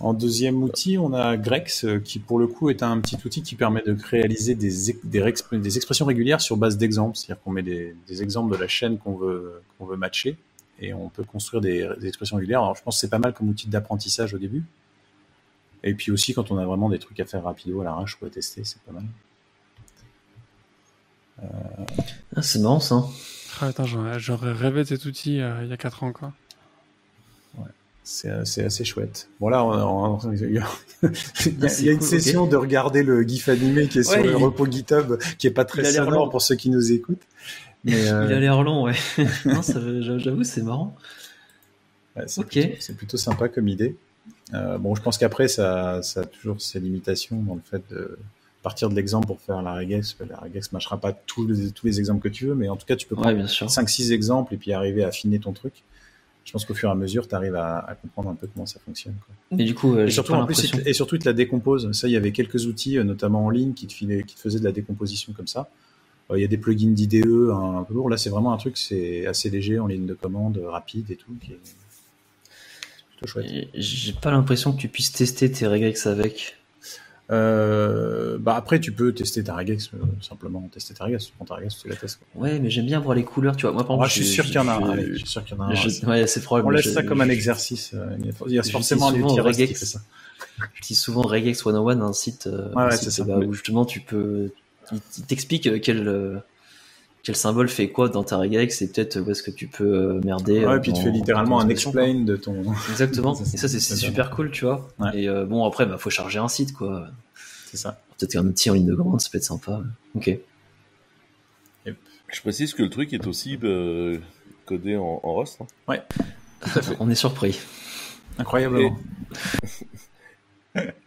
En deuxième outil, on a Grex, euh, qui pour le coup est un petit outil qui permet de réaliser des, des, expressions régulières sur base d'exemples. C'est-à-dire qu'on met des, exemples de la chaîne qu'on veut, qu'on veut matcher et on peut construire des, expressions régulières. Alors je pense que c'est pas mal comme outil d'apprentissage au début. Et puis aussi quand on a vraiment des trucs à faire rapido à l'arrache ou à tester, c'est pas mal. Ah, c'est marrant ça. Ah, attends, j'aurais rêvé de cet outil euh, il y a 4 ans quoi. C'est assez chouette. Bon là, il y a, une session de regarder le GIF animé qui est sur le repos GitHub, qui est pas très sonore pour ceux qui nous écoutent. Mais Il a euh, l'air long, ouais. J'avoue, c'est marrant. c'est plutôt, sympa comme idée. Euh, bon, je pense qu'après, ça, ça a toujours ses limitations dans le fait de partir de l'exemple pour faire la regex. La regex ne marchera pas tous les, tous les exemples que tu veux, mais en tout cas, tu peux prendre 5-6 exemples et puis arriver à affiner ton truc je pense qu'au fur et à mesure, tu arrives à, comprendre un peu comment ça fonctionne. Mais du coup, euh, et, surtout, en plus, il et surtout, il te la décompose. Ça, il y avait quelques outils, euh, notamment en ligne, qui te, filaient, qui te faisaient de la décomposition comme ça. Euh, il y a des plugins d'IDE un, peu lourds. Là, c'est vraiment un truc, c'est assez léger en ligne de commande, rapide et tout. Qui est plutôt chouette. J'ai pas l'impression que tu puisses tester tes regex avec. Euh, bah après, tu peux tester ta regex, euh, simplement tester ta regex, tu prends tu la testes. Ouais, mais j'aime bien voir les couleurs, tu vois. Moi, par exemple, je suis sûr qu'il y en a un. Je suis sûr qu'il y en a un. ouais, c'est probable. On laisse ça comme un exercice. Euh, il y a forcément un regex. qui fait ça. dis souvent regex 101, un site, ouais, ouais, c'est ça. Bah, où justement tu peux, il t'explique quel quel symbole fait quoi dans ta regex et peut-être où est-ce que tu peux merder. Ouais, et puis tu fais littéralement un explain de ton. Exactement. et ça, c'est super cool, tu vois. Et bon, après, bah, faut charger un site, quoi. C'est ça. Peut-être un outil en ligne de commande, ça peut être sympa. Ok. Je précise que le truc est aussi euh, codé en, Rust. Hein. Ouais. On est surpris. Incroyablement.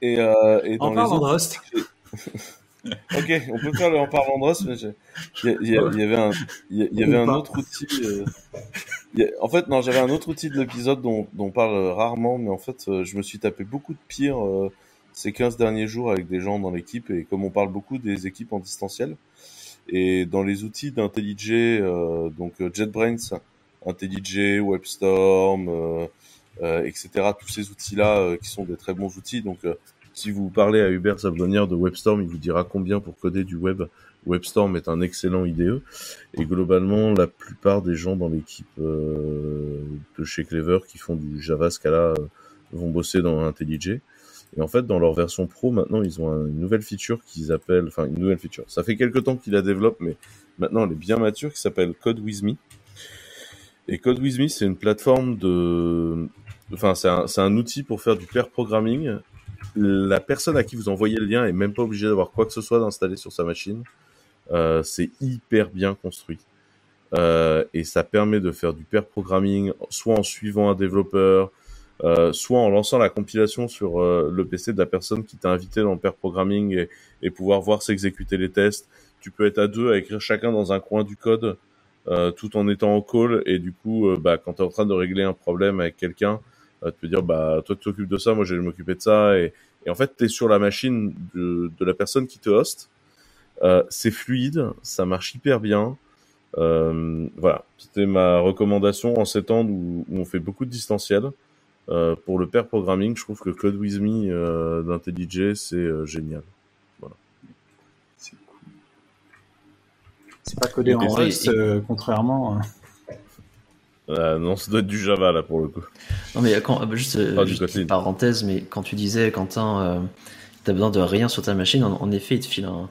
Et, euh, et dans en parlant de Rust. Ok, on peut faire le en parlant de Rust, mais il y, avait un, il y, avait un autre outil. Euh, en fait, non, j'avais un autre outil de l'épisode dont, dont, on parle rarement, mais en fait, je me suis tapé beaucoup de pires ces 15 derniers jours avec des gens dans l'équipe et comme on parle beaucoup des équipes en distanciel et dans les outils d'IntelliJ, euh, donc euh, JetBrains, IntelliJ, WebStorm, euh, euh, etc. Tous ces outils-là euh, qui sont des très bons outils. Donc si vous parlez à Hubert Sablonnière de WebStorm, il vous dira combien pour coder du web. WebStorm est un excellent IDE et globalement la plupart des gens dans l'équipe de chez Clever qui font du Java Scala vont bosser dans IntelliJ. Et en fait, dans leur version pro, maintenant, ils ont une nouvelle feature qu'ils appellent, enfin, une nouvelle feature. Ça fait quelques temps qu'ils la développent, mais maintenant, elle est bien mature, qui s'appelle Code. Et Code c'est une plateforme de, enfin, c'est un, un, outil pour faire du pair programming. La personne à qui vous envoyez le lien est même pas obligée d'avoir quoi que ce soit d'installer sur sa machine. Euh, c'est hyper bien construit. Euh, et ça permet de faire du pair programming, soit en suivant un développeur, euh, soit en lançant la compilation sur euh, le PC de la personne qui t'a invité dans le pair programming et, pouvoir voir s'exécuter les tests. Tu peux être à deux à écrire chacun dans un coin du code euh, tout en étant en call et du coup, bah, quand tu es en train de régler un problème avec quelqu'un, tu peux dire bah toi tu t'occupes de ça, moi je vais m'occuper de ça et, et en fait tu es sur la machine de, de, la personne qui te host. c'est fluide, ça marche hyper bien. Euh, voilà, c'était ma recommandation en ces temps où, où, on fait beaucoup de distanciel. Euh, pour le pair programming, je trouve que Code With Me euh, d'IntelliJ, c'est euh, génial. Voilà. C'est cool. C'est pas codé en Rust, euh, contrairement. Euh, non, ça doit être du Java là pour le coup. Non mais quand, juste, juste parenthèse, mais quand tu disais Quentin, t'as besoin de rien sur ta machine, en, en effet, il te file un,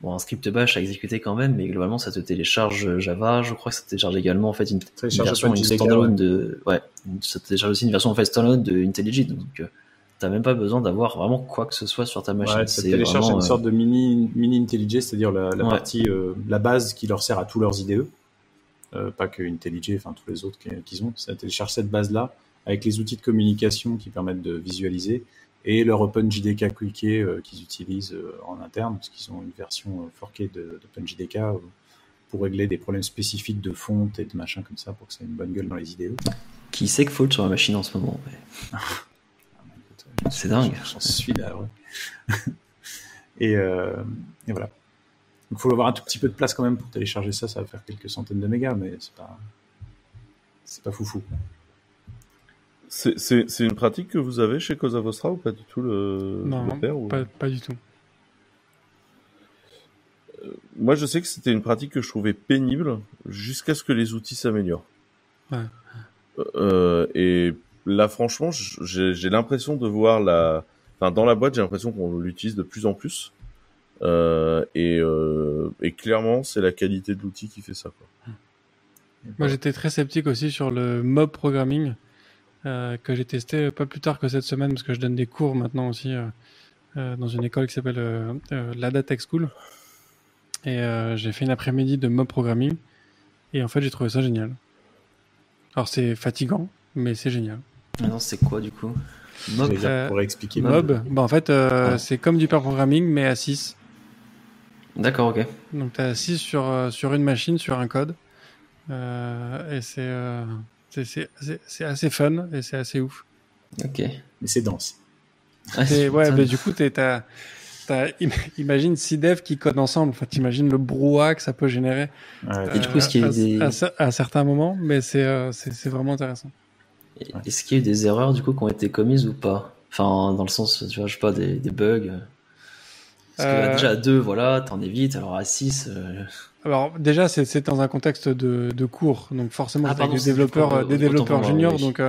Bon, un script bash à exécuter quand même, mais globalement, ça te télécharge Java. Je crois que ça télécharge également en fait une, version une standalone de, ouais, ça télécharge aussi une version en fait standalone de IntelliJ. Donc, euh, t'as même pas besoin d'avoir vraiment quoi que ce soit sur ta machine. Ouais, ça télécharge une sorte de mini mini IntelliJ, c'est-à-dire la, la partie, la base qui leur sert à tous leurs IDE. Pas que IntelliJ, enfin tous les autres qu'ils ont. Ça télécharge cette base-là avec les outils de communication qui permettent de visualiser et leur OpenJDK Quickie euh, qu'ils utilisent euh, en interne, parce qu'ils ont une version euh, forkée d'OpenJDK pour régler des problèmes spécifiques de fonte et de machin comme ça, pour que ça ait une bonne gueule dans les IDE. Qui sait que faute sur la machine en ce moment C'est dingue. J'en suis là, ouais. et, et, voilà. Il faut avoir un tout petit peu de place quand même pour télécharger ça, ça va faire quelques centaines de mégas, mais c'est pas, c'est pas foufou. C'est une pratique que vous avez chez Cosa Vostra ou pas du tout le, non, ou... pas, pas, du tout. Euh, moi, je sais que c'était une pratique que je trouvais pénible jusqu'à ce que les outils s'améliorent. Ouais. Euh, et là, franchement, j'ai l'impression de voir la. Enfin, dans la boîte, j'ai l'impression qu'on l'utilise de plus en plus. Euh, et, euh, et, clairement, c'est la qualité de l'outil qui fait ça. Quoi. Moi, j'étais très sceptique aussi sur le mob programming. Euh, que j'ai testé pas plus tard que cette semaine parce que je donne des cours maintenant aussi dans une école qui s'appelle l'ADA Tech School. Et j'ai fait une après-midi de mob programming et en fait j'ai trouvé ça génial. Alors c'est fatigant, mais c'est génial. Ah non, c'est quoi du coup? Mob? Pour expliquer. Mob, bah, en fait c'est comme du pair programming mais à 6. D'accord, ok. Donc tu as 6 sur, sur une machine, sur un code. et c'est c'est assez fun et c'est assez ouf. Ok. Mais c'est dense. Ah, ouais, mais du coup, t'as, imagine six devs qui codent ensemble. Enfin, t'imagines le brouhaha que ça peut générer. et du coup, ce qui à, des... à, certains moments, mais euh, c'est, c'est, vraiment intéressant. Est-ce qu'il y a eu des erreurs du coup qui ont été commises ou pas? Enfin, dans le sens, tu vois, je sais pas, des, des bugs. Parce que euh, déjà à deux, voilà, t'en évites. Alors à 6 euh, Alors déjà, c'est dans un contexte de, de cours, donc forcément, ah, avec des développeurs, des développeurs juniors, donc.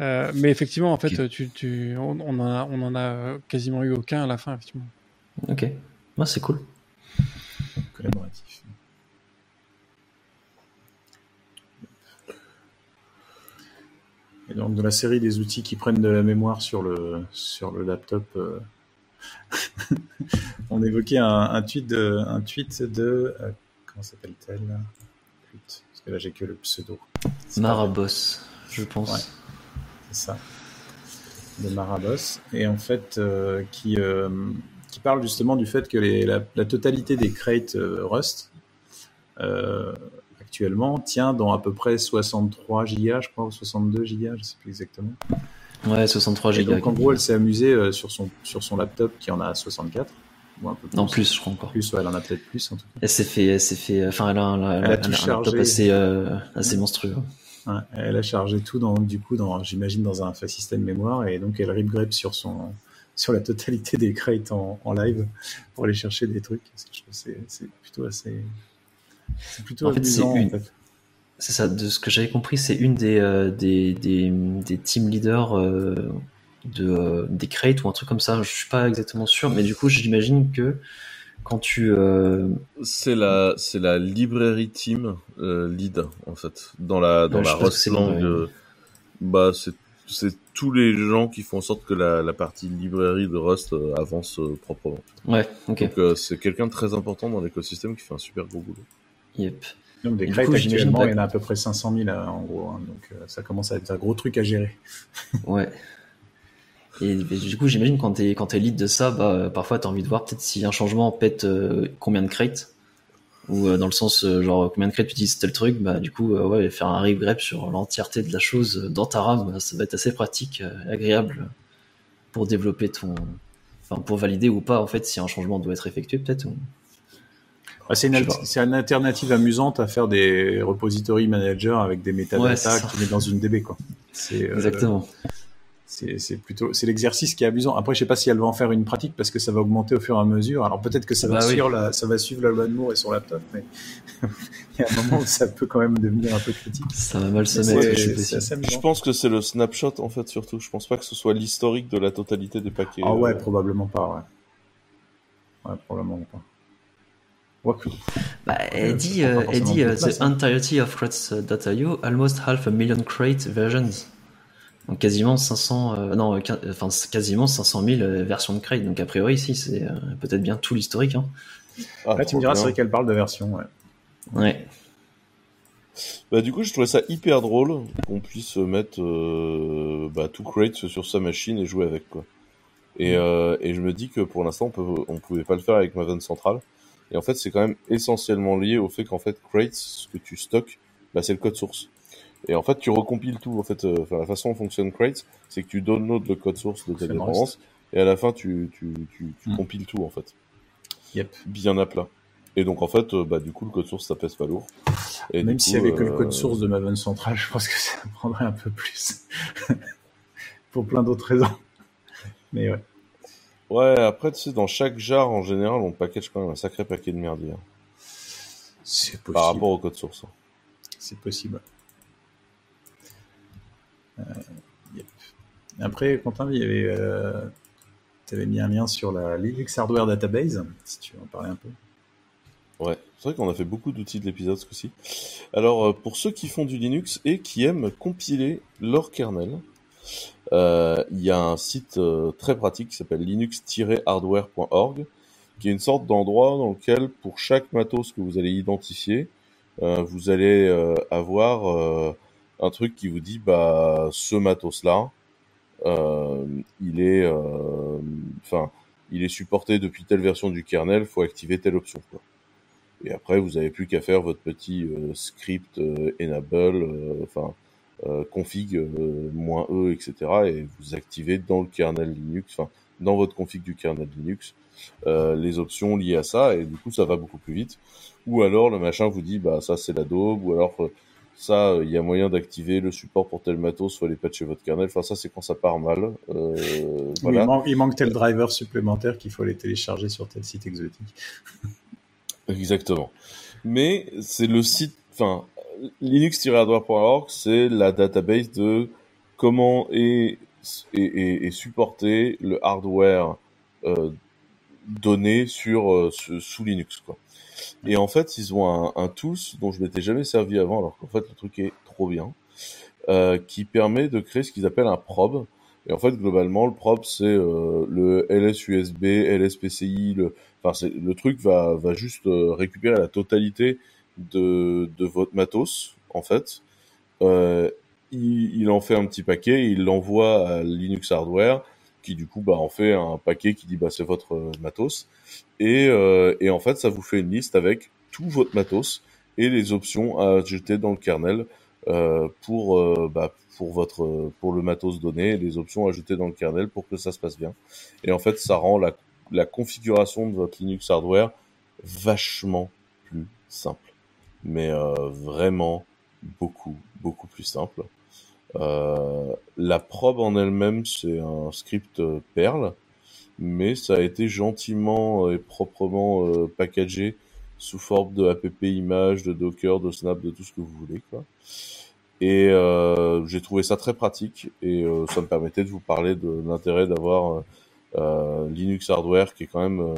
Euh, mais effectivement, en fait, tu, tu, on, on, en a, on en a quasiment eu aucun à la fin, effectivement. Ok, moi c'est cool. Collaboratif. Et donc, de la série des outils qui prennent de la mémoire sur le, sur le laptop, on évoquait un, tweet de, un tweet de euh, comment s'appelle-t-elle? Parce que là j'ai que le pseudo. Marabos, je pense. c'est ça. De Marabos et en fait euh, qui euh, qui parle justement du fait que les, la, totalité des crates Rust actuellement tient dans à peu près 63 gigas, je crois, ou 62 gigas, je sais plus exactement. Ouais, 63 Go. Donc en gros, elle s'est amusée euh, sur, son, sur son laptop qui en a 64. Ou un peu plus. Non, plus, je crois encore. Plus, ouais, elle en a peut-être plus en tout cas. Elle s'est fait, elle s'est fait, enfin, elle a un, elle, a tout un laptop assez, euh, assez monstrueux. Ouais, elle a chargé tout dans, du coup, dans, j'imagine, dans un système mémoire et donc elle rip sur son, sur la totalité des crates en, en live pour aller chercher des trucs. C'est plutôt assez, c'est plutôt en amusant, fait, en fait. C'est ça, de ce que j'avais compris, c'est une des, euh, des, des, des, team leaders euh, de, euh, des crates ou un truc comme ça. Je suis pas exactement sûr, mais du coup, j'imagine que quand tu. C'est la, c'est la librairie team lead, en fait. Dans la, dans la Rust lang, bah, c'est, c'est tous les gens qui font en sorte que la, la partie librairie de Rust avance proprement. Ouais, ok. Donc, c'est quelqu'un de très important dans l'écosystème qui fait un super gros boulot. Yep. Donc des actuellement, il y en a à peu près 500 000 euh, en gros, hein. donc euh, ça commence à être un gros truc à gérer. ouais. Et, du coup, j'imagine quand t'es quand es lead de ça, bah, parfois t'as envie de voir peut-être si un changement pète euh, combien de crates ou dans le sens genre combien de crates tu utilises tel truc, bah du coup ouais faire un regrep sur l'entièreté de la chose dans ta RAM, bah, ça va être assez pratique, agréable pour développer ton, enfin pour valider ou pas en fait si un changement doit être effectué peut-être. C'est une, une, alternative amusante à faire des repository managers avec des metadata qui met dans une DB quoi. Euh, Exactement. C'est plutôt c'est l'exercice qui est amusant. Après, je sais pas si elle va en faire une pratique parce que ça va augmenter au fur et à mesure. Alors peut-être que ça va bah suivre la ça va suivre la loi de Moore et son laptop, mais il y a un moment où ça peut quand même devenir un peu critique. Ça va mal se mettre. Je, je pense que c'est le snapshot en fait surtout. Je pense pas que ce soit l'historique de la totalité des paquets. Ah ouais, euh, probablement pas. Ouais, ouais probablement pas. Bah, elle dit, euh, dit uh, the entirety of crates.io, almost half a million crate versions. Donc quasiment 500, non, enfin quasiment 500 000 versions de Crate. Donc a priori ici c'est peut-être bien tout l'historique. Hein. Ah, tu me diras, c'est vrai qu'elle parle de version. Ouais. ouais. Bah, du coup, je trouvais ça hyper drôle qu'on puisse mettre euh, bah, tout crate sur sa machine et jouer avec quoi. Et, mm. euh, et je me dis que pour l'instant, on, peut, on pouvait pas le faire avec Maven Central. Et en fait, c'est quand même essentiellement lié au fait qu'en fait, crate, ce que tu stockes, bah, c'est le code source. Et en fait, tu recompiles tout. En fait, euh, la façon dont fonctionne crate, c'est que tu downloads le code source de ta dépendance et à la fin, tu, tu, tu, tu mm. compiles tout en fait. Yep. Bien à plat. Et donc en fait, euh, bah, du coup, le code source, ça pèse pas lourd. Et Même s'il y avait que le code euh, source de Maven Central, je pense que ça prendrait un peu plus. Pour plein d'autres raisons. Mais ouais. Ouais, après, tu sais, dans chaque jar, en général, on package quand même un sacré paquet de merdier. Hein. C'est possible. Par rapport au code source. Hein. C'est possible. Euh, yep. Après, Quentin, il y avait, euh, tu avais mis un lien sur la Linux Hardware Database, si tu veux en parler un peu. Ouais, c'est vrai qu'on a fait beaucoup d'outils de l'épisode ce coup-ci. Alors, euh, pour ceux qui font du Linux et qui aiment compiler leur kernel, il y a un site euh, très pratique qui s'appelle linux-hardware.org, qui est une sorte d'endroit dans lequel, pour chaque matos que vous allez identifier, vous allez avoir un truc qui vous dit, bah, ce matos-là, il est, enfin, il est supporté depuis telle version du kernel, faut activer telle option. Et après, vous avez plus qu'à faire votre petit euh, script euh, enable, euh, enfin config moins e, etc. Et vous activez dans le kernel Linux, enfin dans votre config du kernel Linux, les options liées à ça. Et du coup, ça va beaucoup plus vite. Ou alors le machin vous dit, bah ça c'est la daube. Ou alors ça, il y a moyen d'activer le support pour tel matos, soit les patcher votre kernel. Enfin, ça, c'est quand ça part mal. Euh, voilà. il, manque, il, manque, tel driver supplémentaire qu'il faut aller télécharger sur tel site exotique. Exactement. Mais c'est le site, enfin, linux-hardware.org, c'est la database de comment est, est, est supporté le hardware euh, donné sur euh, sous Linux, quoi. Et en fait, ils ont un, un tools dont je m'étais jamais servi avant, alors qu'en fait, le truc est trop bien, euh, qui permet de créer ce qu'ils appellent un probe. Et en fait, globalement, le probe, c'est euh, le LS-USB, LS-PCI, le, Enfin, le truc va, va juste euh, récupérer la totalité de, de votre matos, en fait. Euh, il, en fait un petit paquet, il l'envoie à Linux Hardware, qui du coup bah, en fait un paquet qui dit bah, c'est votre euh, matos. Et, euh, et en fait, ça vous fait une liste avec tout votre matos et les options à ajouter dans le kernel euh, pour, bah, pour, votre, pour le matos donné, les options ajoutées dans le kernel pour que ça se passe bien. Et en fait, ça rend la la configuration de votre Linux hardware vachement plus simple. Mais euh, vraiment beaucoup, beaucoup plus simple. Euh, la probe en elle-même, c'est un script Perl, mais ça a été gentiment et proprement euh, packagé sous forme de app image, de Docker, de Snap, de tout ce que vous voulez. Quoi. Et euh, j'ai trouvé ça très pratique et euh, ça me permettait de vous parler de l'intérêt d'avoir euh, Linux hardware qui est quand même, euh,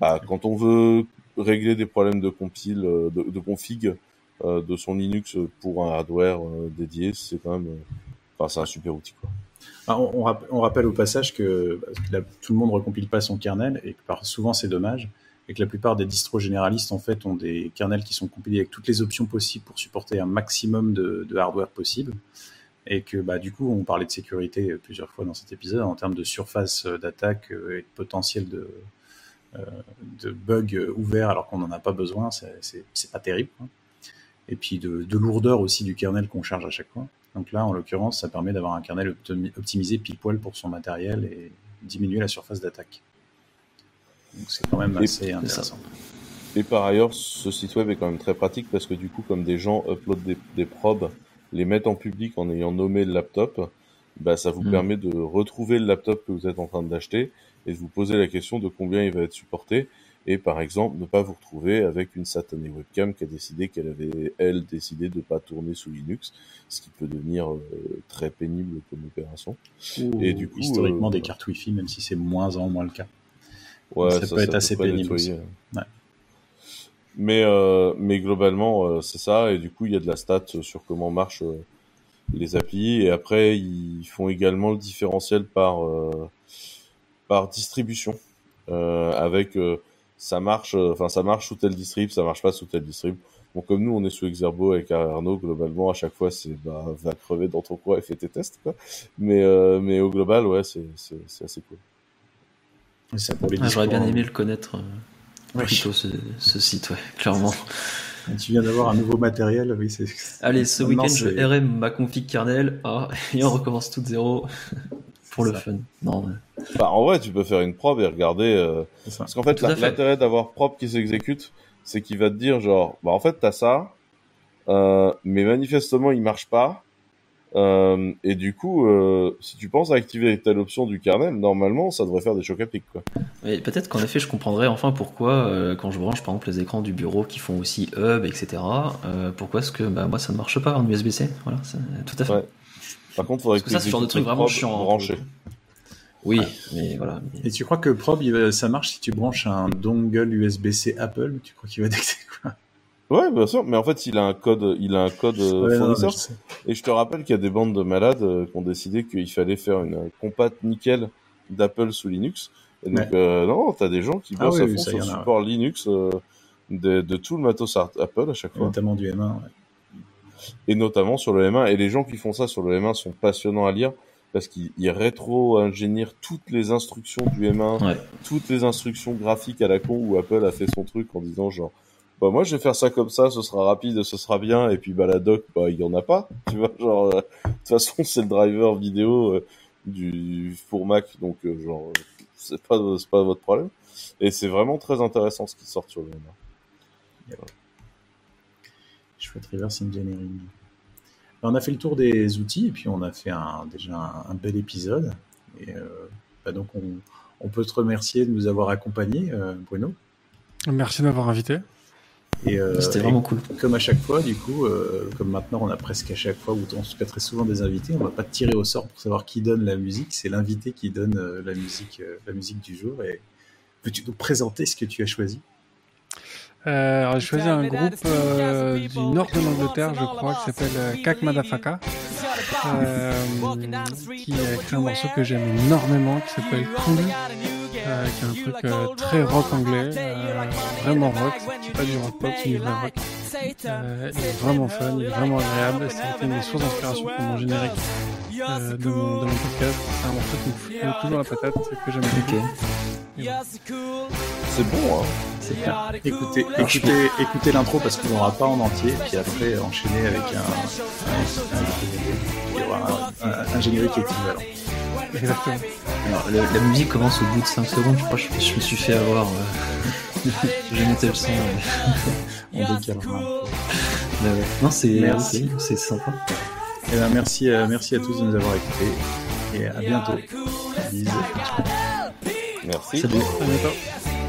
bah, quand on veut régler des problèmes de compile, euh, de, config de son Linux pour un hardware dédié, c'est quand même, enfin, c'est un super outil. Ah, on, rappelle au passage que, tout le monde recompile pas son kernel et que souvent c'est dommage et que la plupart des distros généralistes en fait ont des kernels qui sont compilés avec toutes les options possibles pour supporter un maximum de, hardware possible et que bah, du coup, on parlait de sécurité plusieurs fois dans cet épisode en termes de surface d'attaque euh, et de potentiel de, euh, de bugs ouverts alors qu'on n'en a pas besoin, c'est pas terrible. Et puis de, de, lourdeur aussi du kernel qu'on charge à chaque fois. Donc là, en l'occurrence, ça permet d'avoir un kernel optimisé pile poil pour son matériel et diminuer la surface d'attaque. Donc c'est quand même assez intéressant. Et par ailleurs, ce site web est quand même très pratique parce que du coup, comme des gens uploadent des, des probes les mettre en public en ayant nommé le laptop, bah, ça vous mm. permet de retrouver le laptop que vous êtes en train d'acheter et de vous poser la question de combien il va être supporté et par exemple ne pas vous retrouver avec une satanée webcam qui a décidé qu'elle avait elle décidé de pas tourner sous Linux, ce qui peut devenir euh, très pénible comme opération. et du coup historiquement euh, des cartes Wi-Fi même si c'est moins en moins le cas. Ouais, ça, peut être assez pénible. Aussi. Ouais. Mais, euh, mais globalement, euh, c'est ça. Et du coup, il y a de la stat sur comment marche euh, les applis. Et après, ils font également le différentiel par par distribution, avec ça marche, enfin ça marche sous tel distrib, ça marche pas sous tel distrib. Bon, comme nous, on est sous Exerbo avec Arnaud, globalement, à chaque fois, c'est bah, va crever dans ton coin et fais tes tests, quoi. Mais, euh, mais au global, ouais, c'est assez cool. Ah, j'aurais bien aimé le connaître euh, plutôt ce, ce, site, ouais, clairement. Tu viens d'avoir un nouveau matériel, oui, c'est. Allez, ce week-end, je RM ma config kernel, ah, et on recommence tout de zéro pour le fun. Non, bah, en vrai, tu peux faire une probe et regarder. Euh... Parce qu'en fait, l'intérêt d'avoir probe qui s'exécute, c'est qu'il va te dire genre, bah en fait t'as ça, euh, mais manifestement il marche pas. Euh, et du coup, euh, si tu penses à activer telle option du kernel, normalement, ça devrait faire des chocs à pic, quoi. peut-être qu'en effet, je comprendrais enfin pourquoi, euh, quand je branche par exemple les écrans du bureau qui font aussi hub, etc., euh, pourquoi est-ce que bah, moi ça ne marche pas en USB-C Voilà, tout à fait. Par contre, faudrait que, ça, c'est genre de truc vraiment chiant. Hein, branché. Oui, mais voilà. Et tu crois que Probe, ça marche si tu branches un dongle USB-C Apple? Tu crois qu'il va détecter quoi? Ouais, bien sûr, mais en fait, il a un code, il a un code euh, fournisseur. et je te rappelle qu'il y a des bandes de malades euh, qui ont décidé qu'il fallait faire une compat nickel d'Apple sous Linux. Et donc, euh, non, t'as des gens qui ah bossent à fond sur le support Linux de, de, tout le matos Apple à chaque fois. Notamment du M1, ouais. Et notamment sur le M1. Et les gens qui font ça sur le M1 sont passionnants à lire parce qu'il rétro-ingénieur toutes les instructions du M1, toutes les instructions graphiques à la con où Apple a fait son truc en disant genre bah moi je vais faire ça comme ça, ce sera rapide, ce sera bien et puis bah la doc bah il y en a pas, tu vois genre euh, de toute façon c'est le driver vidéo euh, du pour Mac. Donc euh, genre c'est pas c'est pas votre problème. Et c'est vraiment très intéressant ce qui sort sur le M1. Chouette reverse engineering. On a fait le tour des outils et puis on a fait un, déjà un, bel épisode. Et euh, bah donc on, peut te remercier de nous avoir accompagnés, euh, Bruno. Merci de m'avoir invité. Euh, C'était vraiment cool. Comme à chaque fois, du coup, comme maintenant on a presque à chaque fois, ou en tout cas très souvent des invités, on va pas tirer au sort pour savoir qui donne la musique, c'est l'invité qui donne la musique, la musique du jour. Et peux-tu nous présenter ce que tu as choisi? Euh, j'ai choisi un groupe euh, du nord de l'Angleterre, je crois, qui s'appelle euh, Kak Madafaka, euh, qui a écrit un morceau que j'aime énormément, qui s'appelle Cool, euh, qui est un truc euh, très rock anglais, vraiment rock, c'est pas du rock pop, c'est du vrai rock. il est vraiment fun, il est vraiment agréable, été une source d'inspiration pour mon générique de, mon, de mon podcast. C'est un morceau qui me fout toujours la patate, que j'aime beaucoup. C'est bon, hein C'est bien. Écoutez, écoutez, écoutez l'intro parce qu'on n'aura pas en entier, puis après enchaîner avec un, un, un, générique équivalent. Exactement. Alors, la musique commence au bout de 5 secondes, je crois que je, me suis fait avoir. Euh... J'ai monté le son. Euh... Bah ouais. Non, c'est c'est sympa. Eh ben, merci, euh, merci à tous de nous avoir écoutés et à bientôt. Bisous. Merci. Salut. À bientôt.